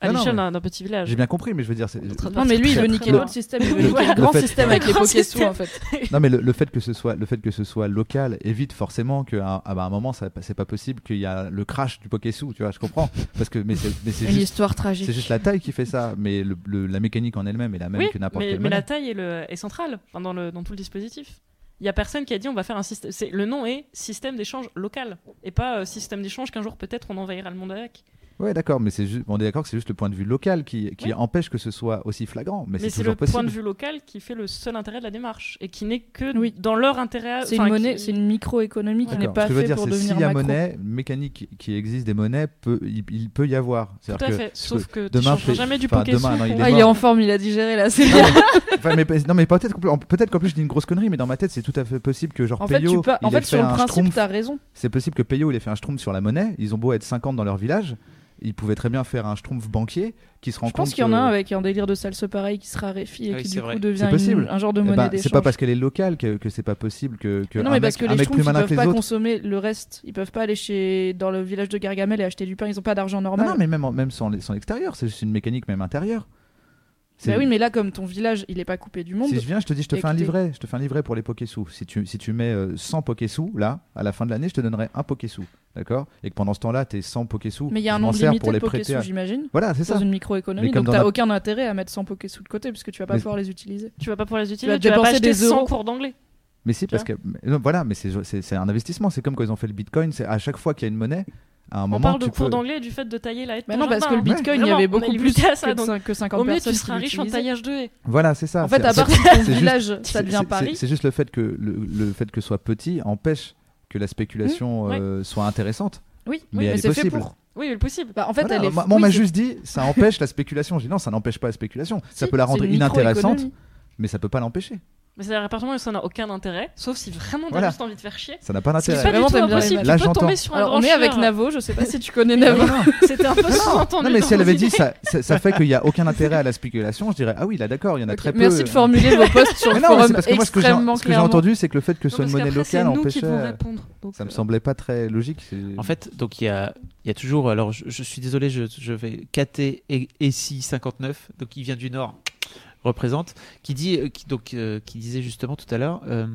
à l'échelle d'un petit village. J'ai bien compris, mais je veux dire, c'est- Non, mais lui, il veut niquer loin. système. Il veut Le- niquer le le grand fait- système avec les Le système. en fait. non, mais le, le fait que ce soit le fait que ce soit local évite forcément qu'à à un moment, c'est pas possible qu'il y a le crash du Poké-sous, tu vois, je comprends. Parce que mais c'est juste histoire tragique. c'est juste la taille qui fait ça, mais le- le- la mécanique en elle-même est la même oui, que n'importe mais, quelle mais la taille est, le, centrale le, dans tout le dispositif. Il y a personne qui a dit on va faire un système. Le nom est système d'échange local et pas euh, système d'échange qu'un jour peut-être on envahira le monde avec. Ouais, d'accord, mais c'est juste on est d'accord que c'est juste le point de vue local qui, qui Oui. empêche que ce soit aussi flagrant, mais, Mais, c'est le possible. point de vue local qui fait le seul intérêt de la démarche et qui n'est que Oui. dans leur intérêt. C'est une monnaie, qui- c'est une microéconomie qui n'est pas Ce que je veux faite dire, pour c'est devenir s'il y a macro. monnaie mécanique qui existe des monnaies, peut, il, il peut y avoir. Tout à que- fait. Sauf que tu demain, je- jamais du poké demain, non, il est Ah, il est en forme, il a digéré là, c'est bien. Enfin, mais, non, mais peut-être qu'en peut-être qu'en plus je dis une grosse connerie, mais dans ma tête c'est tout à fait possible que genre En tu peux... en il ait fait sur le un principe, schtroumpf. t'as raison. C'est possible que Peyo il ait fait un schtroumpf sur la monnaie. Ils ont beau être 50 dans leur village, ils pouvaient très bien faire un schtroumpf banquier qui se rend Je compte. pense qu'il y en a un avec un délire de salse pareil qui se raréfie et Ah oui, qui du vrai. coup devient C'est possible. une- un genre de Eh monnaie ben, d'échange. c'est pas parce qu'elle est locale que, que c'est pas possible que, que Mais non, un mais parce mec, que les schtroumpfs, ils malin peuvent pas autres. consommer le reste. Ils peuvent pas aller chez dans le village de Gargamel et acheter du pain. Ils ont pas d'argent Non, normal. non, mais même, en- même sans, sans l'extérieur, c'est juste une mécanique même intérieure. C'est- Bah oui, mais là, comme ton village, il est pas coupé du monde. Si je viens, je te dis, je te fais un livret, je te fais un livret pour les Poké-sous. Si tu, si tu mets euh, 100 Poké-sous, là, à la fin de l'année, je te donnerai un Poké-sous. D'accord? Et que pendant ce temps-là, tes 100 Poké-sous, Mais il y a un nombre limité pour de les poké prêter. à- j'imagine. Voilà, c'est ça. Dans une microéconomie, Mais comme donc dans t'as la- aucun intérêt à mettre 100 poké sous de côté parce que tu vas pas Mais- pouvoir les utiliser. Tu vas pas pouvoir les utiliser. vas Tu vas, pas acheter des 100 euros. cours d'anglais. Mais si, parce que. mais non, voilà, mais c'est c'est- c'est un investissement. C'est comme quand ils ont fait le Bitcoin. C'est à chaque fois qu'il y a une monnaie, à un On moment. parle de tu cours peux- d'anglais et du fait de tailler la haie de Mais non, parce que le bitcoin, il y avait beaucoup plus à ça, que, donc cin- que 50 Au mieux, personnes. tu seras riche en taillage de haies. Voilà, c'est ça. En fait, à c'est- part si ton village, ça devient Paris. C'est juste le fait que le, le fait que ce soit petit empêche que la spéculation Mmh, ouais. euh, soit intéressante. Oui, Mais oui, elle mais est c'est fait possible. pour. Oui, le possible. Bah, en fait, Voilà, elle est. moi, moi, on oui, m'a juste dit, ça empêche la spéculation. Je dis non, ça n'empêche pas la spéculation. Ça peut la rendre une inintéressante, mais ça peut pas l'empêcher. Mais c'est à partir du moment où ça n'a aucun intérêt, sauf si vraiment t'as Voilà. juste envie de faire chier. Ça n'a pas C'est d'intérêt. pas Vraiment, du tout t'aimes bien les impossible. Tu peux tomber sur un Alors, grand on est avec. Navo, je sais pas si tu connais Navo. C'était un peu sous-entendu. Non, mais dans si elle avait dit ça, ça, ça fait qu'il n'y a aucun intérêt à la spéculation, je dirais ah oui, là d'accord, il y en a Ok, très peu. Merci de formuler vos posts sur Mais le non, mais forum c'est parce que moi, ce que j'ai extrêmement ce que j'ai clairement. entendu, c'est que le fait que ce Non, soit une parce monnaie qu'après, c'est locale nous qui empêchait. devons euh, répondre. Donc, Ça me euh, semblait pas très logique. c'est- En fait, donc il y a, il y a toujours. Alors, je, je suis désolé, je, je vais KT et Essi 59, donc il vient du Nord, représente, qui dit, euh, qui, donc, euh, qui disait justement tout à l'heure. euh,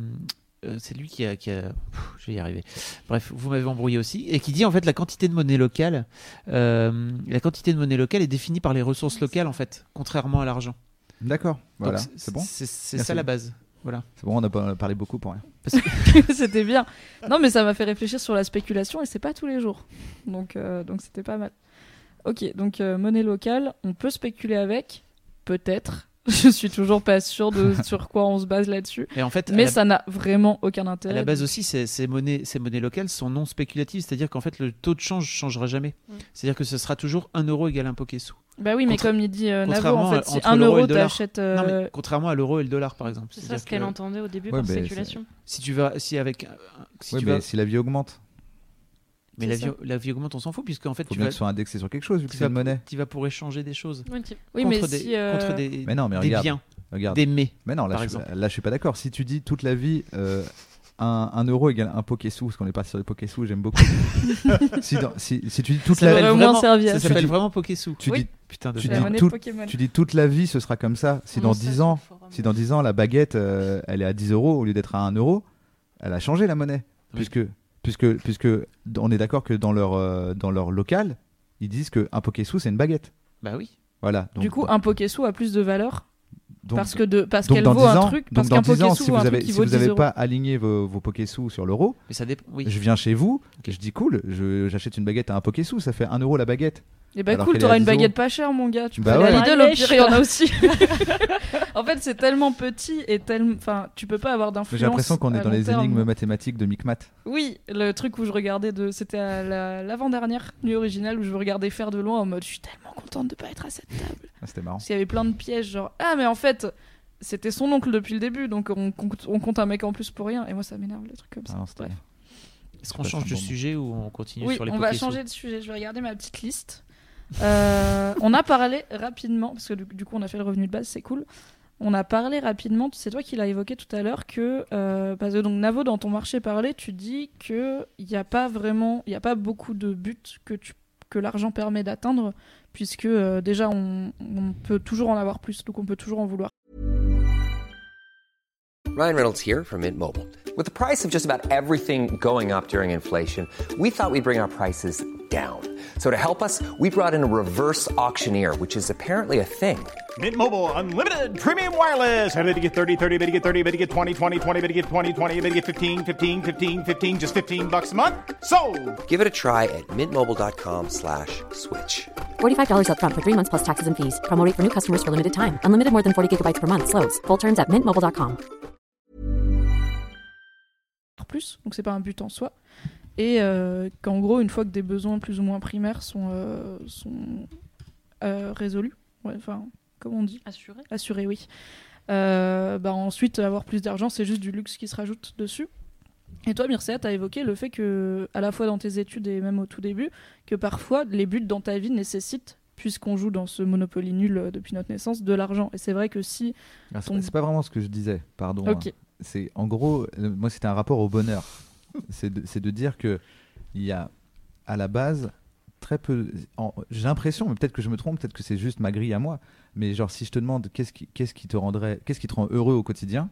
c'est lui qui a, qui a- Pff, je vais y arriver. Bref, vous m'avez embrouillé aussi, et qui dit en fait la quantité de monnaie locale, euh, la quantité de monnaie locale est définie par les ressources locales en fait, contrairement à l'argent. D'accord, voilà, c'est bon. C'est ça la base. Voilà. C'est bon, on a pas parlé beaucoup pour rien. c'était bien. Non, mais ça m'a fait réfléchir sur la spéculation et c'est pas tous les jours. Donc, euh, donc c'était pas mal. Ok, donc euh, monnaie locale, on peut spéculer avec, peut-être. Je suis toujours pas sûre de sur quoi on se base là-dessus. Et en fait, à Mais la- ça n'a vraiment aucun À intérêt. la base aussi, ces, ces monnaies, ces monnaies locales sont non spéculatives, c'est-à-dire qu'en fait, le taux de change changera jamais. Mm. C'est-à-dire que ce sera toujours 1 euro égale un poké sous. Bah oui, mais Contra- comme il dit euh, Navo, contrairement en fait, à- si entre 1 l'euro et euro le dollar. t'achètes. Non, euh, mais contrairement à l'euro et le dollar, par exemple. C'est ça ce qu'elle que entendait au début Ouais, spéculation. Si tu vas, si avec, si Oui, tu mais vas, si la vie augmente, mais la vie, la vie augmente, on s'en fout, puisqu'en fait, faut tu bien vas, que ce soit indexé sur quelque chose vu que c'est une monnaie. tu vas pour échanger des choses. Oui, type. Oui, contre mais des, si. euh, contre des, Mais non, mais des regarde. biens, Regarde. des mets. Mais non, là, par je, suis- exemple. là je suis pas d'accord. Si tu dis toute la vie, euh, un, un euro égale un poké sous, parce qu'on est parti sur les poké sous, j'aime beaucoup. si, dans- si, si tu dis toute Ça la moins vraiment, ça s'appelle vraiment poké sous. tu Oui. dis Putain de tu dis merde. monnaie tout- Pokémon. tu dis toute la vie, ce sera comme ça. Si dans sait 10 sur ans, forum. si dans 10 ans la baguette, euh, elle est à 10 euros au lieu d'être à 1 euro, elle a changé la monnaie, puisque puisque puisque on est d'accord que dans leur euh, dans leur local, ils disent que un poké sous c'est une baguette. Bah oui. Voilà. Donc, Du coup, un Poké-sous a plus de valeur donc- parce que de parce qu'elle vaut 10 un ans, truc parce qu'un 10 ans, Poké-sous si vous un avez truc qui si vaut vous 10 avez euros. pas aligné vos, vos poké sous sur l'euro, Mais ça dépend. Oui. je viens chez vous, je dis cool, je- j'achète une baguette à un poké sous, ça fait 1 euro la baguette. Et bah Alors cool, t'auras une 10 euros. baguette pas chère, mon gars. Tu peux Bah aller à ouais. Lidl, au pire, il y en a aussi. en fait, c'est tellement petit et tellement. Enfin, tu peux pas avoir d'influence. J'ai l'impression qu'on est dans les terme. énigmes mathématiques de Micmat. Oui, le truc où je regardais de. C'était à la- l'avant-dernière nuit originale où je regardais faire de loin en mode je suis tellement contente de pas être à cette table. Ah, C'était marrant. Parce qu'il y avait plein de pièges, genre Ah, mais en fait, c'était son oncle depuis le début, donc on compte, on compte un mec en plus pour rien. Et moi, ça m'énerve, les trucs comme ça. Ah non, c'était Bref. Est-ce qu'on change de sujet ou on continue Oui, sur les on va changer de sujet. Je vais regarder ma petite liste. Euh, on a parlé rapidement, parce que du, du coup, on a fait le revenu de base, c'est cool. On a parlé rapidement, c'est toi qui l'as évoqué tout à l'heure, que, euh, parce que donc Navo, dans ton marché parlé, tu dis qu'il n'y a pas vraiment, il n'y a pas beaucoup de buts que, tu, que l'argent permet d'atteindre, puisque euh, déjà, on, on peut toujours en avoir plus, donc on peut toujours en vouloir. Ryan Reynolds here from Mint Mobile. With the price of just about everything going up during inflation, we thought we'd bring our prices down. So to help us, we brought in a reverse auctioneer, which is apparently a thing. Mint Mobile unlimited premium wireless. Ready to get 30, 30, bit to get 30, bit to get 20, 20, 20, bit to get 20, 20, bit to get 15, 15, 15, 15 just 15 bucks a month. So, Give it a try at mintmobile.com slash switch. $45 upfront for three months plus taxes and fees. Promo rate for new customers for limited time. Unlimited more than 40 gigabytes per month. Slows. Full terms at mintmobile.com. plus, donc c'est pas un but en soi. Et euh, qu'en gros, une fois que des besoins plus ou moins primaires sont, euh, sont euh, résolus, ouais, enfin, comment on dit Assuré. Assurés, oui. Euh, bah ensuite, avoir plus d'argent, c'est juste du luxe qui se rajoute dessus. Et toi, Mircea, tu as évoqué le fait que, à la fois dans tes études et même au tout début, que parfois les buts dans ta vie nécessitent, puisqu'on joue dans ce Monopoly nul euh, depuis notre naissance, de l'argent. Et c'est vrai que si. Ah, c'est Ton- pas- vraiment ce que je disais, pardon. Hein. C'est en gros, euh, moi c'était un rapport au bonheur. c'est de, dire que il y a à la base très peu. J'ai l'impression, mais peut-être que je me trompe, peut-être que c'est juste ma grille à moi. Mais genre si je te demande qu'est-ce qui, qu'est-ce qui te rendrait, qu'est-ce qui te rend heureux au quotidien,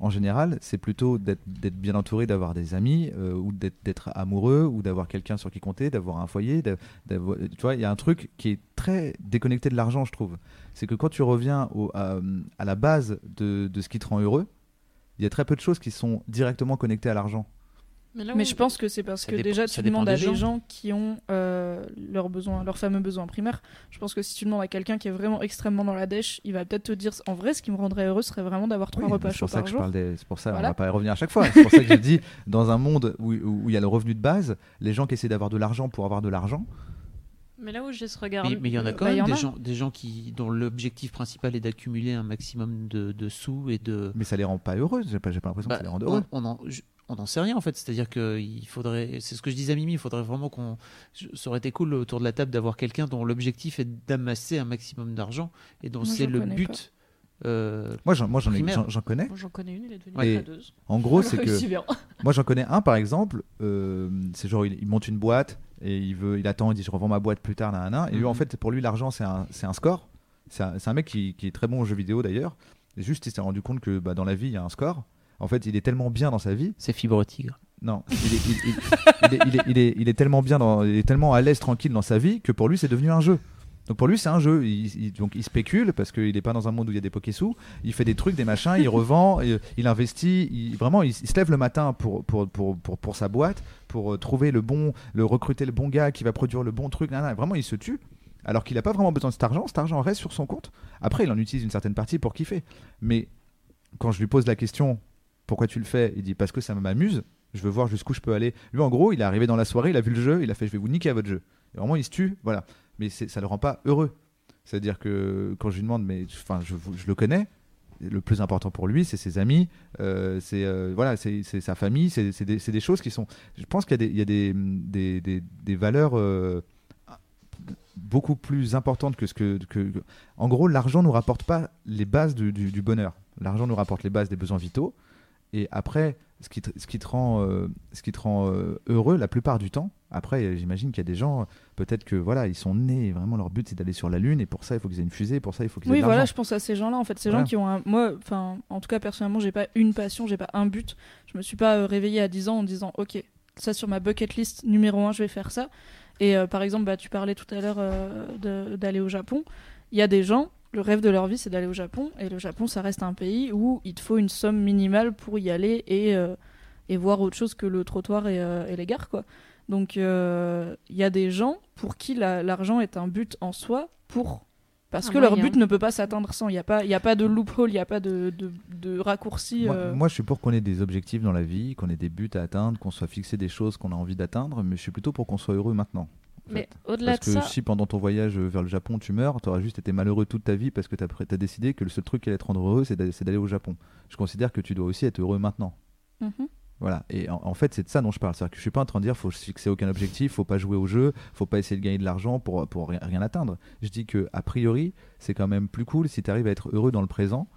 en général, c'est plutôt d'être bien entouré, d'avoir des amis, euh, ou d'être amoureux, ou d'avoir quelqu'un sur qui compter, d'avoir un foyer. Tu vois, il y a un truc qui est très déconnecté de l'argent, je trouve. C'est que quand tu reviens à, la base de ce qui te rend heureux, il y a très peu de choses qui sont directement connectées à l'argent. Mais, là Mais où- je pense que c'est parce Ça que dépend- déjà tu demandes à des des gens. gens qui ont euh, leurs besoins, leurs fameux besoins primaires. Je pense que si tu demandes à quelqu'un qui est vraiment extrêmement dans la dèche, il va peut-être te dire en vrai, ce qui me rendrait heureux serait vraiment d'avoir trois Oui, repas c'est chauds pour ça par que je jour. des- C'est pour ça, Voilà. on va pas y revenir à chaque fois. C'est pour ça que je dis, dans un monde où, où il y a le revenu de base, les gens qui essaient d'avoir de l'argent pour avoir de l'argent, Mais là où j'ai ce regard. Mais il y en a quand Bah, même des a. gens, des gens qui, dont l'objectif principal est d'accumuler un maximum de, de sous et de. Mais ça les rend pas heureux. J'ai pas, l'impression Bah, que ça les rend heureux. on, on en, je- on n'en sait rien en fait. C'est-à-dire qu'il faudrait. C'est ce que je disais à Mimi. Il faudrait vraiment qu'on. Ça aurait été cool autour de la table d'avoir quelqu'un dont l'objectif est d'amasser un maximum d'argent et dont c'est le but. euh, Moi, j'en, moi, j'en, ai- j'en, j'en connais. Moi, j'en connais une, elle est devenue Ouais. tradeuse. En gros, c'est que moi, j'en connais un par exemple. euh, c'est genre, il, il monte une boîte et il veut, il attend, il dit, je revends ma boîte plus tard, nan, nan, nan. Et lui, Mhm. en fait, pour lui, l'argent, c'est un, c'est un score. C'est un, c'est un mec qui, qui est très bon aux jeux vidéo d'ailleurs. Et juste, il s'est rendu compte que bah, dans la vie, il y a un score. En fait, il est tellement bien dans sa vie c'est fibre tigre. Non, il est, tellement bien, dans, il est tellement à l'aise, tranquille dans sa vie que pour lui c'est devenu un jeu. Donc pour lui c'est un jeu. Il, il- donc il spécule parce qu'il n'est pas dans un monde où il y a des poké-sous. Il fait des trucs, des machins, il revend, il, il investit. Il, vraiment, il, il se lève le matin pour, pour, pour, pour, pour sa boîte, pour euh, trouver le bon, le recruter le bon gars qui va produire le bon truc. nan, nan. Vraiment, il se tue. Alors qu'il n'a pas vraiment besoin de cet argent. Cet argent reste sur son compte. Après, il en utilise une certaine partie pour kiffer. Mais quand je lui pose la question pourquoi tu le fais? Il dit parce que ça m'amuse. Je veux voir jusqu'où je peux aller. Lui, en gros, il est arrivé dans la soirée, il a vu le jeu, il a fait je vais vous niquer à votre jeu. Et vraiment, il se tue, voilà. Mais ça le rend pas heureux. C'est-à-dire que quand je lui demande, mais enfin, je, le connais. Le plus important pour lui, c'est ses amis, euh, c'est euh, voilà, sa famille, c'est des, choses qui sont. Je pense qu'il y a des, valeurs euh, beaucoup plus importantes que ce que, En gros, l'argent nous rapporte pas les bases du bonheur. L'argent nous rapporte les bases des besoins vitaux. Et après, ce qui te, ce qui te rend, euh, ce qui te rend euh, heureux la plupart du temps. Après, euh, j'imagine qu'il y a des gens, euh, peut-être que voilà, ils sont nés, vraiment leur but c'est d'aller sur la lune, et pour ça il faut qu'ils aient une fusée, pour ça il faut qu'ils aient Oui, de voilà, je pense à ces gens-là. En fait, ces Voilà. gens qui ont un. Moi, enfin, en tout cas, personnellement, j'ai pas une passion, j'ai pas un but. Je me suis pas euh, réveillée à 10 ans en disant, ok, ça sur ma bucket list numéro 1, je vais faire ça. Et euh, par exemple, bah, tu parlais tout à l'heure euh, d'aller au Japon. Il y a des gens, le rêve de leur vie, c'est d'aller au Japon. Et le Japon, ça reste un pays où il te faut une somme minimale pour y aller et, euh, et voir autre chose que le trottoir et, euh, et les gares, quoi. Donc, euh, il y a des gens pour qui la- l'argent est un but en soi, pour parce Un que leur but ne peut pas s'atteindre sans. Il n'y a, pas- il y a pas de loophole, il n'y a pas de, de, de raccourci. Moi, euh. moi, je suis pour qu'on ait des objectifs dans la vie, qu'on ait des buts à atteindre, qu'on soit fixé des choses qu'on a envie d'atteindre, mais je suis plutôt pour qu'on soit heureux maintenant. Mais au-delà Parce de que ça, si pendant ton voyage vers le Japon tu meurs, tu auras juste été malheureux toute ta vie parce que tu as, décidé que le seul truc qui allait te rendre heureux c'est d'aller au Japon. Je considère que tu dois aussi être heureux maintenant. Mhm. Voilà. Et en, en fait, c'est de ça dont je parle. C'est-à-dire que je suis pas en train de dire faut se fixer aucun objectif, faut pas jouer au jeu, faut pas essayer de gagner de l'argent pour, pour rien, rien atteindre. Je dis que a priori, c'est quand même plus cool si tu arrives à être heureux dans le présent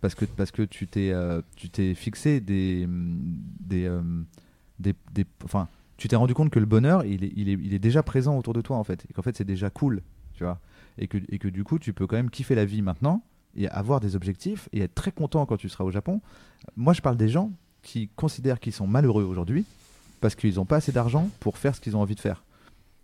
parce que, parce que tu t'es euh, tu t'es fixé des. des, euh, des, des- enfin, tu t'es rendu compte que le bonheur, il est, déjà présent autour de toi en fait. Et qu'en fait, c'est déjà cool. Tu vois et que, du coup, tu peux quand même kiffer la vie maintenant et avoir des objectifs et être très content quand tu seras au Japon. Moi, je parle des gens qui considèrent qu'ils sont malheureux aujourd'hui parce qu'ils n'ont pas assez d'argent pour faire ce qu'ils ont envie de faire.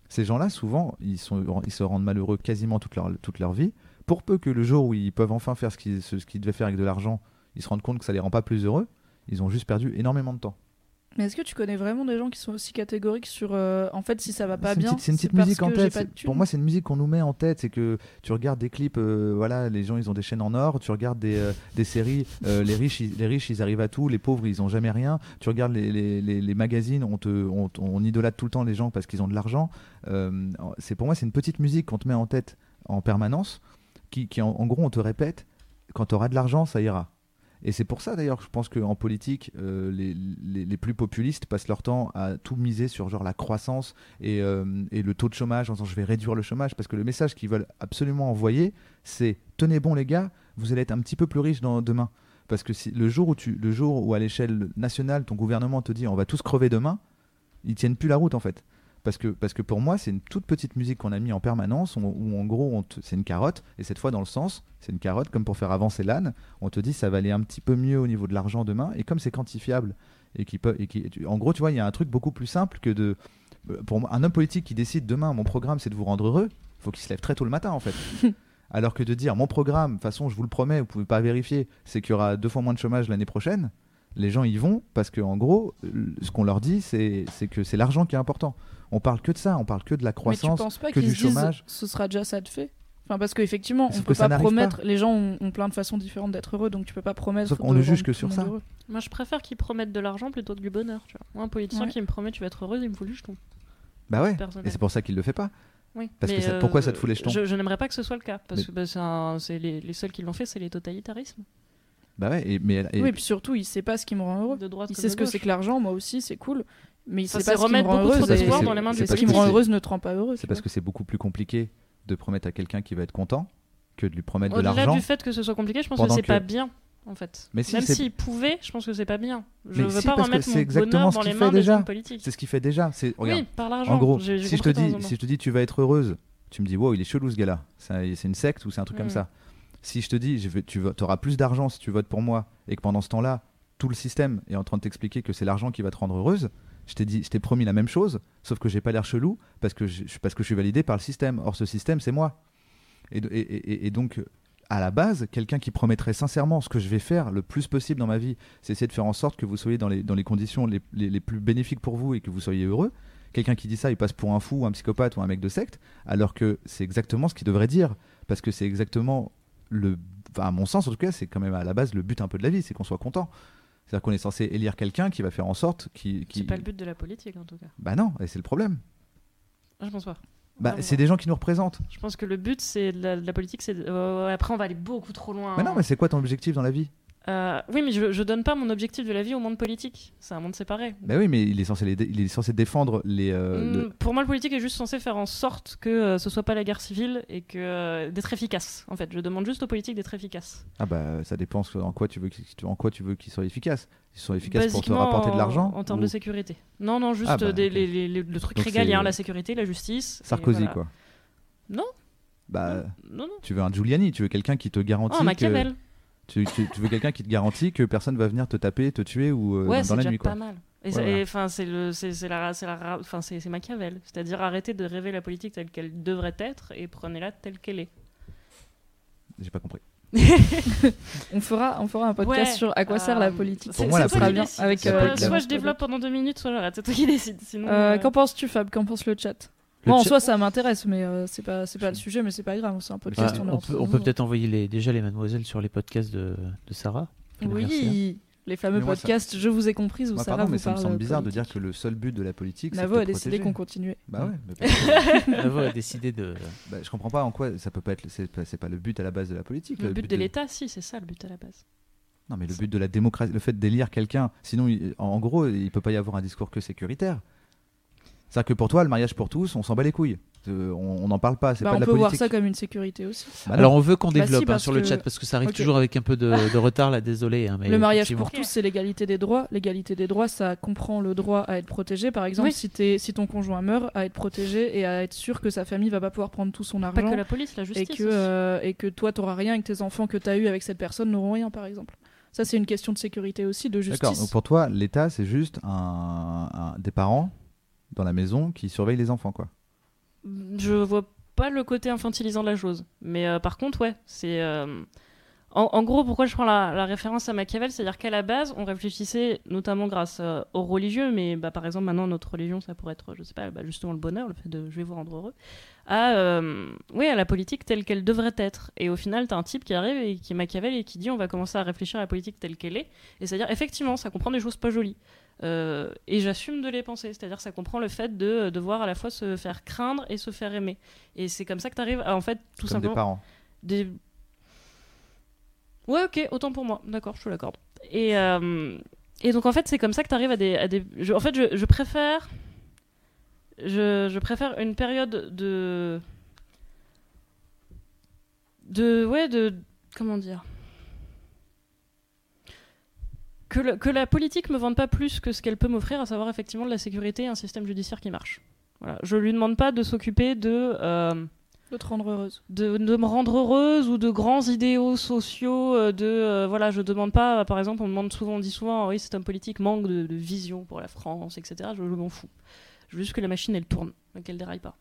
Ces gens-là, souvent, ils, se rendent malheureux quasiment toute leur, vie. Pour peu que le jour où ils peuvent enfin faire ce qu'ils devaient faire avec de l'argent, ils se rendent compte que ça les rend pas plus heureux, ils ont juste perdu énormément de temps. Mais est-ce que tu connais vraiment des gens qui sont aussi catégoriques sur. euh, en fait, si ça va pas C'est une bien. petite- C'est une petite musique en tête. Pour moi, c'est une musique qu'on nous met en tête. C'est que tu regardes des clips, euh, voilà, les gens ils ont des chaînes en or. Tu regardes des, euh, des séries, les riches, ils, les riches ils arrivent à tout, les pauvres ils ont jamais rien. Tu regardes les, les, les- les magazines, on te, on, on idolâtre tout le temps les gens parce qu'ils ont de l'argent. C'est pour moi c'est une petite musique qu'on te met en tête en permanence, qui, qui en, en gros on te répète quand tu auras de l'argent ça ira. Et c'est pour ça d'ailleurs que je pense qu'en politique, euh, les, les, plus populistes passent leur temps à tout miser sur genre la croissance et, euh, et le taux de chômage en disant je vais réduire le chômage parce que le message qu'ils veulent absolument envoyer c'est tenez bon les gars, vous allez être un petit peu plus riches demain. Parce que si, le, jour où tu, le jour où à l'échelle nationale ton gouvernement te dit on va tous crever demain, ils tiennent plus la route en fait. Parce que, parce que pour moi, c'est une toute petite musique qu'on a mis en permanence, où, où en gros, c'est une carotte, et cette fois dans le sens, c'est une carotte, comme pour faire avancer l'âne, on te dit ça va aller un petit peu mieux au niveau de l'argent demain, et comme c'est quantifiable, et qui peut, et qui, en gros, tu vois, il y a un truc beaucoup plus simple que de. euh, Pour un homme politique qui décide demain, mon programme, c'est de vous rendre heureux, il faut qu'il se lève très tôt le matin, en fait. Alors que de dire, mon programme, de toute façon, je vous le promets, vous pouvez pas vérifier, c'est qu'il y aura deux fois moins de chômage l'année prochaine, les gens y vont parce que en gros, ce qu'on leur dit, c'est que c'est l'argent qui est important. On parle que de ça, on parle que de la Mais tu croissance, penses pas que du disent chômage. ce sera déjà ça de fait? Enfin, parce qu'effectivement, on peut que ça pas promettre. pas. Les gens ont, ont plein de façons différentes d'être heureux, donc tu peux pas promettre. Sauf qu'on de ne juge que sur ça. heureux. moi je préfère qu'ils promettent de l'argent plutôt que du bonheur. Tu vois. Moi, un politicien Ouais. qui me promet tu vas être heureuse, il me fout le jeton. Bah ouais. Et c'est pour ça qu'il le fait pas. Oui. Parce que pourquoi ça te fout les jetons? Je, je n'aimerais pas que ce soit le cas, parce Mais- que bah, c'est les, les seuls qui l'ont fait, c'est les totalitarismes. Bah ouais, et, mais elle- et- Oui, puis surtout, il sait pas ce qui me rend heureux. De droite Il sait de ce que c'est que l'argent, moi aussi, c'est cool. Mais il Ça, c'est remettre beaucoup trop heureuse. de c'est- dans les mains des Ce qui me rend heureuse ne te rend pas heureux. c'est parce que c'est beaucoup plus compliqué de promettre à quelqu'un qui va être content que de lui promettre de Au-delà l'argent. du fait que ce soit compliqué, je pense que c'est pas bien, en fait. Mais si, Même s'il pouvait, je pense que c'est pas bien. Je Mais veux si, pas remettre mon bonheur dans les mains des hommes politiques. C'est ce qu'il fait déjà. C'est regarde. Oui, par l'argent. En gros, si je te dis, si je te dis tu vas être heureuse, tu me dis wow il est chelou ce gars-là. C'est c'est une secte ou c'est un truc comme Mm. ça. Si je te dis je vais, tu auras plus d'argent si tu votes pour moi et que pendant ce temps-là tout le système est en train de t'expliquer que c'est l'argent qui va te rendre heureuse, je t'ai dit, je promis la même chose, sauf que j'ai pas l'air chelou parce que je, parce que je suis validé par le système. Or ce système c'est moi. Et, donc à la base, quelqu'un qui promettrait sincèrement ce que je vais faire le plus possible dans ma vie, c'est essayer de faire en sorte que vous soyez dans les, dans les conditions les, les- les plus bénéfiques pour vous et que vous soyez heureux. Quelqu'un qui dit ça, il passe pour un fou, un psychopathe ou un mec de secte, alors que c'est exactement ce qu'il devrait dire. Parce que c'est exactement le. À mon sens, en tout cas, c'est quand même à la base le but un peu de la vie, c'est qu'on soit content. C'est-à-dire qu'on est censé élire quelqu'un qui va faire en sorte qui. qui... C'est pas le but de la politique, en tout cas. Bah non, et c'est le problème. Ah, Je pense pas. Bah, c'est des gens qui nous représentent. Je pense que le but, c'est de la, politique, c'est. euh, après, on va aller beaucoup trop loin. Mais non, hein. mais c'est quoi ton objectif dans la vie? Euh, oui, mais je, je donne pas mon objectif de la vie au monde politique. C'est un monde séparé. Bah oui, mais il est censé, les dé- il est censé défendre les. euh, le- Mm, Pour moi, le politique est juste censé faire en sorte que euh, ce soit pas la guerre civile et que euh, d'être efficace. En fait, je demande juste aux politiques d'être efficaces. Ah bah ça dépend en quoi tu veux qu'ils en quoi tu veux qu'ils soient efficaces. Ils sont efficaces pour te rapporter de l'argent. En, en termes ou de sécurité. Non, non, juste Ah bah, des- ok. les- les- les- le truc Donc régalien, la sécurité, la justice. Sarkozy voilà. quoi. Non. Bah Non, non. tu veux un Giuliani, tu veux quelqu'un qui te garantit Oh, que Machiavel. Tu, tu- tu veux quelqu'un qui te garantit que personne va venir te taper, te tuer ou euh, ouais, dans, la déjà nuit quoi. pas mal. Et voilà. enfin, c'est le, c'est la, la, enfin, c'est Machiavel. C'est-à-dire arrêter de rêver la politique telle qu'elle devrait être et prenez-la telle qu'elle est. J'ai pas compris. On fera, on fera un podcast Ouais, sur à quoi sert la euh, politique. c'est- Pour moi, la sera bien avec, soit, euh, je développe pendant deux minutes, soit j'arrête. C'est toi qui décides. Sinon, Euh, euh, Qu'en penses-tu, Fab? Qu'en pense le chat? Moi, en soi, ça m'intéresse, mais euh, c'est pas, c'est pas le sujet, mais c'est pas grave. C'est un podcast. Bah, on est on peut, on nous. peut peut-être envoyer les, déjà les mademoiselles sur les podcasts de, de Sarah. Merci, hein. Oui, les fameux Mais ça- podcasts Je vous ai comprise où Moi, Sarah pardon, mais vous ça me semble bizarre de dire que le seul but de la politique c'est de a décidé protéger. qu'on continuait. Bah ouais, mais Navo a décidé de. bah, je comprends pas en quoi ça peut pas être c'est pas, c'est pas le but à la base de la politique. le but de l'État, si, c'est ça le but à la base. Non, mais le but de la démocratie, le fait d'élire quelqu'un, sinon, il- en gros, il peut pas y avoir un discours que sécuritaire. C'est-à-dire que pour toi, le mariage pour tous, on s'en bat les couilles. Euh, On n'en parle pas, c'est Bah, pas on de la peut voir ça comme une sécurité aussi. Bah. Alors on veut qu'on Bah si, développe hein, sur le que- chat parce que ça arrive toujours avec un peu de, de retard là, désolé. hein, mais le mariage pour tous, c'est l'égalité des droits. L'égalité des droits, ça comprend le droit à être protégé. Par exemple, Oui. si, t'es- si ton conjoint meurt, à être protégé et à être sûr que sa famille va pas pouvoir prendre tout son Pas argent. que la police, la et justice. que, aussi. euh, et que toi, t'auras rien et que tes enfants que t'as eu avec cette personne n'auront rien, par exemple. Ça, c'est une question de sécurité aussi, de D'accord, justice. donc pour toi, l'État, c'est juste un, un- des parents dans la maison qui surveillent les enfants, quoi. Je vois pas le côté infantilisant de la chose. Mais euh, par contre, ouais, c'est. euh, En, gros, pourquoi je prends la, référence à Machiavel, c'est-à-dire qu'à la base, on réfléchissait notamment grâce euh, aux religieux, mais bah, par exemple, maintenant, notre religion, ça pourrait être, je sais pas, bah, justement le bonheur, le fait de je vais vous rendre heureux, à, oui, à la politique telle qu'elle devrait être. Et au final, tu as un type qui arrive et qui est Machiavel et qui dit on va commencer à réfléchir à la politique telle qu'elle est. Et c'est-à-dire, effectivement, ça comprend des choses pas jolies. Euh, et j'assume de les penser, c'est-à-dire ça comprend le fait de devoir à la fois se faire craindre et se faire aimer. Et c'est comme ça que tu arrives à en fait tout Comme simplement des parents. des... Ouais, ok, autant pour moi. D'accord, je te l'accorde. Et, euh, et donc, en fait, c'est comme ça que tu arrives à des. À des... je- en fait, je, je préfère. Je, je préfère une période de. De. Ouais, de. Comment dire que, le- que la politique me vende pas plus que ce qu'elle peut m'offrir, à savoir effectivement de la sécurité et un système judiciaire qui marche. Voilà. Je lui demande pas de s'occuper de. euh, De te rendre heureuse. de, de me rendre heureuse ou de grands idéaux sociaux euh, de euh, voilà je demande pas euh, par exemple on me demande souvent on dit souvent oui cet homme politique manque de, de vision pour la France etc je, je m'en fous je veux juste que la machine elle tourne qu'elle déraille pas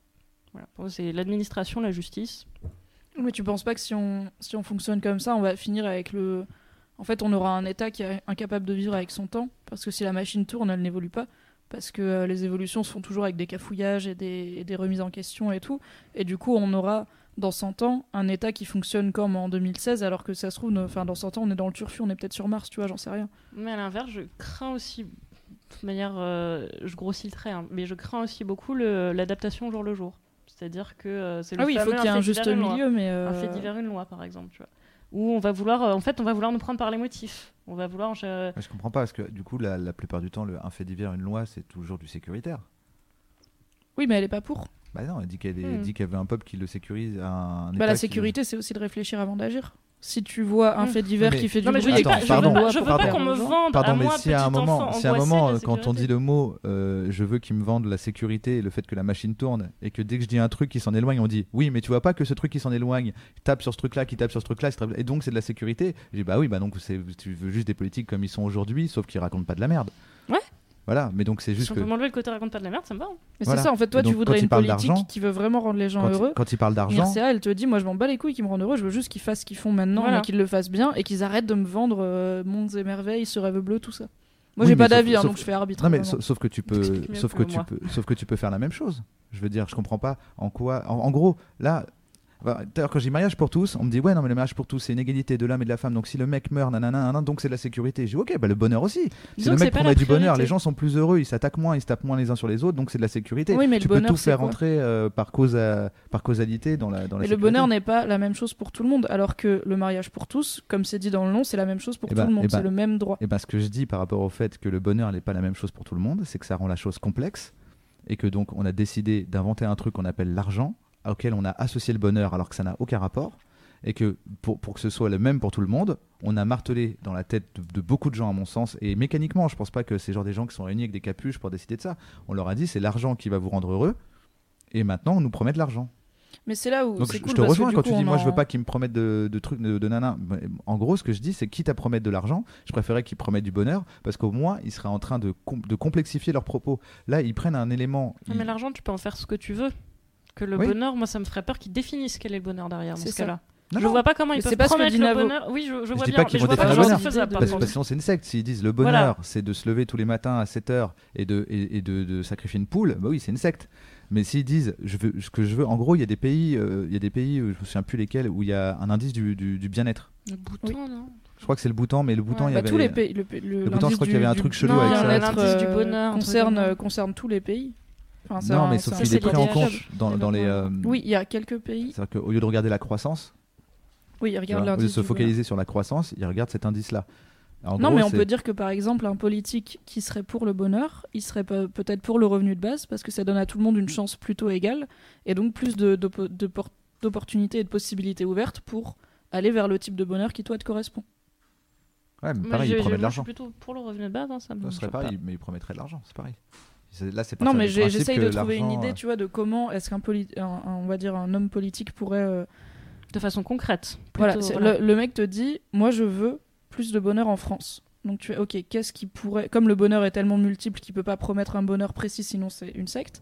voilà pour moi c'est l'administration la justice Mais tu penses pas que si on, si on fonctionne comme ça, on va finir avec le. En fait, on aura un État qui est incapable de vivre avec son temps, parce que si la machine tourne, elle n'évolue pas, parce que euh, les évolutions se font toujours avec des cafouillages et des, et des remises en question et tout, et du coup, on aura dans 100 ans un État qui fonctionne comme en 2016, alors que ça se trouve, enfin dans 100 ans, on est dans le turfu, on est peut-être sur Mars, tu vois, j'en sais rien. mais à l'inverse je crains aussi de toute manière euh, je grossis le trait hein, mais je crains aussi beaucoup l'adaptation au jour le jour C'est-à-dire que euh, c'est Ah le oui, il faut qu'il y ait un juste milieu, mais. Un fait divers, une loi, par exemple, tu vois. Où on va vouloir, euh, en fait, on va vouloir nous prendre par les motifs. On va vouloir. Ouais, Je comprends pas parce que du coup, la, la plupart du temps, le, un fait divers, une loi, c'est toujours du sécuritaire. Oui, mais elle est pas pour. Bah non, elle dit qu'elle Hmm. dit qu'elle veut un peuple qui le sécurise. Un, Bah, État la qui- sécurité, c'est aussi de réfléchir avant d'agir. Si tu vois un Mm. fait divers Mais- qui fait du Non, bruit et que tu fais veux je veux pas qu'on me vende Pardon, à mais moi, si à un moment, si à un moment quand on dit le mot, euh, je veux qu'ils me vendent la sécurité et le fait que la machine tourne, et que dès que je dis un truc qui s'en éloigne, on dit oui, mais tu vois pas que ce truc qui s'en éloigne, tape sur ce truc-là, qui tape sur ce truc-là, et donc c'est de la sécurité. Je dis bah oui, bah donc c'est- tu veux juste des politiques comme ils sont aujourd'hui, sauf qu'ils racontent pas de la merde. Voilà, mais donc c'est juste Si on que peut m'enlever le côté raconte pas de la merde, ça me va. hein. Mais Voilà. c'est ça, en fait, toi, donc, tu voudrais une politique d'argent- qui veut vraiment rendre les gens quand, heureux. il, quand il parle d'argent, Mircea, elle te dit, moi je m'en bats les couilles qu'ils me rendent heureux, je veux juste qu'ils fassent ce qu'ils font maintenant, Voilà. mais qu'ils le fassent bien et qu'ils arrêtent de me vendre euh, mondes et merveilles, ce rêve bleu, tout ça. Moi Oui, j'ai pas d'avis, hein, donc je fais arbitre. Non mais sauf que tu peux, sauf que que tu peux, sauf que tu peux faire la même chose. Je veux dire, je comprends pas en quoi. En, en gros, là, d'ailleurs quand j'ai mariage pour tous, on me dit ouais non mais le mariage pour tous c'est une égalité de l'homme et de la femme. Donc si le mec meurt, nanana, nanana, donc c'est de la sécurité. J'ai ok, bah le bonheur aussi. Si le mec promet du bonheur, les gens sont plus heureux, ils s'attaquent moins, ils se tapent moins les uns sur les autres, donc c'est de la sécurité. Oui, mais tu le peux bonheur, tout faire quoi entrer euh, par cause à- par causalité dans la dans la. Mais le bonheur n'est pas la même chose pour tout le monde, alors que le mariage pour tous, comme c'est dit dans le nom, c'est la même chose pour Eh tout ben- le monde, eh ben- c'est le même droit. Et ben ce que je dis par rapport au fait que le bonheur n'est pas la même chose pour tout le monde, c'est que ça rend la chose complexe et que donc on a décidé d'inventer un truc qu'on appelle l'argent, auquel on a associé le bonheur alors que ça n'a aucun rapport. Et que pour, pour que ce soit le même pour tout le monde, on a martelé dans la tête de, de beaucoup de gens, à mon sens, et mécaniquement, je pense pas que c'est genre des gens qui sont réunis avec des capuches pour décider de ça. On leur a dit c'est l'argent qui va vous rendre heureux, et maintenant on nous promet de l'argent. Mais c'est là où Donc je, cool je te rejoins quand coup, tu dis moi je veux en- pas qu'ils me promettent de, de trucs de, de nana. Mais En gros ce que je dis c'est quitte à promettre de l'argent, je préférais qu'ils promettent du bonheur parce qu'au moins ils seraient en train de, com- de complexifier leurs propos. Là ils prennent un élément. Ah, ils- mais l'argent, tu peux en faire ce que tu veux. Que le Oui. bonheur, moi, ça me ferait peur qu'ils définissent quel est le bonheur derrière dans C'est ce ça. cas-là. Non, je non. vois pas comment ils peuvent pas promettre dit le Navo. bonheur. Oui, je, je vois dis bien, pas qu'ils mais je vont vois pas définir comment le c'est bonheur. faisable. par Parce Parce, que sinon c'est une secte. S'ils disent le bonheur c'est de se lever tous les matins à 7h et de, et, et de, de sacrifier une poule, bah oui c'est une secte. Mais s'ils disent je veux, ce que je veux, en gros il y a des pays, euh, il y a des pays, euh, je me souviens plus lesquels, où il y a un indice du, du- du bien-être. Le bouton, non? Je crois que c'est le Bhoutan, mais le Bhoutan Ouais, il y Bah, avait. tous les pays, le, le, Le Bhoutan, je crois qu'il y avait un truc chelou Non, avec il y a ça. l'indice du bonheur, un truc concerne, euh, concerne tous les pays. Enfin, Non, mais sauf qu'il est pris en compte dans, dans les. euh, Oui, il y a quelques pays. C'est-à-dire qu'au lieu de regarder la croissance, Oui, il regarde vois, au lieu de l'indice. se focaliser sur la croissance, il regarde cet indice-là. En Non, gros, mais on peut dire que par exemple, un politique qui serait pour le bonheur, il serait pe- peut-être pour le revenu de base parce que ça donne à tout le monde une chance plutôt égale et donc plus de- d'oppo- de por- d'opportunités et de possibilités ouvertes pour aller vers le type de bonheur qui toi te correspond. Ouais, mais pareil, il promet de moi, je suis l'argent. plutôt pour le revenu de base. hein, ça me Ce serait pas. mais il promettrait de l'argent, c'est pareil. C'est- Là, c'est Non, mais j'essaye de trouver une idée, tu vois, de comment est-ce qu'un on va dire un homme politique pourrait. euh, De façon concrète. Voilà, plutôt, c'est- voilà. Le, le mec te dit, moi je veux plus de bonheur en France. Donc tu es ok, qu'est-ce qui pourrait, comme le bonheur est tellement multiple qu'il peut pas promettre un bonheur précis, sinon c'est une secte.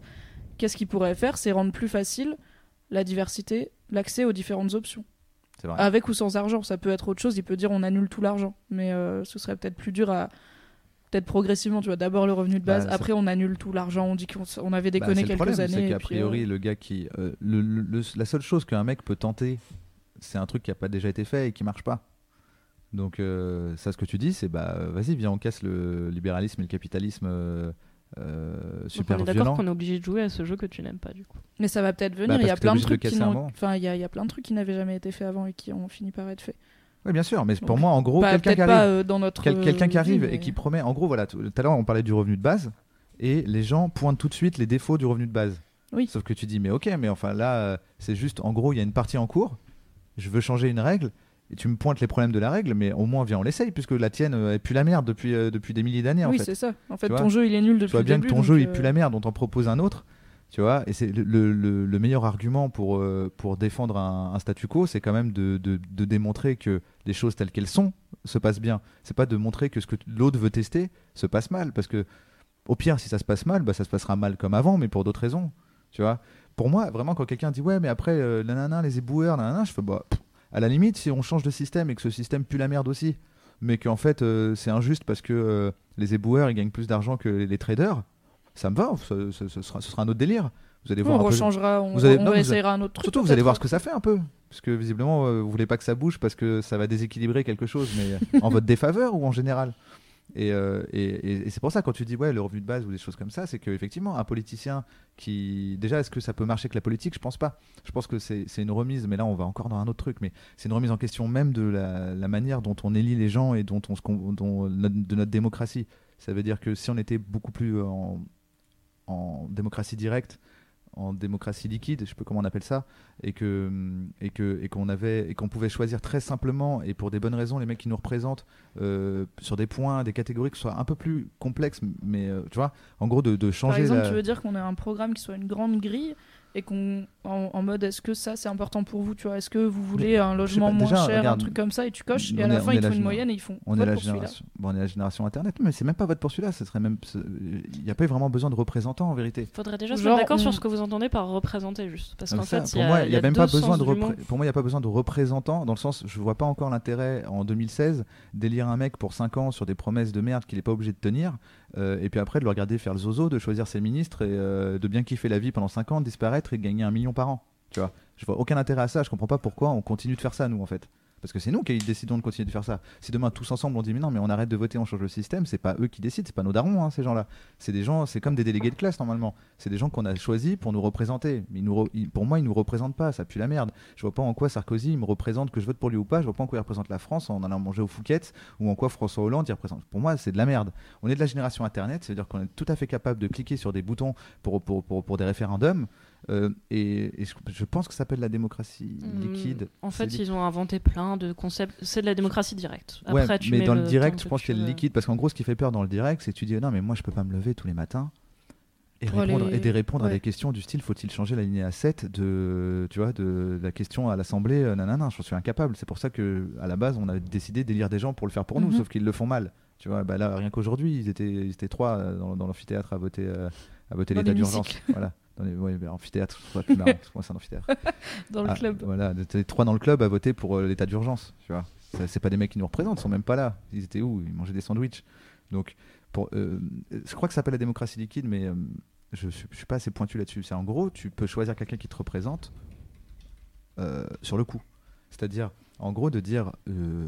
Qu'est-ce qu'il pourrait faire, c'est rendre plus facile la diversité, l'accès aux différentes options, C'est vrai. avec ou sans argent. Ça peut être autre chose. Il peut dire on annule tout l'argent, mais euh, ce serait peut-être plus dur à peut-être progressivement. Tu vois, d'abord le revenu de base, Bah, après on annule tout l'argent. On dit qu'on avait Bah, déconné le quelques problème, années. C'est et qu'a puis, priori, euh, le gars qui. euh, le- le- le- la seule chose qu'un mec peut tenter, c'est un truc qui n'a pas déjà été fait et qui marche pas. Donc, euh, ça, ce que tu dis, c'est bah, euh, vas-y, viens, on casse le libéralisme et le capitalisme euh, euh, Donc, super on est d'accord violent. qu'on est obligé de jouer à ce jeu que tu n'aimes pas du coup. Mais ça va peut-être venir. Bah, il y a plein de trucs qui enfin, il y, a- il y a plein de trucs qui n'avaient jamais été faits avant et qui ont fini par être faits. Oui, bien sûr, mais pour Donc, moi, en gros, Pas- quelqu'un qui euh, notre. quel- quelqu'un qui euh, arrive et qui promet. En gros, voilà, tout à l'heure, on parlait du revenu de base et les gens pointent tout de suite les défauts du revenu de base. Oui. Sauf que tu dis, mais ok, mais enfin là, euh, c'est juste, en gros, il y a une partie en cours, je veux changer une règle, et tu me pointes les problèmes de la règle, mais au moins, viens, on l'essaye, puisque la tienne, euh, elle pue la merde depuis, euh, depuis des milliers d'années, Oui, fait. c'est ça. En fait, Tu ton vois jeu, il est nul Tu depuis vois le bien début. que ton donc, jeu, il euh, pue la merde, on t'en propose un autre, tu vois, et c'est le, le- le- le meilleur argument pour, euh, pour défendre un, statu quo, c'est quand même de, de- de démontrer que les choses telles qu'elles sont se passent bien. C'est pas de montrer que ce que l'autre veut tester se passe mal, parce que au pire, si ça se passe mal, bah, ça se passera mal comme avant, mais pour d'autres raisons, tu vois. Pour moi, vraiment, quand quelqu'un dit ouais, mais après, euh, les éboueurs, nanana, je fais bah, à la limite, si on change de système et que ce système pue la merde aussi, mais qu'en fait euh, c'est injuste parce que les éboueurs ils gagnent plus d'argent que les traders, ça me va, ce, ce- ce sera, ce sera un autre délire. Vous allez voir on un peu- rechangera, on, Vous allez- on non, vous- essayera un autre truc. Surtout, vous allez voir ce que ça fait un peu. Parce que visiblement, euh, vous voulez pas que ça bouge parce que ça va déséquilibrer quelque chose, mais en votre défaveur ou en général Et, euh, et, et- et c'est pour ça, quand tu dis ouais, le revenu de base ou des choses comme ça, c'est qu'effectivement, un politicien qui. Déjà, est-ce que ça peut marcher avec la politique? Je pense pas. Je pense que c'est une remise, mais là, on va encore dans un autre truc, mais c'est une remise en question même de la, la manière dont on élit les gens et dont on se, dont, de notre démocratie. Ça veut dire que si on était beaucoup plus en, en démocratie directe, en démocratie liquide, je sais pas comment on appelle ça, et que et que et qu'on avait et qu'on pouvait choisir très simplement et pour des bonnes raisons les mecs qui nous représentent euh, sur des points, des catégories qui soient un peu plus complexes, mais euh, tu vois, en gros de, de changer. Par exemple, la- tu veux dire qu'on ait un programme qui soit une grande grille et qu'on en, en mode est-ce que ça c'est important pour vous tu vois? Est-ce que vous voulez un logement pas, moins déjà, cher un truc comme ça et tu coches on et à est- la fin ils font une génération- moyenne et ils font On est, la génération, bon, on est la génération internet, mais c'est même pas vote pour celui-là. Ce serait même, il n'y a pas vraiment besoin de représentants en vérité. Faudrait déjà se Genre, mettre d'accord on- sur ce que vous entendez par représenter juste. Parce qu'en ça, fait, pour moi, il n'y a, même pas besoin de repré- pour moi, il y a pas besoin de représentants dans le sens, je vois pas encore l'intérêt en 2016 d'élire un mec pour 5 ans sur des promesses de merde qu'il est pas obligé de tenir, euh, et puis après de le regarder faire le zozo, de choisir ses ministres et euh, de bien kiffer la vie pendant 5 ans, disparaître et gagner un million par an. Je vois aucun intérêt à ça. Je comprends pas pourquoi on continue de faire ça nous en fait. Parce que c'est nous qui décidons de continuer de faire ça. Si demain tous ensemble on dit mais non mais on arrête de voter, on change le système, c'est pas eux qui décident, c'est pas nos darons hein, ces gens-là. C'est des gens, c'est comme des délégués de classe normalement. C'est des gens qu'on a choisis pour nous représenter. Mais pour moi ils nous représentent pas, ça pue la merde. Je vois pas en quoi Sarkozy il me représente que je vote pour lui ou pas. Je vois pas en quoi il représente la France en allant manger au Fouquet ou en quoi François Hollande il représente. Pour moi c'est de la merde. On est de la génération Internet, c'est à dire qu'on est tout à fait capable de cliquer sur des boutons pour, pour, pour des référendums. Euh, et, et je, je pense que ça s'appelle la démocratie Hmm, liquide. En fait, ils ont inventé plein de concepts. C'est de la démocratie directe. Ouais, Après, tu mais mets dans le, direct, je pense qu'il y a le liquide. Parce qu'en gros, ce qui fait peur dans le direct, c'est que tu dis non, mais moi, je peux pas me lever tous les matins et, répondre, aller- et de répondre à ouais. des questions du style faut-il changer la lignée à 7 de, tu vois, de, la question à l'Assemblée euh, Nanana, je suis incapable. C'est pour ça que à la base, on a décidé d'élire des gens pour le faire pour nous, Mhm. sauf qu'ils le font mal. Tu vois, bah là, rien qu'aujourd'hui, ils étaient, ils étaient trois euh, dans, dans l'amphithéâtre à voter, euh, à voter l'état d'urgence. voilà. Dans les ouais, amphithéâtre, je trouve ça plus marrant. parce que moi, c'est un amphithéâtre. dans le Ah, club. Voilà, t'es trois dans le club à voter pour euh, l'état d'urgence. Tu vois, c'est pas des mecs qui nous représentent, ils sont même pas là. Ils étaient où? Ils mangeaient des sandwichs. Donc, pour, euh, je crois que ça s'appelle la démocratie liquide, mais euh, je, suis- je suis pas assez pointu là-dessus. C'est en gros, tu peux choisir quelqu'un qui te représente sur le coup. C'est-à-dire, en gros, de dire,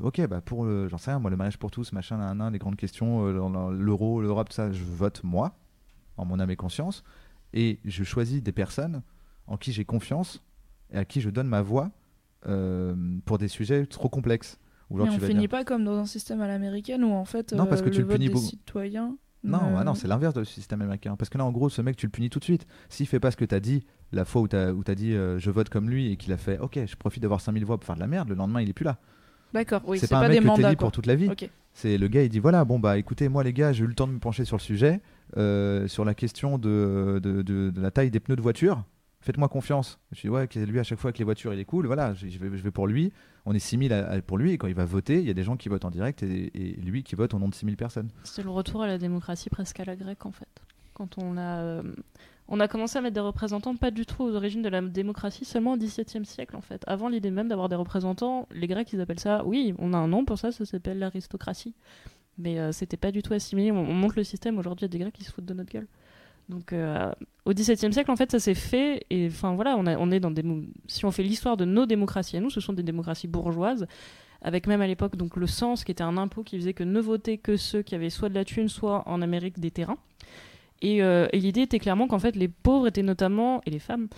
ok, bah pour le, j'en sais rien, moi, le mariage pour tous, machin, nan, nan, les grandes questions, l'euro, l'Europe, tout ça, je vote moi, en mon âme et conscience, et je choisis des personnes en qui j'ai confiance et à qui je donne ma voix euh, pour des sujets trop complexes. Ou Mais on finit dire- pas comme dans un système à l'américaine où en fait Non, parce que euh, tu le le vote punis des beaucoup. citoyens. Non, ah non, c'est l'inverse du système américain. Parce que là, en gros, ce mec, tu le punis tout de suite. S'il fait pas ce que tu as dit la fois où tu as, dit euh, je vote comme lui et qu'il a fait ok, je profite d'avoir 5000 voix pour faire de la merde, le lendemain, il est plus là. D'accord, oui, c'est pas, pas, un des mec que mandats pour toute la vie. C'est le gars, il dit voilà, bon bah écoutez, moi les gars, j'ai eu le temps de me pencher sur le sujet, euh, sur la question de, de, la taille des pneus de voiture. Faites-moi confiance. Je dis ouais, que lui à chaque fois avec les voitures, il est cool. Voilà, je, vais, je vais pour lui. On est 6000 à- pour lui et quand il va voter, il y a des gens qui votent en direct et, et lui qui vote au nom de 6000 personnes. C'est le retour à la démocratie presque à la grecque en fait. Quand on a, euh, on a commencé à mettre des représentants pas du tout aux origines de la démocratie, seulement au XVIIe siècle en fait. Avant l'idée même d'avoir des représentants, les Grecs ils appellent ça, oui, on a un nom pour ça, ça s'appelle l'aristocratie. Mais euh, c'était pas du tout assimilé. On, on monte le système aujourd'hui, a des Grecs qui se foutent de notre gueule. Donc euh, au XVIIe siècle en fait ça s'est fait et enfin voilà on, est dans des si on fait l'histoire de nos démocraties à nous ce sont des démocraties bourgeoises avec même à l'époque donc le sens qui était un impôt qui faisait que ne votaient que ceux qui avaient soit de la thune soit en Amérique des terrains et, euh, et l'idée était clairement qu'en fait les pauvres étaient notamment et les femmes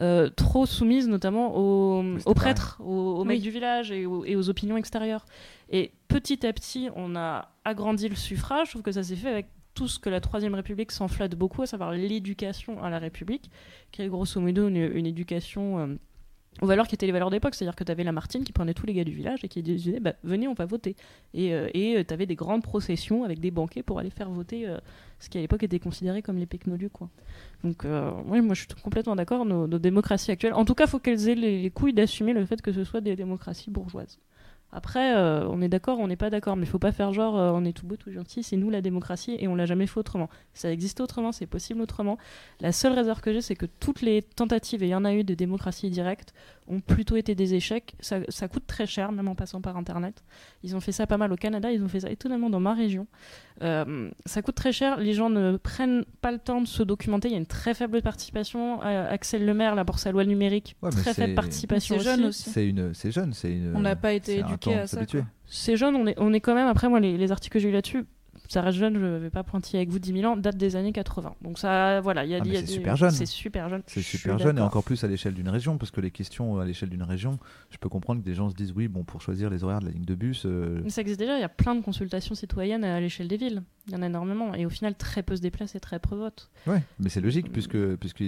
euh, trop soumises notamment aux, prêtres, aux, aux mecs du village et aux, et aux opinions extérieures. Et petit à petit, on a agrandi le suffrage. Je trouve que ça s'est fait avec tout ce que la Troisième République s'enflatte beaucoup, à savoir l'éducation à la République, qui est grosso modo une, une éducation euh, aux valeurs qui étaient les valeurs d'époque. C'est-à-dire que tu avais Lamartine qui prenait tous les gars du village et qui disait bah, Venez, on va voter. Et tu avais des grandes processions avec des banquets pour aller faire voter euh, ce qui à l'époque était considéré comme les péquenolus. Quoi. Donc, euh, oui, moi je suis complètement d'accord. Nos, nos démocraties actuelles, en tout cas, faut qu'elles aient les couilles d'assumer le fait que ce soit des démocraties bourgeoises. Après, euh, on est d'accord, on n'est pas d'accord, mais il faut pas faire genre euh, on est tout beau, tout gentil, c'est nous la démocratie et on l'a jamais fait autrement. Ça existe autrement, c'est possible autrement. La seule réserve que j'ai, c'est que toutes les tentatives, et il y en a eu de démocratie directe, ont plutôt été des échecs. Ça, ça coûte très cher, même en passant par Internet. Ils ont fait ça pas mal au Canada, ils ont fait ça étonnamment dans ma région. Euh, ça coûte très cher, les gens ne prennent pas le temps de se documenter, il y a une très faible participation. Euh, Axel Lemaire, là, pour sa loi numérique, Ouais, très faible participation C'est jeune aussi. aussi. C'est une, c'est jeune, c'est une. On n'a pas été c'est à ça. C'est jeune, on est, on est quand même, après moi, les, les articles que j'ai eu là-dessus, ça reste jeune, je vais pas pointiller avec vous 10 000 ans, date des années 80. Donc ça, voilà, il y a, Ah, y a c'est des- super jeune. C'est super jeune. C'est super jeune et encore plus à l'échelle d'une région, parce que les questions à l'échelle d'une région, je peux comprendre que des gens se disent oui, bon, pour choisir les horaires de la ligne de bus, euh, Mais Ça existe déjà, il y a plein de consultations citoyennes à l'échelle des villes. Il y en a énormément. Et au final, très peu se déplacent et très peu votent. ouais, mais c'est logique, puisque, puisque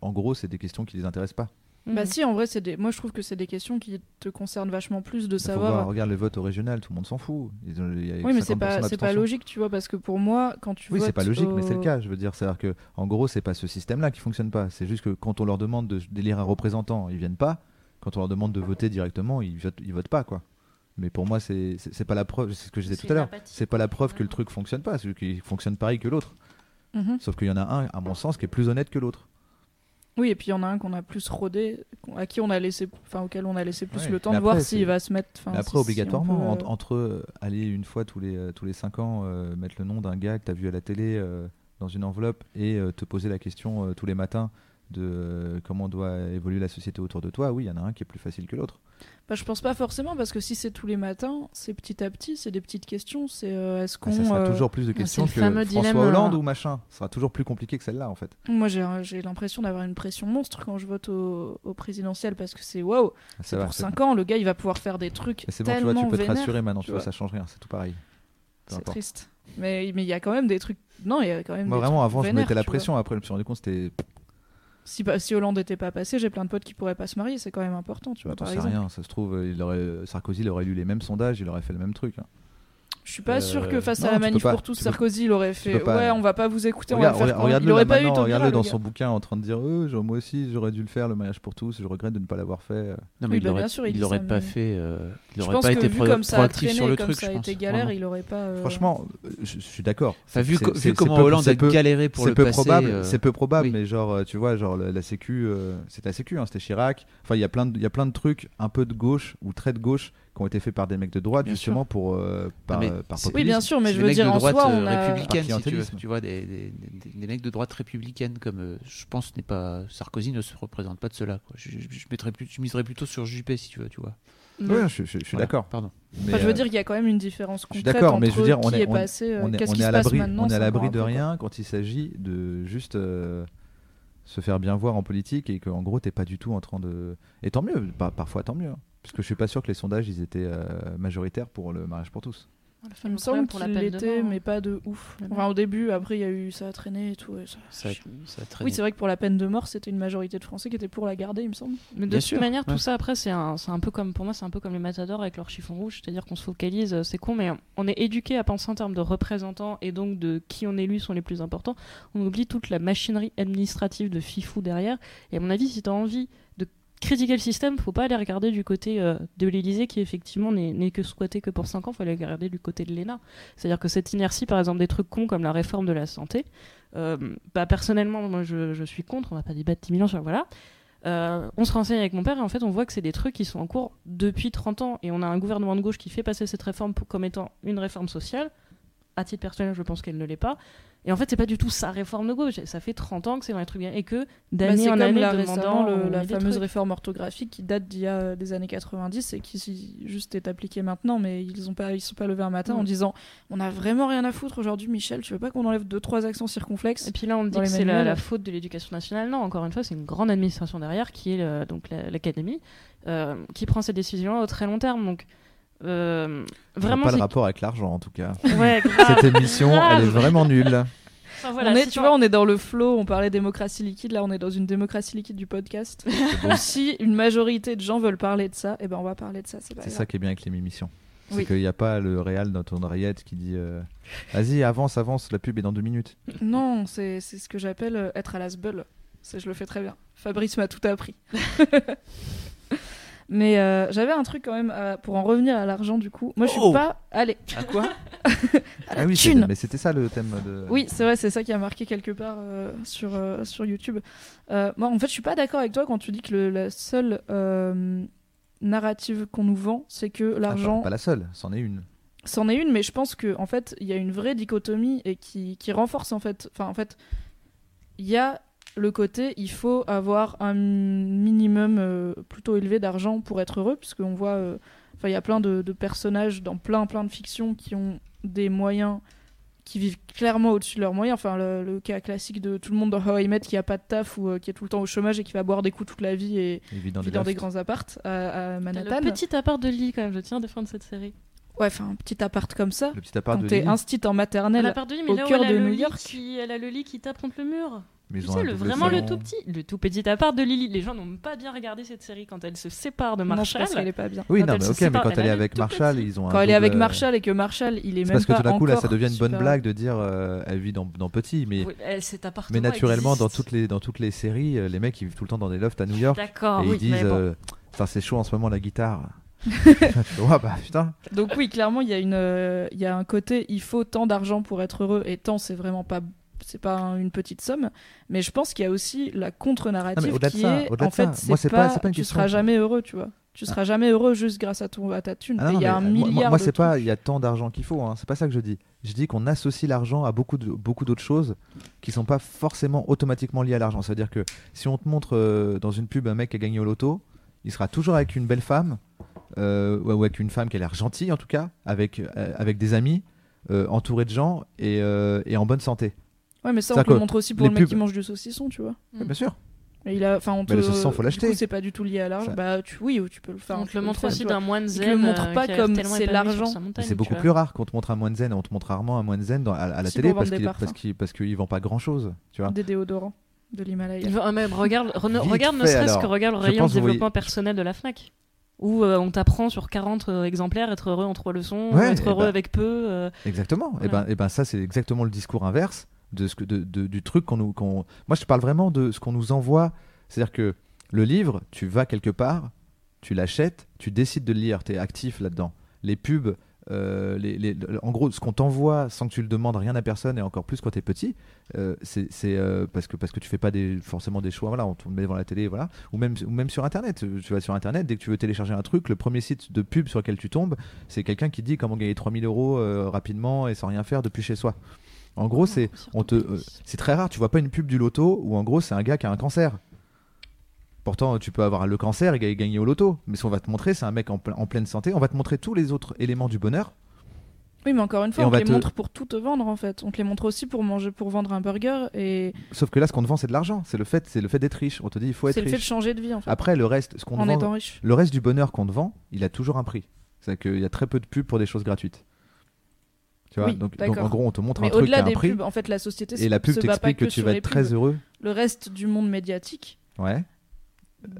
en gros, c'est des questions qui les intéressent pas. Bah Mhm. si, en vrai, c'est des... moi je trouve que c'est des questions qui te concernent vachement plus de savoir. voir, regarde le vote au régional, tout le monde s'en fout. Ils ont- il y a Oui, mais c'est 50% pas, c'est pas logique, tu vois, parce que pour moi, quand tu Oui, c'est votes pas logique, mais c'est le cas. Je veux dire, c'est-à-dire que, en gros, c'est pas ce système-là qui fonctionne pas. C'est juste que quand on leur demande de- d'élire un représentant, ils viennent pas. Quand on leur demande de voter directement, ils votent, ils votent pas, quoi. Mais pour moi, c'est pas la preuve. C'est ce que je disais tout à l'heure. C'est pas la preuve que le truc fonctionne pas. C'est qu'il fonctionne pareil que l'autre. Mhm. Sauf qu'il y en a un, à mon sens, qui est plus honnête que l'autre. Oui, et puis il y en a un qu'on a plus rodé, à qui on a laissé, enfin auquel on a laissé plus Ouais. le temps Mais de voir s'il va se mettre. Mais après, si obligatoirement, peut, euh, entre, entre, euh, aller une fois tous les, euh, tous les 5 ans, euh, mettre le nom d'un gars que tu as vu à la télé euh, dans une enveloppe et euh, te poser la question euh, tous les matins de euh, comment doit évoluer la société autour de toi, oui, il y en a un qui est plus facile que l'autre. Bah, je pense pas forcément parce que si c'est tous les matins, c'est petit à petit, c'est des petites questions. C'est euh, est-ce qu'on. Mais ça sera euh, toujours plus de questions que François dilemme, Hollande euh, ou machin. Ce sera toujours plus compliqué que celle-là, en fait. Moi, j'ai j'ai l'impression d'avoir une pression monstre quand je vote au, au présidentiel parce que c'est waouh, Ça c'est pour c'est 5 ans, le gars il va pouvoir faire des trucs c'est bon, tu tellement vois, tu peux te vénères. rassurer maintenant, tu vois, ça change rien, c'est tout pareil. C'est triste. Mais mais il y a quand même des trucs. Non, il y a quand même. Moi, des vraiment, trucs avant, je vénères, mettais la pression, après, je me suis rendu compte c'était. Si, Hollande était pas passé, j'ai plein de potes qui pourraient pas se marier, c'est quand même important, tu vois, T'en par exemple. rien, ça se trouve, il aurait, Sarkozy il aurait lu les mêmes sondages, il aurait fait le même truc. hein. Je suis pas Euh, sûr que face non, à la manif pas, pour tous, Sarkozy il aurait fait pas. ouais, on va pas vous écouter, Regarde, on va le faire. quand même. regarde-le il aurait pas eu regarde-le le dans son bouquin en train de dire euh, genre, moi aussi j'aurais dû le faire le mariage pour tous je regrette de ne pas l'avoir fait euh. Non, mais Oui, il bah, l'aurait bien sûr, il il ça, pas mais- fait. euh, il Je aurait pense pas que été vu pro- comme ça a proactif traîné, sur le comme truc. ça a été galère, il aurait pas. euh, franchement je, je suis d'accord vu, comment Hollande a galéré pour c'est le peu passer, probable euh, c'est peu probable mais genre tu vois genre la, la sécu c'était la sécu hein, c'était Chirac enfin il y a plein de il y a plein de trucs un peu de gauche ou très de gauche qui ont été faits par des mecs de droite Bien justement pour euh, par, mais euh, par Oui, bien sûr, mais je veux dire de en soi, euh, on a. républicaine, si tu veux, clientélisme. tu vois, des, des- des- des mecs de droite républicaine comme euh, je pense n'est pas Sarkozy ne se représente pas de cela. quoi. Je, je- je mettrais plus, je miserais plutôt sur Juppé si tu veux, tu vois. Ouais, je, je- je suis Voilà, d'accord Pardon. mais, Enfin, je veux euh, dire qu'il y a quand même une différence je suis concrète d'accord entre mais je veux dire on qui est, est on, passé, on est, qu'est-ce on qui est se à passe l'abri maintenant. on est à c'est l'abri encore de rien quand il s'agit de juste euh, se faire bien voir en politique et qu'en gros t'es pas du tout en train de et tant mieux par- parfois tant mieux hein. puisque je suis pas sûr que les sondages ils étaient euh, majoritaires pour le mariage pour tous Il me semble qu'il l'était, mais hein. pas de ouf. Enfin, au début, après, il y a eu ça a traîné et tout. et ça- Ça, ça a traîné. Oui, c'est vrai que pour la peine de mort, c'était une majorité de Français qui étaient pour la garder, il me semble. Mais de Bien toute sûr, manière, ouais. tout ça après, c'est un, c'est un peu comme pour moi, c'est un peu comme les matadors avec leur chiffon rouge, c'est-à-dire qu'on se focalise, euh, c'est con, mais on est éduqué à penser en termes de représentants et donc de qui on élu sont les plus importants. On oublie toute la machinerie administrative de fifou derrière. Et à mon avis, si tu as envie de critiquer le système, faut pas aller regarder du côté euh, de l'Élysée qui effectivement n'est que squatté que pour 5 ans, faut aller regarder du côté de l'ENA. C'est-à-dire que cette inertie, par exemple, des trucs cons comme la réforme de la santé, euh, bah, personnellement, moi je, je suis contre, on va pas débattre 10 000 ans voilà. Euh, on se renseigne avec mon père et en fait on voit que c'est des trucs qui sont en cours depuis 30 ans et on a un gouvernement de gauche qui fait passer cette réforme comme étant une réforme sociale. À titre personnel, je pense qu'elle ne l'est pas. Et en fait, c'est pas du tout sa réforme de gauche. Ça fait 30 ans que c'est dans les trucs bien et que Bah, d'année c'est en comme année là demandant le- la fameuse trucs. réforme orthographique qui date d'il y a des années 90 et qui juste est appliquée maintenant, mais ils ont pas, ils sont pas levés un matin en disant on a vraiment rien à foutre aujourd'hui, Michel, tu veux pas qu'on enlève deux trois accents circonflexes Et puis là, on dit que c'est la, faute de l'éducation nationale. Non, encore une fois, c'est une grande administration derrière qui est le- donc la- l'académie euh, qui prend ces décisions-là au très long terme. Donc euh, vraiment, pas le rapport avec l'argent en tout cas Ouais, cette émission elle est vraiment nulle Enfin, voilà, on est, si tu vois, on est dans le flow. On parlait démocratie liquide. Là, on est dans une démocratie liquide du podcast. Donc, si une majorité de gens veulent parler de ça, eh ben, on va parler de ça. C'est ça qui est bien avec les émissions c'est Oui. qu'il n'y a pas le réal dans ton oreillette qui dit euh, vas-y avance avance la pub est dans deux minutes Non, c'est c'est ce que j'appelle euh, être à la. C'est- Je le fais très bien. Fabrice m'a tout appris. Mais euh, j'avais un truc quand même euh, pour en revenir à l'argent du coup. Moi, je suis Oh pas. Allez, À quoi à la ah oui c'est- thune. mais c'était ça le thème de Oui, c'est vrai, c'est ça qui a marqué quelque part euh, sur, euh, sur YouTube. Euh, moi, en fait, je suis pas d'accord avec toi quand tu dis que le- la seule euh, narrative qu'on nous vend, c'est que Ah, pas- l'argent. pas la seule c'en est une C'en est une, mais je pense que en fait, il y a une vraie dichotomie et qui, qui renforce en fait. Enfin, en fait, il y a le côté, il faut avoir un minimum euh, plutôt élevé d'argent pour être heureux, puisqu'on voit, euh, enfin, il y a plein de, de personnages dans plein plein de fictions qui ont des moyens qui vivent clairement au-dessus de leurs moyens. Enfin, le, le cas classique de tout le monde dans How I Met qui a pas de taf ou euh, qui est tout le temps au chômage et qui va boire des coups toute la vie et vit dans vit des dans des lofts. grands appartes à, à Manhattan. Le petit appart de Lily, quand même, je tiens à défendre cette série. Ouais, enfin, un petit appart comme ça. Le petit appart Quand de t'es instit en maternelle, mais au là où cœur elle a de le New lit York. qui- elle a le lit qui tape contre le mur. Mais ils Tu ont sais, un le, double vraiment le tout petit, le tout petit appart de Lily. Les gens n'ont pas bien regardé cette série quand elle se sépare de non, Marshall. parce qu'elle est pas bien. Oui, Quand non, elle mais quand elle elle est a avec Marshall, petit. ils ont un Quand elle est avec Marshall et que Marshall, il est C'est même parce que pas tout d'un coup, là, ça devient une bonne blague de dire euh, elle vit dans, dans petit, mais, Oui, elle, cet appartement mais naturellement, dans toutes, les, dans toutes les séries, euh, les mecs ils vivent tout le temps dans des lofts à New York D'accord, et oui, ils disent bon. euh, Putain, c'est chaud en ce moment la guitare. Ouais, bah putain. Donc oui, clairement, il y a une, euh, il y a un côté, il faut tant d'argent pour être heureux, et tant, c'est vraiment pas, c'est pas un- une petite somme. Mais je pense qu'il y a aussi la contre-narrative qui ça, est, en fait, c'est pas, pas- une tu seras jamais heureux, tu vois. Tu seras jamais heureux juste grâce à ton, à ta thune. Ah non, il y a un moi- milliard Moi, c'est pas il y a tant d'argent qu'il faut, hein. c'est pas ça que je dis. Je dis qu'on associe l'argent à beaucoup de- beaucoup d'autres choses qui sont pas forcément automatiquement liées à l'argent. C'est-à-dire que si on te montre euh, dans une pub un mec qui a gagné au loto, il sera toujours avec une belle femme euh, ou avec une femme qui a l'air gentille en tout cas, avec, euh, avec des amis, entouré de gens et, et en bonne santé. Ouais, mais ça, on te le montre aussi pour les le mec pubs- qui mange du saucisson, tu vois. Ouais, bien sûr. Et il a, enfin, on te, Mais le saucisson, faut du l'acheter. coup, c'est pas du tout lié à l'argent. Ça- Bah, tu, oui, ou tu peux le faire. On te le montre aussi d'un moine Ils te zen. le montrent euh, pas comme c'est l'argent. c'est beaucoup plus rare qu'on te montre un moine zen, on te montre rarement un moine zen dans- à, à la télé parce qu'il vend pas grand chose, tu vois. Des déodorants de l'Himalaya. Ah, même, regarde, regarde ne serait-ce que regarde le rayon développement personnel de la Fnac. Où euh, on t'apprend sur 40 euh, exemplaires être heureux en trois leçons, Ouais, être eh heureux ben- avec peu. euh, Exactement. Et Voilà. ben, et ben ça, c'est exactement le discours inverse de ce que, de, de- du truc qu'on nous. qu'on- Moi, je parle vraiment de ce qu'on nous envoie. C'est-à-dire que le livre, tu vas quelque part, tu l'achètes, tu décides de le lire, tu es actif là-dedans. Les pubs, euh, les, les- en gros, ce qu'on t'envoie sans que tu le demandes rien à personne, et encore plus quand tu es petit, euh, c'est euh, parce, que, parce que tu fais pas des, forcément des choix. Voilà, on te met devant la télé, voilà. Ou même, ou même sur Internet. Tu vas sur Internet, dès que tu veux télécharger un truc, le premier site de pub sur lequel tu tombes, c'est quelqu'un qui dit comment gagner 3000 euros rapidement et sans rien faire depuis chez soi. En gros, c'est on te, euh, c'est très rare. Tu vois pas une pub du loto où en gros c'est un gars qui a un cancer. Pourtant, tu peux avoir le cancer et ga- gagner au loto. Mais ce qu'on va te montrer, c'est un mec en, ple- en pleine santé. On va te montrer tous les autres éléments du bonheur. Oui, mais encore une fois, Et on on, te va les te- montre pour tout te vendre en fait. On te les montre aussi pour manger, pour vendre un burger et Sauf que là, ce qu'on te vend, c'est de l'argent. C'est le fait, c'est le fait d'être riche. On te dit, il faut être c'est le fait de changer de vie en fait. Après, le reste, ce qu'on vend, le reste du bonheur qu'on te vend, il a toujours un prix. C'est qu'il y a très peu de pubs pour des choses gratuites. Tu vois Oui, donc, en gros, on te montre un Mais truc qui a au-delà un des prix. pubs, en fait, la société Et la pub t'explique que, que tu vas être très heureux. Le reste du monde médiatique, Ouais.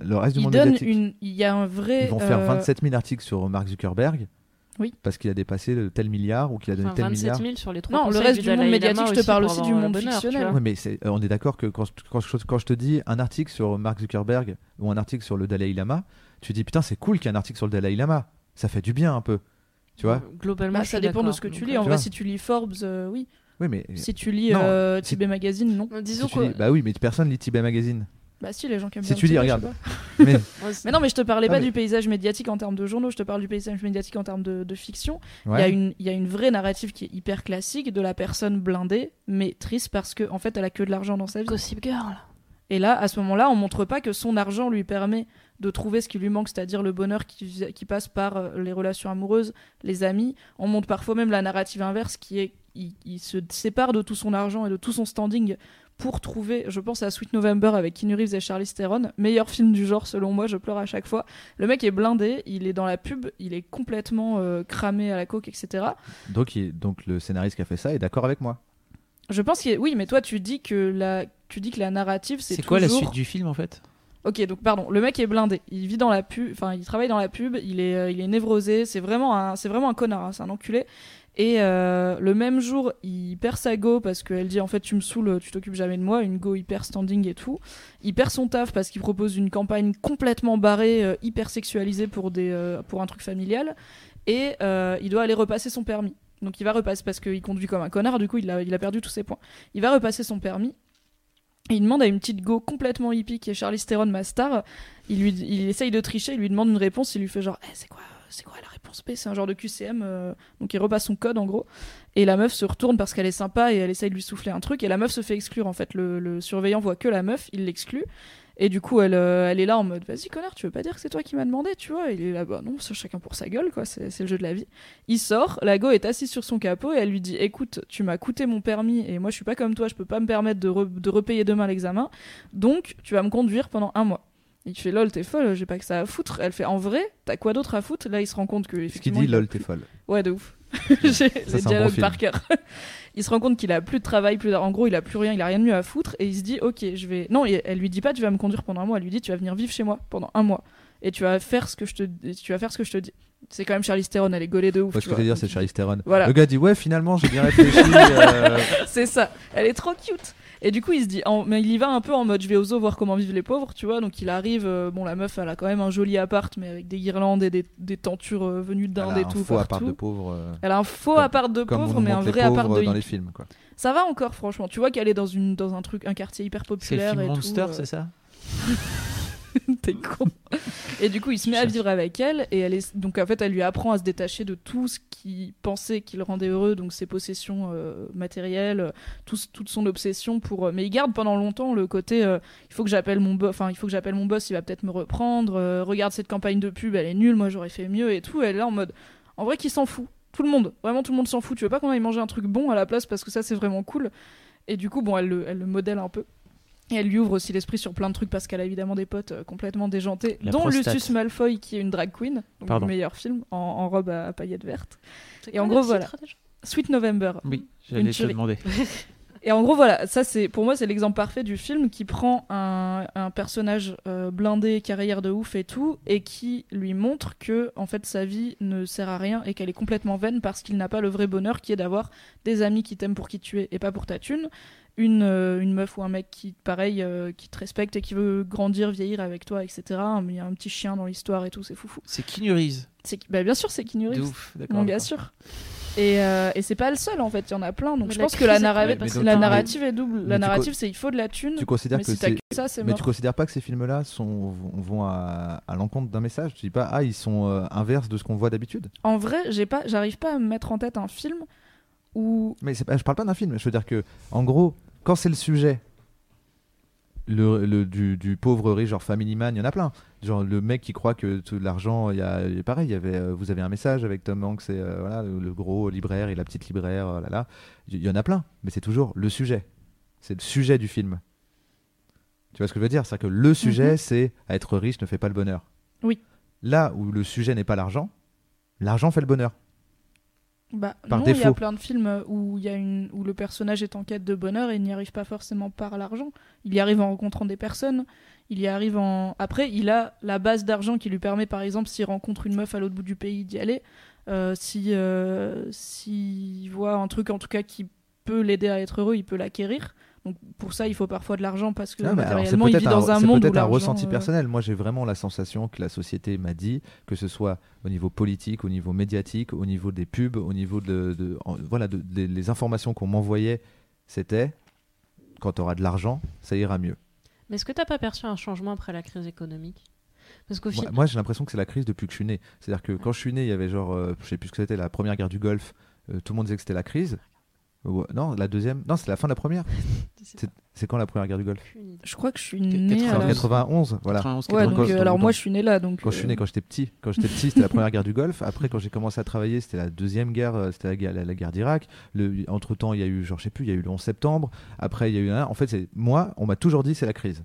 Le reste du monde donne médiatique. une, il y a un vrai. Ils vont faire euh, 27 000 articles sur Mark Zuckerberg. Oui. Parce qu'il a dépassé le tel milliard ou qu'il a donné Enfin, tel 27 milliard. 000 sur les trois Non, le reste du du monde médiatique, je te parle aussi du monde fictionnel. Ouais, mais euh, on est d'accord que quand, quand, je, quand je te dis un article sur Mark Zuckerberg ou un article sur le Dalai Lama, tu dis putain, c'est cool qu'il y ait un article sur le Dalai Lama. Ça fait du bien un peu. Tu vois Globalement, bah, ça dépend de ce que tu lis. euh, En tu vrai, si tu lis Forbes, euh, oui. Oui, mais. Si tu lis euh, si- Tibet Magazine, non. euh, si Disons que. dis- bah oui, mais personne lit Tibet Magazine. Bah si, les gens qui aiment Si bien tu lis, regarde. Mais, non, mais je te parlais Ah, pas mais- du paysage médiatique en termes de journaux, je te parle du paysage médiatique en termes de, de fiction. Il y, a ouais. une, il y a une vraie narrative qui est hyper classique de la personne blindée, mais triste parce qu'en en fait, elle a que de l'argent dans sa vie. Gossip Girl. Et là, à ce moment-là, on montre pas que son argent lui permet de trouver ce qui lui manque, c'est-à-dire le bonheur qui, qui passe par euh, les relations amoureuses, les amis. On montre parfois même la narrative inverse qui est il, il se sépare de tout son argent et de tout son standing pour trouver, je pense à Sweet November avec Keanu Reeves et Charlize Theron, meilleur film du genre selon moi, je pleure à chaque fois. Le mec est blindé, il est dans la pub, il est complètement euh, cramé à la coke, etc. Donc, il- donc le scénariste qui a fait ça est d'accord avec moi. Je pense que oui, mais toi tu dis que la, tu dis que la narrative c'est C'est quoi la suite du film en fait? Ok, donc pardon, le mec est blindé. Il vit dans la pub, enfin il travaille dans la pub. Il est, euh, il est névrosé. C'est vraiment un, vraiment un connard. hein, c'est un enculé. Et euh, le même jour, il perd sa go parce qu'elle dit en fait tu me saoules, tu t'occupes jamais de moi. Une go hyper standing et tout. Il perd son taf parce qu'il propose une campagne complètement barrée, euh, hyper sexualisée pour des, euh, pour un truc familial. Et il doit aller repasser son permis. Donc il va repasser parce qu'il conduit comme un connard. Du coup il a, il a perdu tous ses points. Il va repasser son permis. Il demande à une petite go complètement hippie qui est Charlize Theron, ma star. Il, lui, il essaye de tricher, il lui demande une réponse, il lui fait genre, Eh, c'est quoi, c'est quoi la réponse B C'est un genre de QCM. euh, donc il repasse son code en gros. Et la meuf se retourne parce qu'elle est sympa et elle essaye de lui souffler un truc. Et la meuf se fait exclure en fait. Le, le surveillant voit que la meuf, il l'exclut. Et du coup, elle, euh, elle est là en mode Vas-y, connard, tu veux pas dire que c'est toi qui m'as demandé, tu vois? Il est là, bah non, c'est chacun pour sa gueule, quoi, c'est le jeu de la vie. Il sort, la go est assise sur son capot et elle lui dit Écoute, tu m'as coûté mon permis et moi je suis pas comme toi, je peux pas me permettre de, re- de repayer demain l'examen, donc tu vas me conduire pendant un mois. Il fait lol, t'es folle, j'ai pas que ça à foutre. Elle fait en vrai, t'as quoi d'autre à foutre? Là, il se rend compte que. Ce qu'il effectivement, dit, lol, t'es folle. Ouais, de ouf. J'ai les bon dialogues film. par cœur. Il se rend compte qu'il a plus de travail, plus en gros, il a plus rien, il a rien de mieux à foutre et il se dit OK, je vais Non, elle lui dit pas tu vas me conduire pendant un mois, elle lui dit tu vas venir vivre chez moi pendant un mois et tu vas faire ce que je te tu vas faire ce que je te dis. C'est quand même Charlize Theron, elle est gaulée de ouf. Ouais, ce que je dire, c'est Charlize Theron. Voilà. Le gars dit Ouais, finalement, j'ai bien réfléchi. euh, c'est ça. Elle est trop cute. Et du coup, il se dit, en- mais il y va un peu en mode, je vais aux zoo voir comment vivent les pauvres, tu vois. Donc il arrive, euh, bon, la meuf, elle a quand même un joli appart, mais avec des guirlandes et des, des tentures euh, venues elle d'Inde a et un tout faux appart de pauvre. euh, Elle a un faux Comme- appart de pauvre, mais un vrai appart de dans hippie. les films. Quoi. Ça va encore, franchement. Tu vois qu'elle est dans, une, dans un truc, un quartier hyper C'est le populaire film et Monster, euh, c'est ça? T'es con. Et du coup, il se met à vivre avec elle et elle est donc en fait, elle lui apprend à se détacher de tout ce qu'il pensait qui le rendait heureux, donc ses possessions euh, matérielles, tout, toute son obsession pour. euh, Mais il garde pendant longtemps le côté, euh, il faut que j'appelle mon boss, enfin il faut que j'appelle mon boss, il va peut-être me reprendre. euh, regarde cette campagne de pub, elle est nulle, moi j'aurais fait mieux et tout. Elle est là en mode, en vrai, qui s'en fout. Tout le monde, vraiment tout le monde s'en fout. Tu veux pas qu'on aille manger un truc bon à la place parce que ça c'est vraiment cool. Et du coup, bon, elle le, elle le modèle un peu. Et elle lui ouvre aussi l'esprit sur plein de trucs parce qu'elle a évidemment des potes euh, complètement déjantés, La dont prostate. Lucius Malfoy qui est une drag queen, donc Pardon. le meilleur film, en, en robe à, à paillettes vertes. Et en gros, voilà. Sweet November. Oui, Une j'allais te le demander. Et en gros, voilà, ça c'est pour moi c'est l'exemple parfait du film qui prend un, un personnage euh, blindé, carrière de ouf et tout, et qui lui montre que en fait sa vie ne sert à rien et qu'elle est complètement vaine parce qu'il n'a pas le vrai bonheur qui est d'avoir des amis qui t'aiment pour qui tu es et pas pour ta thune, une, euh, une meuf ou un mec qui pareil euh, qui te respecte et qui veut grandir, vieillir avec toi, etc. Il y a un petit chien dans l'histoire et tout, c'est foufou. C'est Reeves. C'est qui- bah, bien sûr c'est Keanu De ouf, d'accord. Mon gars sûr. Et, euh, et c'est pas le seul en fait, il y en a plein. Donc Mais je pense que la, narra- Mais donc la narrative est double. mais La narrative c'est il faut de la thune. Tu considères mais que si t'as c'est. que ça, c'est Mais mort. tu considères pas que ces films-là sont, vont à, à l'encontre d'un message? Tu dis pas, ah, ils sont euh, inverses de ce qu'on voit d'habitude? En vrai, j'ai pas, j'arrive pas à me mettre en tête un film où Mais je parle pas d'un film. Je veux dire que, en gros, quand c'est le sujet le, le- du, du pauvre riche, genre Family Man, il y en a plein. Genre le mec qui croit que tout l'argent, il y a pareil. Il y avait, euh, vous avez un message avec Tom Hanks et euh, voilà le, le gros libraire et la petite libraire, euh, là là. Il y en a plein, mais c'est toujours le sujet. C'est le sujet du film. Tu vois ce que je veux dire? C'est que le sujet, Mhm. c'est être riche ne fait pas le bonheur. Oui. Là où le sujet n'est pas l'argent, l'argent fait le bonheur. Bah, Par non, il y a plein de films où, il y a une, où le personnage est en quête de bonheur et il n'y arrive pas forcément par l'argent. Il y arrive en rencontrant des personnes. Il y arrive en. Après, il a la base d'argent qui lui permet, par exemple, s'il rencontre une meuf à l'autre bout du pays, d'y aller. Euh, si euh, s'il voit un truc, en tout cas, qui peut l'aider à être heureux, il peut l'acquérir. Donc pour ça, il faut parfois de l'argent parce que Non, c'est matériellement, il vit peut-être dans un c'est monde où peut-être un ressenti euh, personnel. Moi, j'ai vraiment la sensation que la société m'a dit, que ce soit au niveau politique, au niveau médiatique, au niveau des pubs, au niveau de, de- en- voilà, de- les informations qu'on m'envoyait, c'était quand tu auras de l'argent, ça ira mieux. Mais est-ce que t'as pas perçu un changement après la crise économique? Parce Moi, moi, j'ai l'impression que c'est la crise depuis que je suis né. C'est-à-dire que quand je suis né, il y avait genre, euh, je sais plus ce que c'était, la première guerre du Golfe. euh, tout le monde disait que c'était la crise. Ouais, non, la deuxième. Non, c'est la fin de la première. C'est quand la première guerre du Golfe? Je crois que je suis à la... 91, voilà. 91, Ouais, 92, donc, euh, alors donc, moi je suis né là, donc. Quand je suis euh, né, quand j'étais petit, quand j'étais petit, c'était la première guerre du Golfe. Après, quand j'ai commencé à travailler, c'était la deuxième guerre, euh, c'était la, guerre- la- la guerre d'Irak. Entre temps, il y a eu, genre, je sais plus, il y a eu le 11 septembre. Après, il y a eu un. En fait, c'est moi, on m'a toujours dit c'est la crise.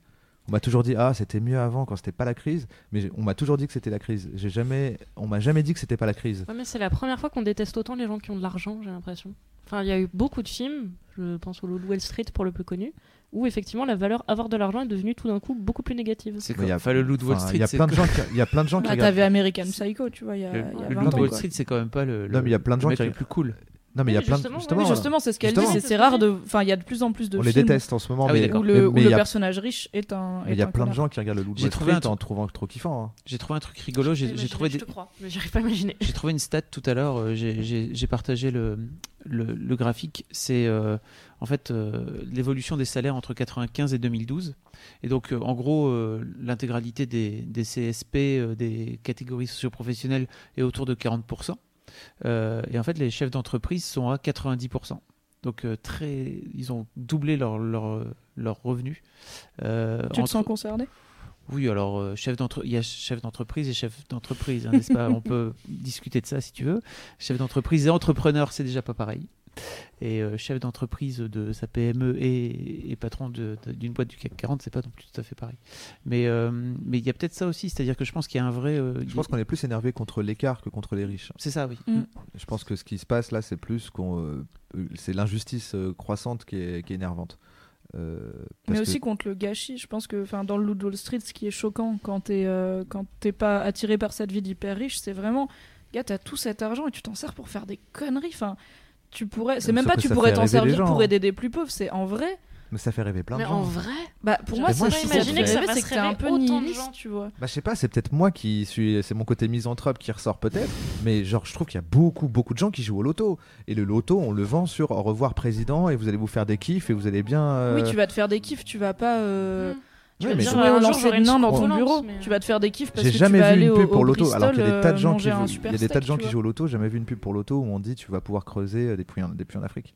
On m'a toujours dit ah c'était mieux avant quand c'était pas la crise, mais on m'a toujours dit que c'était la crise. J'ai jamais, on m'a jamais dit que c'était pas la crise. Ouais, mais c'est la première fois qu'on déteste autant les gens qui ont de l'argent, j'ai l'impression. Enfin, il y a eu beaucoup de films, je pense au Wall Street pour le plus connu, où effectivement la valeur avoir de l'argent est devenue tout d'un coup beaucoup plus négative. C'est quoi il y a- Enfin, le de Wall Street. Il y a plein de gens, qui, il y a plein de gens qui Ah, t'avais American Psycho, tu vois, il y a, Le, il y a le 20 loup de ans, Wall quoi. Street, c'est quand même pas le, le, Non, mais il y a plein de gens qui- le plus cool. Non, mais il y a plein de. justement, Justement, Oui, justement, c'est ce qu'elle dit. Justement. C'est rare de. Enfin, il y a de plus en plus de on les films déteste en ce moment, Ah oui, mais où mais- le, où mais le a- personnage riche est un. il y a plein de gens qui regardent le Loup de J'ai trouvé Street un truc- en trouvant trop kiffant. hein. J'ai trouvé un truc rigolo. J'ai j'ai Imaginer, trouvé je des, te crois, mais j'arrive pas à imaginer. J'ai trouvé une stat tout à l'heure, euh, j'ai- j'ai j'ai partagé le, le, le graphique. C'est euh, en fait euh, l'évolution des salaires entre 95 et 2012. Et donc, euh, en gros, euh, l'intégralité des, des CSP, euh, des catégories socioprofessionnelles, est autour de 40%. Euh, et en fait, les chefs d'entreprise sont à 90%. Donc, euh, très, ils ont doublé leur, leur, leur revenu. Euh, Tu te entre- sens concerné? Oui, alors euh, chef il y a chef d'entreprise et chef d'entreprise, hein, n'est-ce pas? On peut discuter de ça si tu veux. Chef d'entreprise et entrepreneur, c'est déjà pas pareil. Et euh, chef d'entreprise de sa PME et, et patron d'une boîte du CAC 40, c'est pas non plus tout à fait pareil. Mais euh, mais il y a peut-être ça aussi, c'est-à-dire que je pense qu'il y a un vrai. euh, Je pense qu'on est plus énervé contre l'écart que contre les riches. C'est ça, oui. Mm. Je pense que ce qui se passe là, c'est plus qu'on, c'est l'injustice euh, croissante qui est, qui est énervante. Euh, Mais que- aussi contre le gâchis. Je pense que enfin, dans le Loup de Wall Street, ce qui est choquant quand t'es euh, quand t'es pas attiré par cette vie d'hyper riche, c'est vraiment, gars, t'as tout cet argent et tu t'en sers pour faire des conneries. Enfin, tu pourrais, c'est Mais même pas que tu pourrais t'en servir pour aider des plus pauvres. C'est en vrai. Mais ça fait rêver plein de Mais gens. en vrai, Bah pour moi, Mais moi, ça je ça c'est que t'es un peu autant de nihiliste, gens. tu vois. Bah je sais pas, c'est peut-être moi qui suis, c'est mon côté misanthrope qui ressort peut-être, mais genre je trouve qu'il y a beaucoup beaucoup de gens qui jouent au loto et le loto on le vend sur au revoir président et vous allez vous faire des kiffs et vous allez bien. euh, Oui, tu vas te faire des kiffs, tu vas pas. euh, Mm. Tu Ouais, vas mais te je- jouer un jour, j'aurai de une nains dans ton bureau. mais- Tu vas te faire des kiffs parce J'ai que jamais tu vas vu aller une au, pub pour au loto alors qu'il y a des tas de euh, gens qui jouent- super il y a des tas de gens qui jouent au loto. J'ai jamais vu une pub pour loto où on dit tu vas pouvoir creuser euh, des puits en, des puits en Afrique.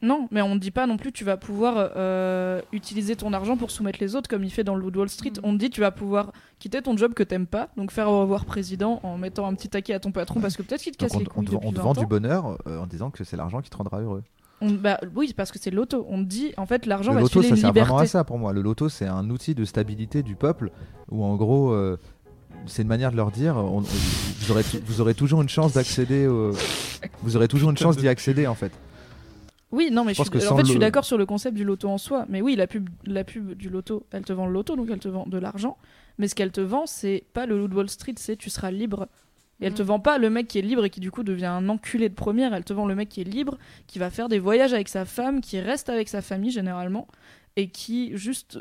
Non, mais on ne dit pas non plus tu vas pouvoir euh, utiliser ton argent pour soumettre les autres comme il fait dans le de Wall Street. Mhm. On dit tu vas pouvoir quitter ton job que t'aimes pas, donc faire au revoir président en mettant un petit taquet à ton patron parce que peut-être qu'il te Donc casse on, les on couilles te, on te 20 vend du bonheur euh, en disant que c'est l'argent qui te rendra heureux. On- bah, oui, parce que c'est le loto. On dit en fait l'argent va loto filer ça une sert vraiment à ça pour moi. Le loto c'est un outil de stabilité du peuple où en gros euh, c'est une manière de leur dire on- on- vous, aurez, tou- vous aurez toujours une chance d'accéder au- vous aurez toujours une chance d'y accéder en fait. Oui, non, mais Je je, pense suis, que en fait, je suis d'accord sur le concept du loto en soi. Mais oui, la pub, la pub du loto, elle te vend le loto, donc elle te vend de l'argent. Mais ce qu'elle te vend, c'est pas le de Wall Street, c'est tu seras libre. Et elle te Mhm. vend pas le mec qui est libre et qui du coup devient un enculé de première. Elle te vend le mec qui est libre, qui va faire des voyages avec sa femme, qui reste avec sa famille généralement, et qui juste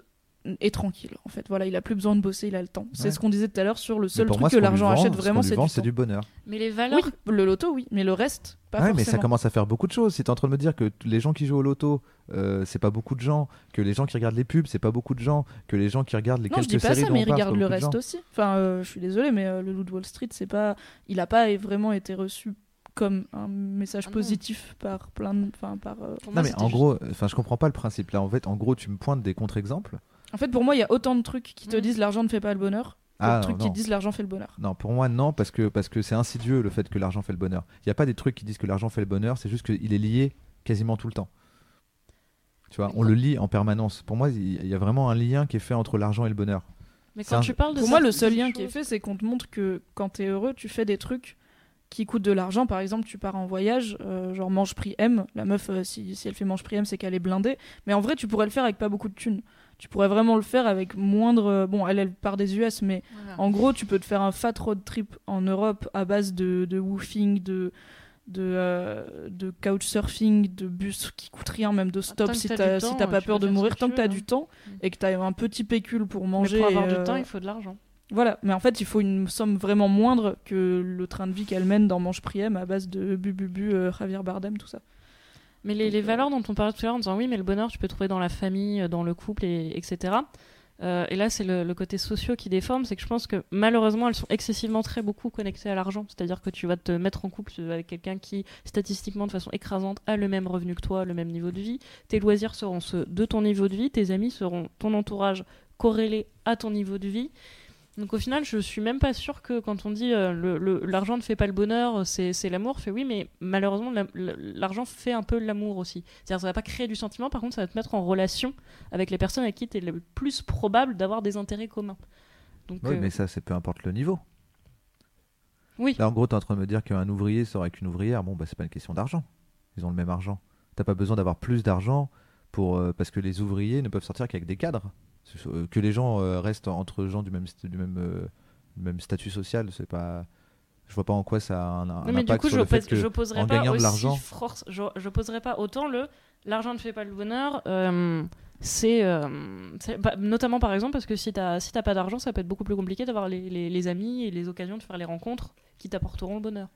est tranquille. En fait, voilà, il a plus besoin de bosser, il a le temps. C'est Ouais. ce qu'on disait tout à l'heure sur le Mais seul truc moi, que l'argent achète vraiment, c'est du du bonheur. mais les valeurs. Oui, le loto, oui, mais le reste, pas Ouais, mais ça forcément. commence à faire beaucoup de choses. Si tu es en train de me dire que les gens qui jouent au loto, euh, c'est pas beaucoup de gens, que les gens qui regardent les pubs, c'est pas beaucoup de gens, que les gens qui regardent les Non, je quelques dis pas séries ça, dont mais on il parle, regarde c'est le pas reste aussi. Enfin, euh, je suis désolée, mais euh, le Loup de Wall Street, c'est pas, il a pas vraiment été reçu comme un message Ah non. positif par plein de, enfin par. euh, Non moi, mais en juste- gros, enfin je comprends pas le principe là. En fait, en gros, tu me pointes des contre-exemples. En fait, pour moi, il y a autant de trucs qui te Mm. disent l'argent ne fait pas le bonheur, que Ah, de trucs non, qui disent l'argent fait le bonheur. Non, pour moi non, parce que parce que c'est insidieux le fait que l'argent fait le bonheur. Il y a pas des trucs qui disent que l'argent fait le bonheur, c'est juste qu'il est lié quasiment tout le temps. Tu vois, on le lit en permanence. Pour moi, il y a vraiment un lien qui est fait entre l'argent et le bonheur. Mais quand un- tu parles de Pour moi, le seul lien qui est fait, c'est qu'on te montre que quand t'es heureux, tu fais des trucs qui coûtent de l'argent. Par exemple, tu pars en voyage, euh, genre mange prix M. La meuf, euh, si, si elle fait mange prix M, c'est qu'elle est blindée. Mais en vrai, tu pourrais le faire avec pas beaucoup de thunes. Tu pourrais vraiment le faire avec moindre. euh, Bon, elle, elle part des US, mais Voilà. En gros, tu peux te faire un fat road trip en Europe à base de, de woofing, de, de, euh, de couchsurfing, de bus qui coûtent rien, même de stop tant que si t'as si t'as pas peur de mourir, tant que t'as du hein. temps Mm. et que t'as un petit pécule pour Mais manger. pour avoir euh, du temps, il faut de l'argent. Voilà, mais en fait, il faut une somme vraiment moindre que le train de vie qu'elle mène dans Manche Priem à base de bu bu bu, euh, Javier Bardem, tout ça. Mais les, Donc, les euh, valeurs dont on parlait tout à l'heure en disant oui, mais le bonheur, tu peux trouver dans la famille, euh, dans le couple, et, etc. Euh, et là, c'est le, le côté socio qui déforme, c'est que je pense que malheureusement, elles sont excessivement très beaucoup connectées à l'argent. C'est-à-dire que tu vas te mettre en couple avec quelqu'un qui, statistiquement, de façon écrasante, a le même revenu que toi, le même niveau de vie. Tes loisirs seront ceux de ton niveau de vie, tes amis seront ton entourage corrélé à ton niveau de vie. Donc au final, je suis même pas sûre que quand on dit euh, le- le- l'argent ne fait pas le bonheur, c'est c'est l'amour, fait oui, mais malheureusement, la- la- l'argent fait un peu l'amour aussi. C'est-à-dire ça va pas créer du sentiment, par contre, ça va te mettre en relation avec les personnes avec qui tu es le plus probable d'avoir des intérêts communs. Donc, Oui, euh, mais ça, c'est peu importe le niveau. Oui. Là, en gros, tu es en train de me dire qu'un ouvrier sort avec une ouvrière. Bon, bah, c'est pas une question d'argent. Ils ont le même argent. T'as pas besoin d'avoir plus d'argent pour euh, parce que les ouvriers ne peuvent sortir qu'avec des cadres. Euh, que les gens euh, restent entre gens du même du même euh, du même statut social, c'est pas Je vois pas en quoi ça a un, un Non, mais du impact coup, sur je le fait que j'opposerais en pas de l'argent. force- je- j'opposerais pas autant le l'argent ne fait pas le bonheur. euh, c'est euh, bah, notamment par exemple parce que si t'as si t'as pas d'argent, ça peut être beaucoup plus compliqué d'avoir les, les- les amis et les occasions de faire les rencontres qui t'apporteront le bonheur.